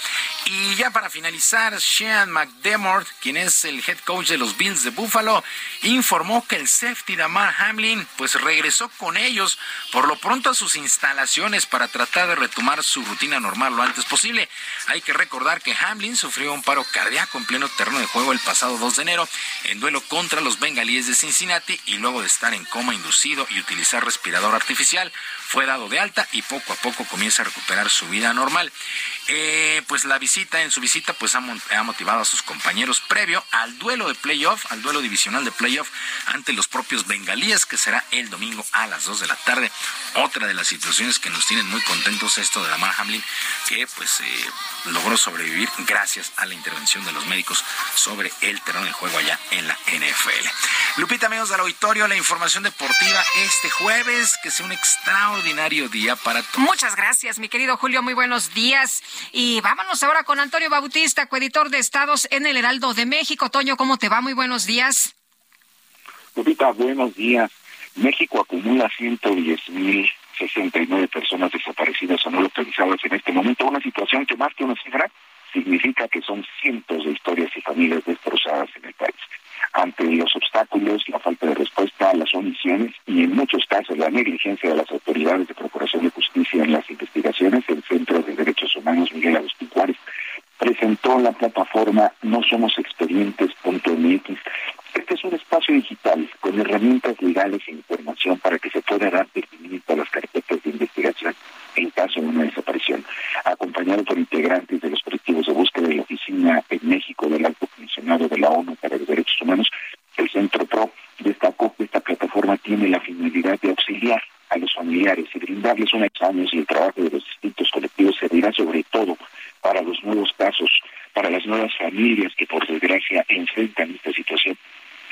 Y ya para finalizar, Sean McDermott, quien es el head coach de los Bills de Buffalo, informó que el safety Damar Hamlin pues regresó con ellos por lo pronto a sus instalaciones para tratar de retomar su rutina normal lo antes posible. Hay que recordar que Hamlin sufrió un paro cardíaco en pleno terreno de juego el pasado 2 de enero en duelo contra los bengalíes de Cincinnati y luego de estar en coma inducido y utilizar respirador artificial, fue dado de alta y poco a poco comienza a recuperar su vida normal. Eh, pues la visita, en su visita, pues ha, motivado a sus compañeros previo al duelo de playoff, al duelo divisional de playoff ante los propios bengalíes, que será el domingo a las 2 de la tarde. Otra de las situaciones que nos tienen muy contentos esto de Damar Hamlin, que pues eh, logró sobrevivir gracias a la intervención de los médicos sobre el terreno de juego allá en la NFL. Lupita, amigos del auditorio, la información deportiva este jueves, que sea un extraordinario día para todos. Muchas gracias, mi querido Julio, muy buenos días. Y vámonos ahora con Antonio Bautista, coeditor de Estados en el Heraldo de México. Toño, ¿cómo te va? Muy buenos días. Lupita, buenos días. México acumula 110 mil 69 personas desaparecidas o no localizadas en este momento, una situación que más que una cifra significa que son cientos de historias y familias destrozadas en el país. Ante los obstáculos, la falta de respuesta, las omisiones y en muchos casos la negligencia de las autoridades de Procuración de Justicia en las investigaciones, el Centro de Derechos Humanos Miguel Agustín Juárez presentó la plataforma No Somos Expedientes.mx. Este es un espacio digital con herramientas legales e información para que se pueda dar seguimiento a las carpetas de investigación en caso de una desaparición, acompañado por integrantes de los colectivos de búsqueda de la Oficina en México del Alto Comisionado de la ONU para los Derechos Humanos, el Centro PRO destacó que esta plataforma tiene la finalidad de auxiliar a los familiares y brindarles unos años y el trabajo de los distintos colectivos servirá sobre todo para los nuevos casos, para las nuevas familias que por desgracia enfrentan esta situación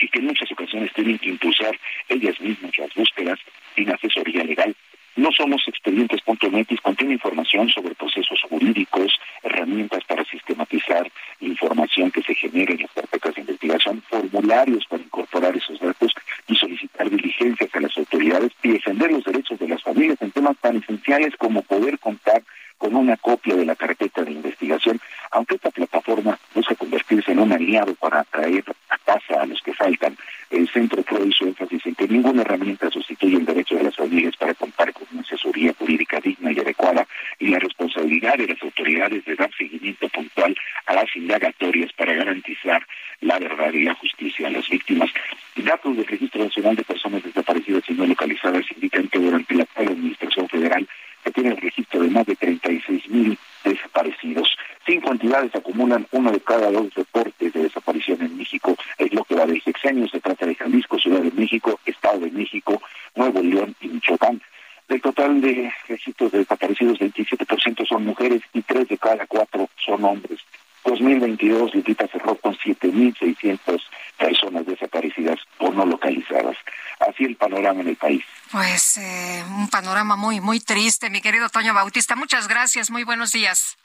y que en muchas ocasiones tienen que impulsar ellas mismas las búsquedas sin asesoría legal. No somos expedientes.mx, contiene información sobre procesos jurídicos, herramientas para sistematizar información que se genere en las carpetas de investigación, formularios para incorporar esos datos y solicitar diligencias a las autoridades y defender los derechos de las familias en temas tan esenciales como poder contar con una copia de la carpeta de investigación, aunque esta plataforma busca convertirse en un aliado para atraer a casa a los que faltan. El Centro Pro hizo énfasis en que ninguna herramienta sustituye el derecho de las familias para contar con una asesoría jurídica digna y adecuada y la responsabilidad de las autoridades de dar seguimiento puntual a las indagatorias para garantizar la verdad y la justicia a las víctimas. Datos del Registro Nacional de Personas Desaparecidas y No Localizadas indican que durante la actual Administración Federal se tiene el registro de más de 36 mil desaparecidos. Cinco entidades acumulan uno de cada dos reportes de desaparición en México. Es lo que va del sexenio. Se trata de Jalisco, Ciudad de México, Estado de México, Nuevo León y Michoacán. Del total de registros de desaparecidos, 27% son mujeres y tres de cada cuatro son hombres. 2022, Lupita cerró con 7.600 personas desaparecidas o no localizadas. Así el panorama en el país. Pues eh, un panorama muy, muy triste, mi querido Toño Bautista. Muchas gracias, muy buenos días.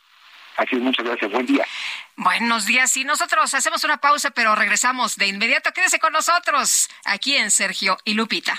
Así es, muchas gracias, buen día. Buenos días, y nosotros hacemos una pausa, pero regresamos de inmediato. Quédese con nosotros, aquí en Sergio y Lupita.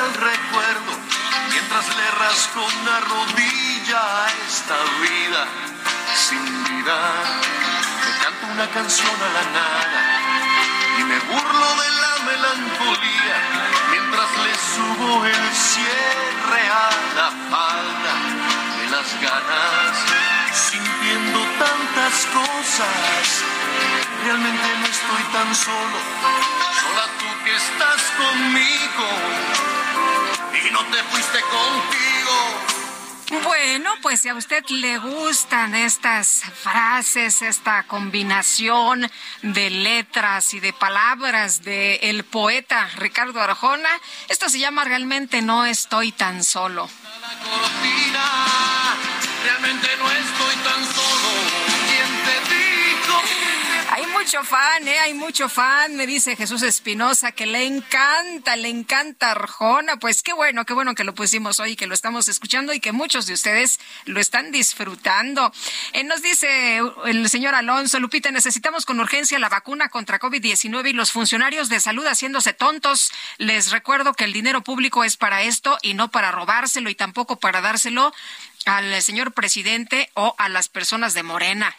Recuerdo mientras le rasco una rodilla a esta vida sin vida. Me canto una canción a la nada y me burlo de la melancolía mientras le subo el cierre a la falda de las ganas, sintiendo tantas cosas. Realmente no estoy tan solo, sola tú que estás conmigo no te fuiste contigo. Bueno, pues si a usted le gustan estas frases, esta combinación de letras y de palabras del el poeta Ricardo Arjona, esto se llama realmente No estoy tan solo. Realmente no estoy tan solo. Mucho fan, ¿eh? Hay mucho fan, me dice Jesús Espinosa, que le encanta, le encanta Arjona. Pues qué bueno, qué bueno que lo pusimos hoy, que lo estamos escuchando y que muchos de ustedes lo están disfrutando. Eh, nos dice el señor Alonso, Lupita, necesitamos con urgencia la vacuna contra COVID-19 y los funcionarios de salud haciéndose tontos. Les recuerdo que el dinero público es para esto y no para robárselo y tampoco para dárselo al señor presidente o a las personas de Morena.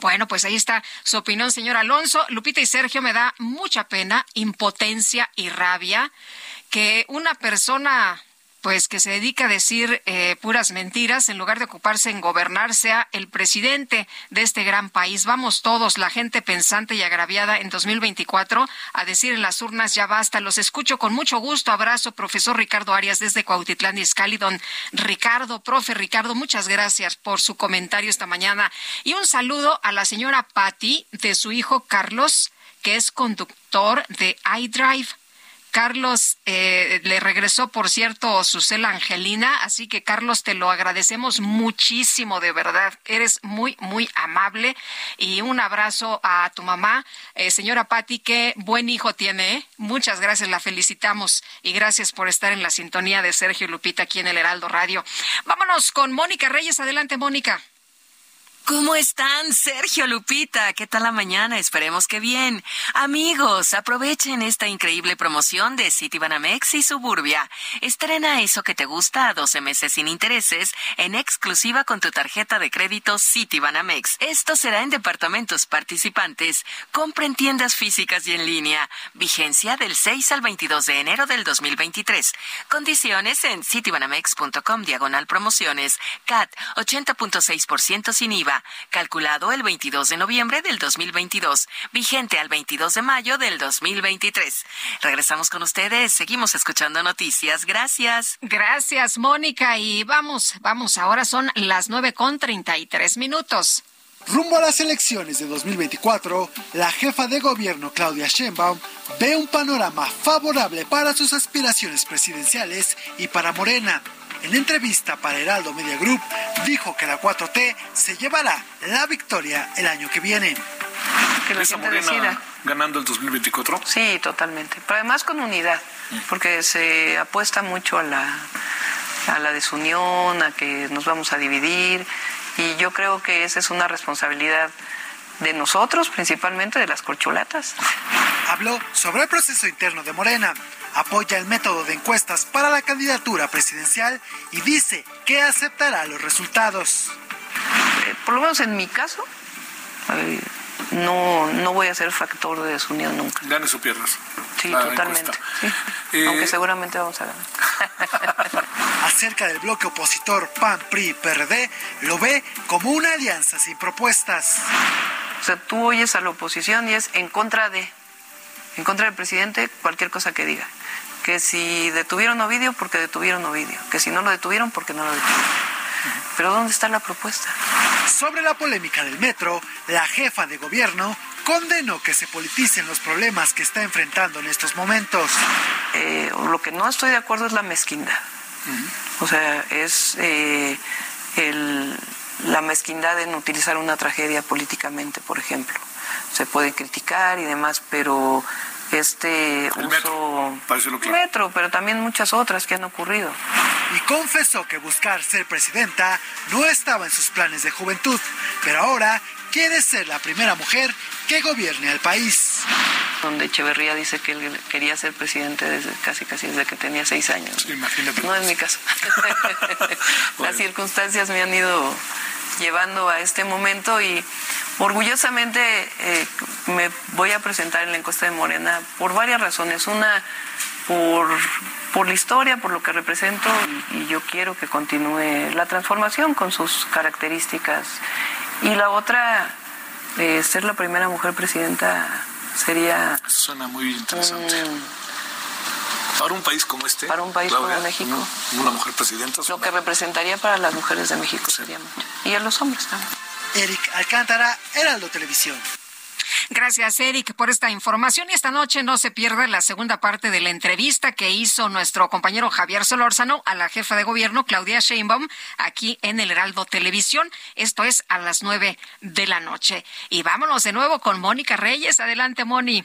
Bueno, pues ahí está su opinión, señor Alonso. Lupita y Sergio, me da mucha pena, impotencia y rabia que una persona pues que se dedica a decir eh, puras mentiras en lugar de ocuparse en gobernar sea el presidente de este gran país. Vamos todos, la gente pensante y agraviada en 2024 a decir en las urnas ya basta. Los escucho con mucho gusto. Abrazo, profesor Ricardo Arias desde Cuautitlán. Don Ricardo, profe Ricardo, muchas gracias por su comentario esta mañana y un saludo a la señora Patti de su hijo Carlos, que es conductor de iDrive. Carlos eh, le regresó, por cierto, su cela Angelina, así que Carlos, te lo agradecemos muchísimo, de verdad. Eres muy, muy amable. Y un abrazo a tu mamá, eh, señora Patti, qué buen hijo tiene. ¿eh? Muchas gracias, la felicitamos y gracias por estar en la sintonía de Sergio Lupita aquí en el Heraldo Radio. Vámonos con Mónica Reyes. Adelante, Mónica. ¿Cómo están, Sergio Lupita? ¿Qué tal la mañana? Esperemos que bien. Amigos, aprovechen esta increíble promoción de Citibanamex y Suburbia. Estrena eso que te gusta a 12 meses sin intereses en exclusiva con tu tarjeta de crédito Citibanamex. Esto será en departamentos participantes. Compra en tiendas físicas y en línea. Vigencia del 6 al 22 de enero del 2023. Condiciones en citibanamex.com diagonal promociones. CAT 80.6% sin IVA calculado el 22 de noviembre del 2022, vigente al 22 de mayo del 2023. Regresamos con ustedes, seguimos escuchando noticias. Gracias. Gracias, Mónica. Y vamos, vamos, ahora son las nueve con treinta y tres minutos. Rumbo a las elecciones de 2024, la jefa de gobierno Claudia Sheinbaum ve un panorama favorable para sus aspiraciones presidenciales y para Morena. En entrevista para Heraldo Media Group, dijo que la 4T se llevará la victoria el año que viene. Que la gente decida. ganando el 2024? Sí, totalmente. Pero además con unidad, porque se apuesta mucho a la, a la desunión, a que nos vamos a dividir, y yo creo que esa es una responsabilidad de nosotros, principalmente de las corcholatas. Habló sobre el proceso interno de Morena, apoya el método de encuestas para la candidatura presidencial y dice que aceptará los resultados. Eh, por lo menos en mi caso, no, no voy a ser factor de desunión nunca. Ganes o pierdas. Sí, la totalmente. sí. Eh, Aunque seguramente vamos a ganar. [laughs] Acerca del bloque opositor PAN, PRI, PRD, lo ve como una alianza sin propuestas. O sea, tú oyes a la oposición y es en contra de, en contra del presidente, cualquier cosa que diga. Que si detuvieron a Ovidio, porque detuvieron a Ovidio. Que si no lo detuvieron, porque no lo detuvieron. Pero ¿dónde está la propuesta? Sobre la polémica del metro, la jefa de gobierno condenó que se politicen los problemas que está enfrentando en estos momentos. Eh, lo que no estoy de acuerdo es la mezquindad. O sea, es eh, el- la mezquindad en utilizar una tragedia políticamente, por ejemplo. Se puede criticar y demás, pero este El uso metro, claro. metro, pero también muchas otras que han ocurrido. Y confesó que buscar ser presidenta no estaba en sus planes de juventud, pero ahora quiere ser la primera mujer que gobierne al país. Donde Echeverría dice que él quería ser presidente desde casi casi desde que tenía seis años. Imagínate. No es mi caso. [laughs] Las circunstancias me han ido llevando a este momento y orgullosamente eh, me voy a presentar en la encuesta de Morena por varias razones. Una, por, por la historia, por lo que represento y, yo quiero que continúe la transformación con sus características. Y la otra, eh, ser la primera mujer presidenta sería... Suena muy interesante. Para un país como este. Para un país como México. Una mujer presidenta. Lo que representaría para las mujeres de México sería mucho. Y a los hombres también. Eric Alcántara, Heraldo Televisión. Gracias, Eric, por esta información. Y esta noche no se pierda la segunda parte de la entrevista que hizo nuestro compañero Javier Solórzano a la jefa de gobierno, Claudia Sheinbaum, aquí en el Heraldo Televisión. Esto es a las nueve de la noche. Y vámonos de nuevo con Mónica Reyes. Adelante, Moni.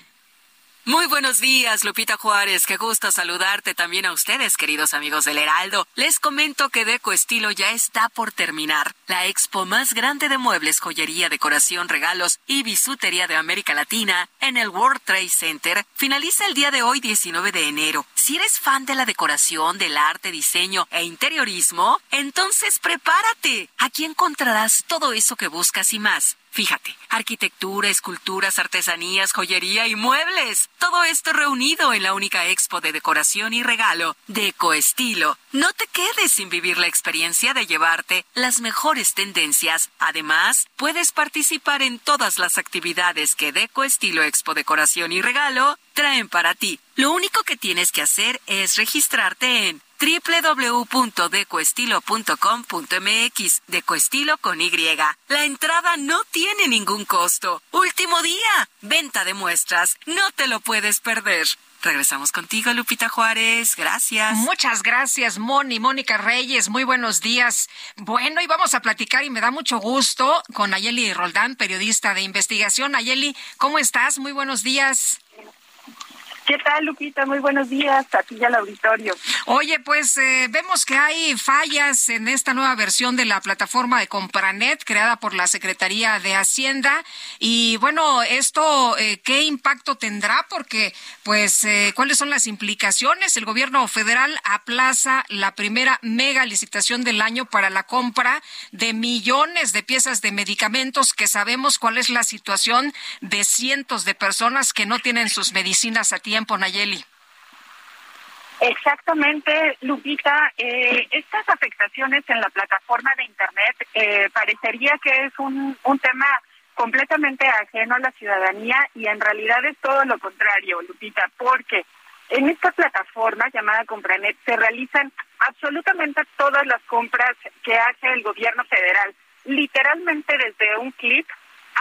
Muy buenos días, Lupita Juárez. Qué gusto saludarte también a ustedes, queridos amigos del Heraldo. Les comento que Deco Estilo ya está por terminar. La expo más grande de muebles, joyería, decoración, regalos y bisutería de América Latina en el World Trade Center finaliza el día de hoy, 19 de enero. Si eres fan de la decoración, del arte, diseño e interiorismo, entonces prepárate. Aquí encontrarás todo eso que buscas y más. Fíjate, arquitectura, esculturas, artesanías, joyería y muebles. Todo esto reunido en la única expo de decoración y regalo de Estilo. No te quedes sin vivir la experiencia de llevarte las mejores tendencias. Además, puedes participar en todas las actividades que Deco Estilo Expo Decoración y Regalo traen para ti. Lo único que tienes que hacer es registrarte en www.decoestilo.com.mx Decoestilo con Y. La entrada no tiene ningún costo. Último día. Venta de muestras. No te lo puedes perder. Regresamos contigo, Lupita Juárez. Gracias. Muchas gracias, Moni, Mónica Reyes. Muy buenos días. Bueno, y vamos a platicar y me da mucho gusto con Ayeli Roldán, periodista de investigación. Ayeli, ¿cómo estás? Muy buenos días. ¿Qué tal, Lupita? Muy buenos días a ti y al auditorio. Oye, pues eh, vemos que hay fallas en esta nueva versión de la plataforma de Compranet creada por la Secretaría de Hacienda. Y bueno, esto, eh, ¿qué impacto tendrá? Porque, pues, eh, ¿cuáles son las implicaciones? El gobierno federal aplaza la primera mega licitación del año para la compra de millones de piezas de medicamentos que sabemos cuál es la situación de cientos de personas que no tienen sus medicinas a tiempo Nayeli. Exactamente, Lupita. Eh, estas afectaciones en la plataforma de Internet eh, parecería que es un, un tema completamente ajeno a la ciudadanía y en realidad es todo lo contrario, Lupita, porque en esta plataforma llamada Compranet se realizan absolutamente todas las compras que hace el gobierno federal, literalmente desde un clic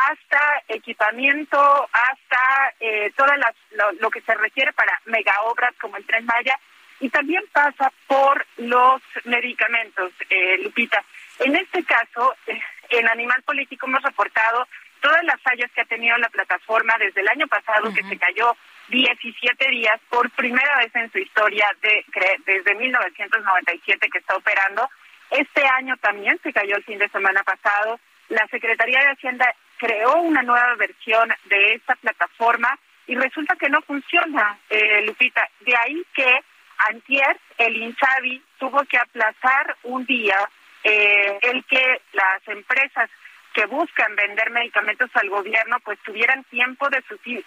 hasta equipamiento, hasta eh, todas las, lo, que se requiere para mega obras como el Tren Maya, y también pasa por los medicamentos, eh, Lupita. En este caso, eh, en Animal Político hemos reportado todas las fallas que ha tenido la plataforma desde el año pasado, que se cayó 17 días por primera vez en su historia de, desde 1997 que está operando. Este año también se cayó el fin de semana pasado. La Secretaría de Hacienda creó una nueva versión de esta plataforma y resulta que no funciona, eh, Lupita. De ahí que antier el INSABI tuvo que aplazar un día eh, el que las empresas que buscan vender medicamentos al gobierno pues tuvieran tiempo de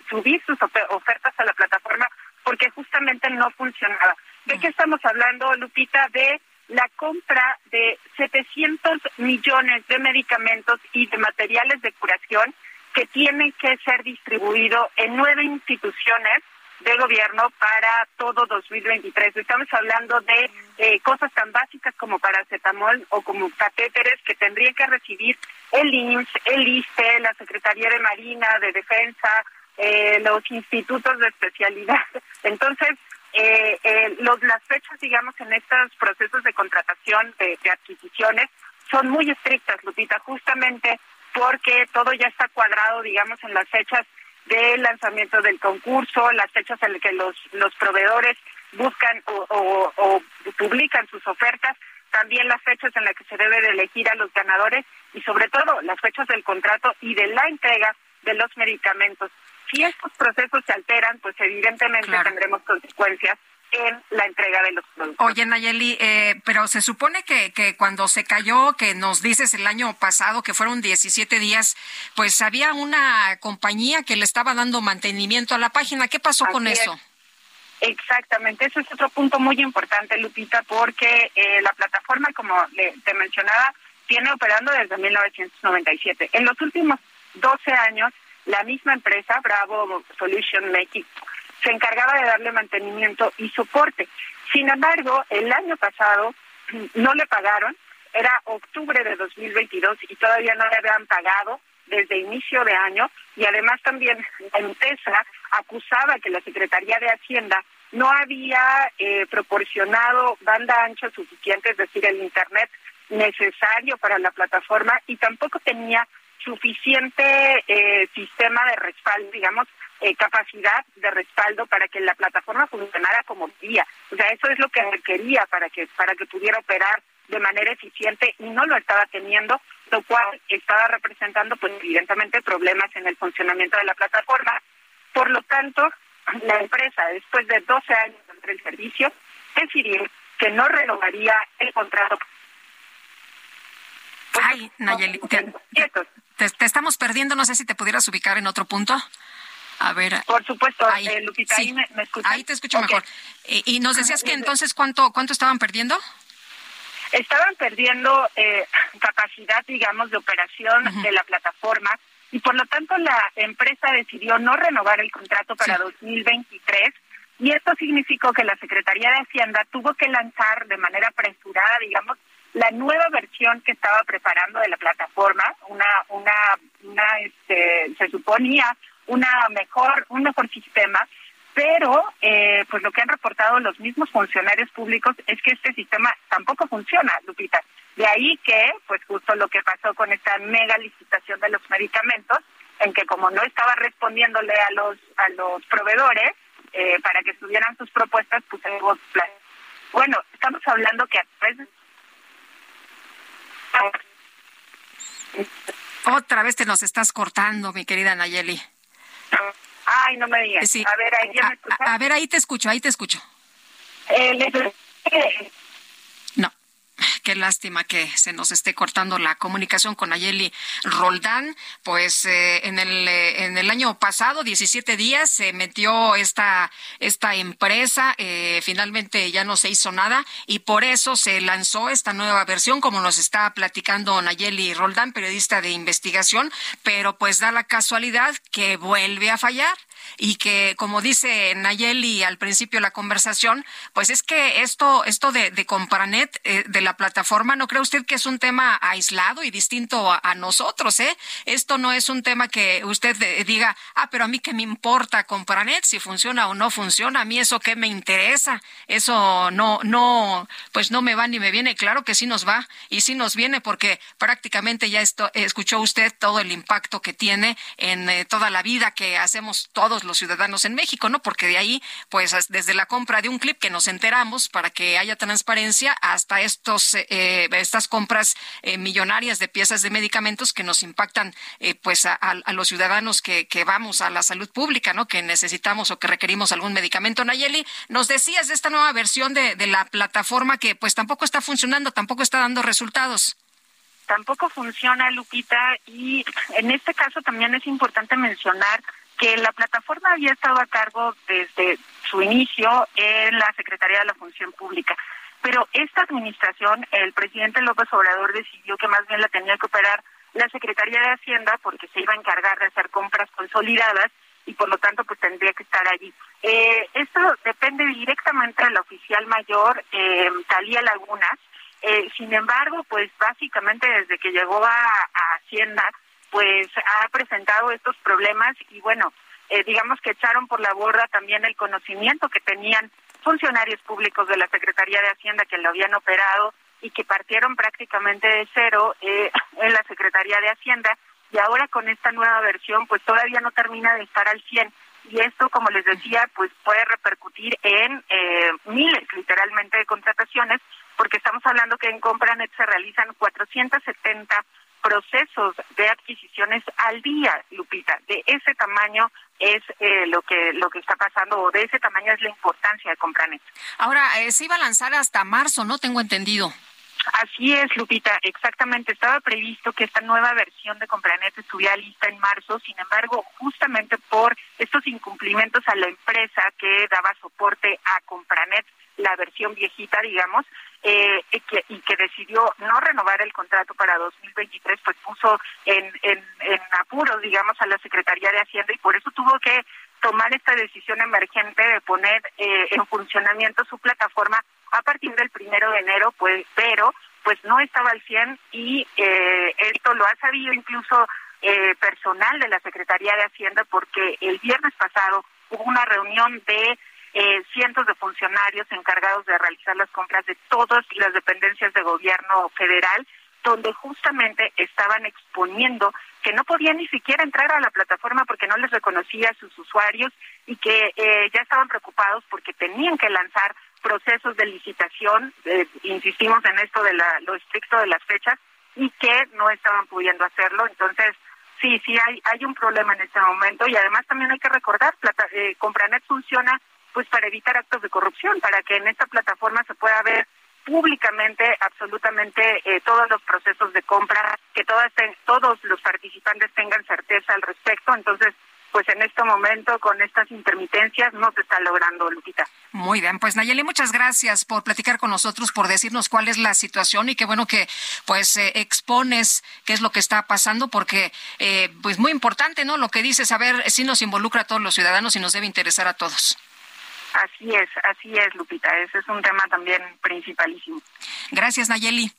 subir sus ofertas a la plataforma porque justamente no funcionaba. ¿De qué estamos hablando, Lupita? De la compra de 700 millones de medicamentos y de materiales de curación que tienen que ser distribuidos en nueve instituciones de gobierno para todo 2023. Estamos hablando de eh, cosas tan básicas como paracetamol o como catéteres que tendrían que recibir el IMSS, el ISTE, la Secretaría de Marina, de Defensa, eh, los institutos de especialidad. [laughs] Entonces, eh, eh, los, las fechas, digamos, en estos procesos de contratación de, adquisiciones son muy estrictas, Lupita, justamente porque todo ya está cuadrado, digamos, en las fechas del lanzamiento del concurso, las fechas en las que los, proveedores buscan o, publican sus ofertas, también las fechas en las que se debe de elegir a los ganadores y sobre todo las fechas del contrato y de la entrega de los medicamentos si estos procesos se alteran, pues evidentemente tendremos consecuencias en la entrega de los productos. Oye, Nayeli, eh, pero se supone que, que cuando se cayó, que nos dices el año pasado, que fueron 17 días, pues había una compañía que le estaba dando mantenimiento a la página. ¿Qué pasó con eso? Exactamente, ese es otro punto muy importante, Lupita, porque eh, la plataforma, como le, te mencionaba, tiene operando desde 1997. En los últimos 12 años, la misma empresa, Bravo Solution México, se encargaba de darle mantenimiento y soporte. Sin embargo, el año pasado [clears throat] no le pagaron, era octubre de 2022 y todavía no le habían pagado desde inicio de año y además también la empresa acusaba que la Secretaría de Hacienda no había eh, proporcionado banda ancha suficiente, es decir, el Internet necesario para la plataforma y tampoco tenía suficiente eh, sistema de respaldo, digamos, eh, capacidad de respaldo para que la plataforma funcionara como día. O sea, eso es lo que requería para que para que pudiera operar de manera eficiente y no lo estaba teniendo, lo cual estaba representando, pues evidentemente, problemas en el funcionamiento de la plataforma. Por lo tanto, la empresa, después de 12 años entre el servicio, decidió que no renovaría el contrato. Ay, Nayeli, te, te, estamos perdiendo, no sé si te pudieras ubicar en otro punto. A ver. Por supuesto, ahí, eh, Lupita, ahí me, me Ahí te escucho mejor. y nos decías que entonces, ¿cuánto, cuánto estaban perdiendo? estaban perdiendo eh, capacidad, digamos, de operación de la plataforma y por lo tanto la empresa decidió no renovar el contrato para 2023 y esto significó que la Secretaría de Hacienda tuvo que lanzar de manera apresurada, digamos, la nueva versión que estaba preparando de la plataforma, una, una, una, este, se suponía una mejor, un mejor sistema pero eh, pues lo que han reportado los mismos funcionarios públicos es que este sistema tampoco funciona, Lupita. De ahí que, pues justo lo que pasó con esta mega licitación de los medicamentos, en que como no estaba respondiéndole a los a los proveedores eh, para que subieran sus propuestas, pues Bueno, estamos hablando que a través Otra vez te nos estás cortando, mi querida Nayeli. Ay, no me digas. A ver, ahí ya me a, a, ver, ahí te escucho, ahí te escucho. Eh. Qué lástima que se nos esté cortando la comunicación con Ayeli Roldán. Pues eh, en, el, eh, en el año pasado, 17 días, se metió esta, esta empresa. Eh, finalmente ya no se hizo nada y por eso se lanzó esta nueva versión, como nos está platicando Nayeli Roldán, periodista de investigación. Pero pues da la casualidad que vuelve a fallar y que, como dice Nayeli al principio de la conversación, pues es que esto, esto de, de Compranet, eh, de la plataforma, ¿no cree usted que es un tema aislado y distinto a, nosotros, eh? Esto no es un tema que usted diga, ah, pero a mí qué me importa Compranet, si funciona o no funciona, a mí eso qué me interesa, eso no, no, pues no me va ni me viene, claro que sí nos va y sí nos viene porque prácticamente ya esto, escuchó usted todo el impacto que tiene en eh, toda la vida que hacemos todos los ciudadanos en México, ¿no? Porque de ahí, pues desde la compra de un clip que nos enteramos para que haya transparencia hasta estos eh, estas compras eh, millonarias de piezas de medicamentos que nos impactan eh, pues a, los ciudadanos que, que vamos a la salud pública, ¿no? Que necesitamos o que requerimos algún medicamento. Nayeli, nos decías de esta nueva versión de, de la plataforma que pues tampoco está funcionando, tampoco está dando resultados tampoco funciona, Lupita, y en este caso también es importante mencionar que la plataforma había estado a cargo desde su inicio en la Secretaría de la Función Pública. Pero esta administración, el presidente López Obrador decidió que más bien la tenía que operar la Secretaría de Hacienda porque se iba a encargar de hacer compras consolidadas y por lo tanto pues tendría que estar allí. Eh, esto depende directamente de la oficial mayor, eh, Talía Lagunas. Eh, sin embargo, pues básicamente desde que llegó a Hacienda pues ha presentado estos problemas y bueno, eh, digamos que echaron por la borda también el conocimiento que tenían funcionarios públicos de la Secretaría de Hacienda que lo habían operado y que partieron prácticamente de cero eh, en la Secretaría de Hacienda. Y ahora con esta nueva versión pues todavía no termina de estar al 100 y esto como les decía pues puede repercutir en eh, miles literalmente de contrataciones porque estamos hablando que en Compranet se realizan 470 procesos de adquisiciones al día, Lupita. De ese tamaño es eh, lo que lo que está pasando o de ese tamaño es la importancia de Compranet. Ahora, eh, se iba a lanzar hasta marzo, ¿no? Tengo entendido. Así es, Lupita, exactamente. Estaba previsto que esta nueva versión de Compranet estuviera lista en marzo, sin embargo, justamente por estos incumplimientos a la empresa que daba soporte a Compranet, la versión viejita, digamos, eh, y, que, y que decidió no renovar el contrato para 2023, pues puso en, en, en apuros, digamos, a la Secretaría de Hacienda y por eso tuvo que tomar esta decisión emergente de poner eh, en funcionamiento su plataforma a partir del primero de enero, pues, pero pues no estaba al 100 y eh, esto lo ha sabido incluso eh, personal de la Secretaría de Hacienda porque el viernes pasado hubo una reunión de eh, cientos de funcionarios encargados de realizar las compras de todas las dependencias de gobierno federal, donde justamente estaban exponiendo que no podían ni siquiera entrar a la plataforma porque no les reconocía a sus usuarios y que eh, ya estaban preocupados porque tenían que lanzar procesos de licitación, eh, insistimos en esto de la, lo estricto de las fechas, y que no estaban pudiendo hacerlo. Entonces, sí, sí hay, hay un problema en este momento y además también hay que recordar, plata, eh, Compranet funciona pues para evitar actos de corrupción, para que en esta plataforma se pueda ver públicamente absolutamente eh, todos los procesos de compra, que todas todos los participantes tengan certeza al respecto. Entonces, pues en este momento con estas intermitencias no se está logrando, Lupita. Muy bien, pues Nayeli, muchas gracias por platicar con nosotros, por decirnos cuál es la situación y qué bueno que pues eh, expones qué es lo que está pasando, porque eh, pues muy importante, ¿no? Lo que dices, a ver si nos involucra a todos los ciudadanos y nos debe interesar a todos. Así es, así es, Lupita. Ese es un tema también principalísimo. Gracias, Nayeli.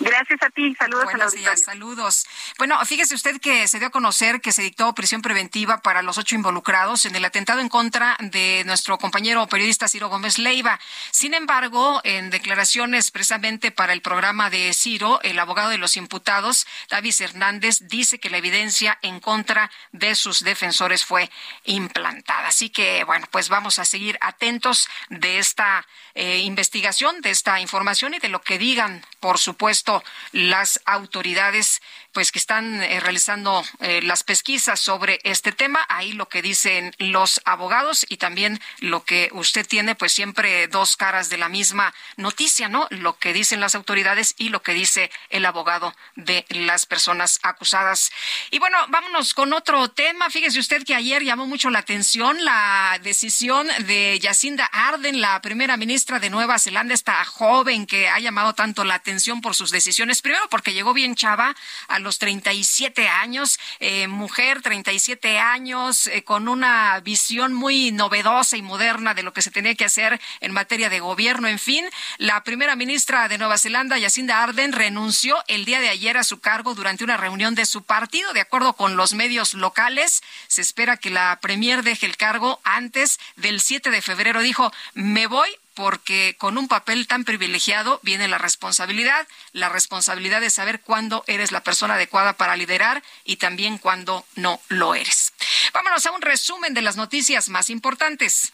Gracias a ti, saludos Buenos a días, saludos. Bueno, fíjese usted que se dio a conocer que se dictó prisión preventiva para los ocho involucrados en el atentado en contra de nuestro compañero periodista Ciro Gómez Leiva. Sin embargo, en declaraciones precisamente para el programa de Ciro, el abogado de los imputados, Davis Hernández, dice que la evidencia en contra de sus defensores fue implantada. Así que, bueno, pues vamos a seguir atentos de esta eh, investigación, de esta información y de lo que digan, por supuesto, las autoridades pues que están eh, realizando eh, las pesquisas sobre este tema. Ahí lo que dicen los abogados y también lo que usted tiene, pues siempre dos caras de la misma noticia, ¿no? Lo que dicen las autoridades y lo que dice el abogado de las personas acusadas. Y bueno, vámonos con otro tema. Fíjese usted que ayer llamó mucho la atención la decisión de Jacinda Arden, la primera ministra de Nueva Zelanda, esta joven que ha llamado tanto la atención por sus decisiones. Primero porque llegó bien chava los 37 años, eh, mujer, 37 años, eh, con una visión muy novedosa y moderna de lo que se tenía que hacer en materia de gobierno. En fin, la primera ministra de Nueva Zelanda, Jacinda Arden, renunció el día de ayer a su cargo durante una reunión de su partido. De acuerdo con los medios locales, se espera que la premier deje el cargo antes del 7 de febrero. Dijo, me voy porque con un papel tan privilegiado viene la responsabilidad, la responsabilidad de saber cuándo eres la persona adecuada para liderar y también cuándo no lo eres. Vámonos a un resumen de las noticias más importantes.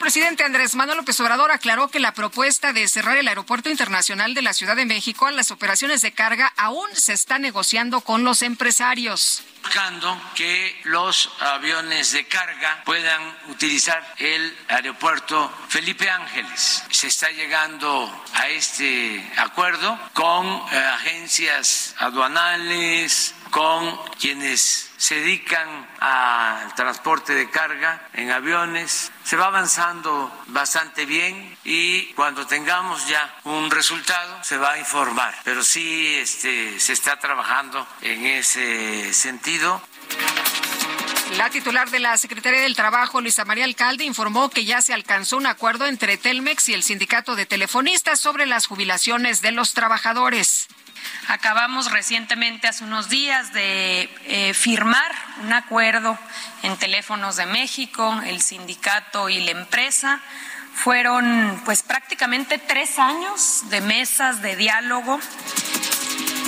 Presidente Andrés Manuel López Obrador aclaró que la propuesta de cerrar el Aeropuerto Internacional de la Ciudad de México a las operaciones de carga aún se está negociando con los empresarios buscando que los aviones de carga puedan utilizar el aeropuerto Felipe Ángeles. Se está llegando a este acuerdo con eh, agencias aduanales, con quienes se dedican al transporte de carga en aviones. Se va avanzando bastante bien y cuando tengamos ya un resultado se va a informar. Pero sí este, se está trabajando en ese sentido. La titular de la Secretaría del Trabajo, Luisa María Alcalde, informó que ya se alcanzó un acuerdo entre Telmex y el Sindicato de Telefonistas sobre las jubilaciones de los trabajadores. Acabamos recientemente, hace unos días, de eh, firmar un acuerdo en Teléfonos de México, el sindicato y la empresa. Fueron pues prácticamente tres años de mesas de diálogo.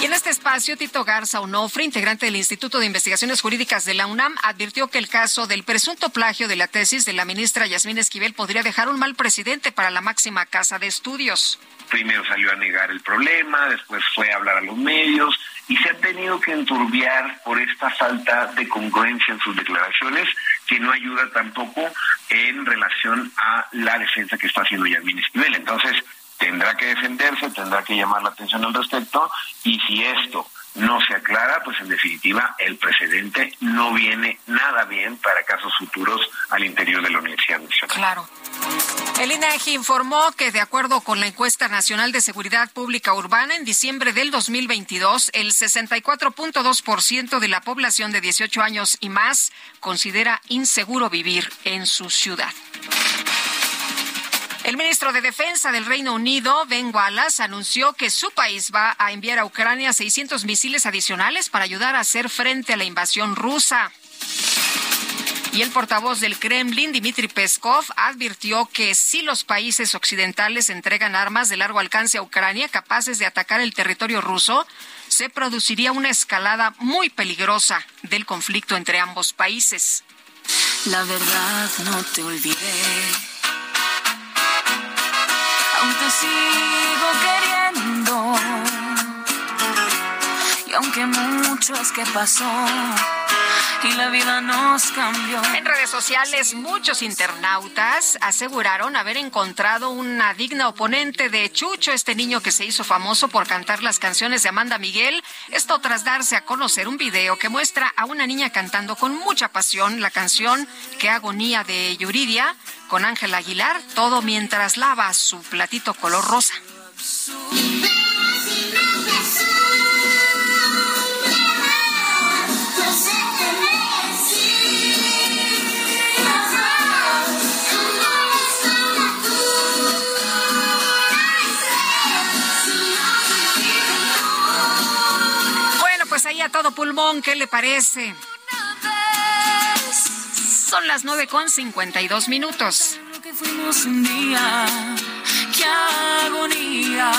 Y en este espacio, Tito Garza Onofre, integrante del Instituto de Investigaciones Jurídicas de la UNAM, advirtió que el caso del presunto plagio de la tesis de la ministra Yasmín Esquivel podría dejar un mal presidente para la máxima casa de estudios primero salió a negar el problema, después fue a hablar a los medios y se ha tenido que enturbiar por esta falta de congruencia en sus declaraciones que no ayuda tampoco en relación a la defensa que está haciendo Yasmín Esquivel. Entonces, tendrá que defenderse, tendrá que llamar la atención al respecto, y si esto no se aclara, pues en definitiva el precedente no viene nada bien para casos futuros al interior de la Universidad Nacional. Claro. El INEGI informó que de acuerdo con la encuesta nacional de seguridad pública urbana en diciembre del 2022, el 64.2% de la población de 18 años y más considera inseguro vivir en su ciudad. El ministro de Defensa del Reino Unido, Ben Wallace, anunció que su país va a enviar a Ucrania 600 misiles adicionales para ayudar a hacer frente a la invasión rusa. Y el portavoz del Kremlin, Dmitry Peskov, advirtió que si los países occidentales entregan armas de largo alcance a Ucrania capaces de atacar el territorio ruso, se produciría una escalada muy peligrosa del conflicto entre ambos países. La verdad no te olvidé te sigo queriendo. Y aunque mucho es que pasó y la vida nos cambió. En redes sociales, muchos internautas aseguraron haber encontrado una digna oponente de Chucho, este niño que se hizo famoso por cantar las canciones de Amanda Miguel. Esto tras darse a conocer un video que muestra a una niña cantando con mucha pasión la canción Que agonía de Yuridia con Ángel Aguilar, todo mientras lava su platito color rosa. Ahí a todo pulmón, ¿qué le parece? Son las nueve con cincuenta y dos minutos. Que fuimos un día, qué agonía.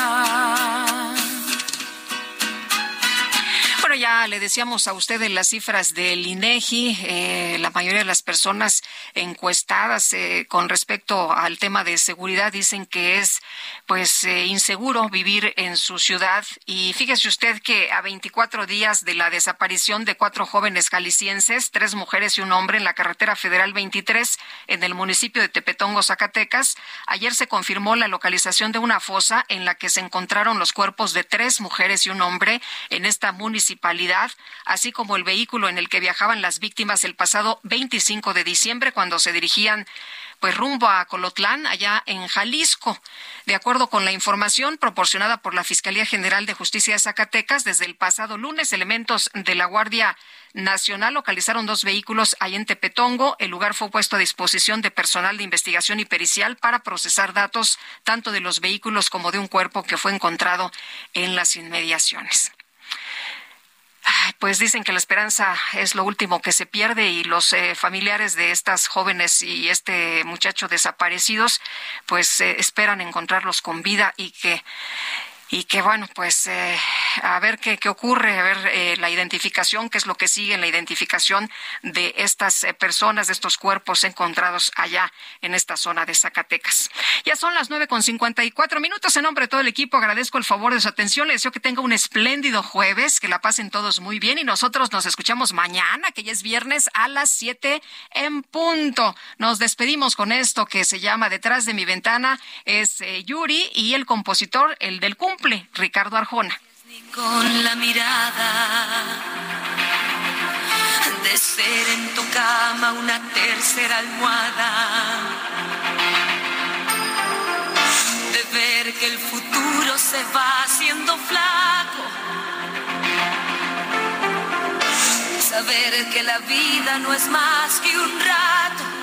Ya le decíamos a ustedes las cifras del INEGI. Eh, la mayoría de las personas encuestadas eh, con respecto al tema de seguridad dicen que es pues eh, inseguro vivir en su ciudad. Y fíjese usted que a 24 días de la desaparición de cuatro jóvenes jaliscienses, tres mujeres y un hombre en la carretera federal 23 en el municipio de Tepetongo, Zacatecas, ayer se confirmó la localización de una fosa en la que se encontraron los cuerpos de tres mujeres y un hombre en esta municipalidad así como el vehículo en el que viajaban las víctimas el pasado 25 de diciembre cuando se dirigían pues rumbo a Colotlán, allá en Jalisco. De acuerdo con la información proporcionada por la Fiscalía General de Justicia de Zacatecas, desde el pasado lunes, elementos de la Guardia Nacional localizaron dos vehículos ahí en Tepetongo. El lugar fue puesto a disposición de personal de investigación y pericial para procesar datos tanto de los vehículos como de un cuerpo que fue encontrado en las inmediaciones pues dicen que la esperanza es lo último que se pierde y los eh, familiares de estas jóvenes y este muchacho desaparecidos pues eh, esperan encontrarlos con vida y que y que bueno, pues eh, a ver qué, qué, ocurre, a ver eh, la identificación, qué es lo que sigue en la identificación de estas eh, personas, de estos cuerpos encontrados allá en esta zona de Zacatecas. Ya son las nueve con cincuenta y cuatro minutos. En nombre de todo el equipo agradezco el favor de su atención. Les deseo que tenga un espléndido jueves, que la pasen todos muy bien y nosotros nos escuchamos mañana, que ya es viernes a las siete en punto. Nos despedimos con esto que se llama Detrás de mi ventana. Es Yuri y el compositor, el del cumple Ricardo Arjona. Con la mirada de ser en tu cama una tercera almohada, de ver que el futuro se va haciendo flaco, saber que la vida no es más que un rato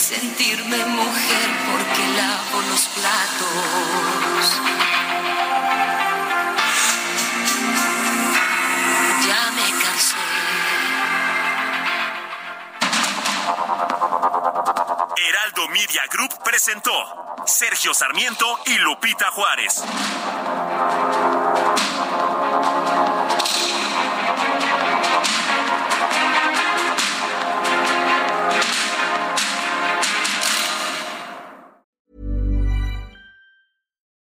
sentirme mujer porque lavo los platos. Ya me cansé. Heraldo Media Group presentó Sergio Sarmiento y Lupita Juárez.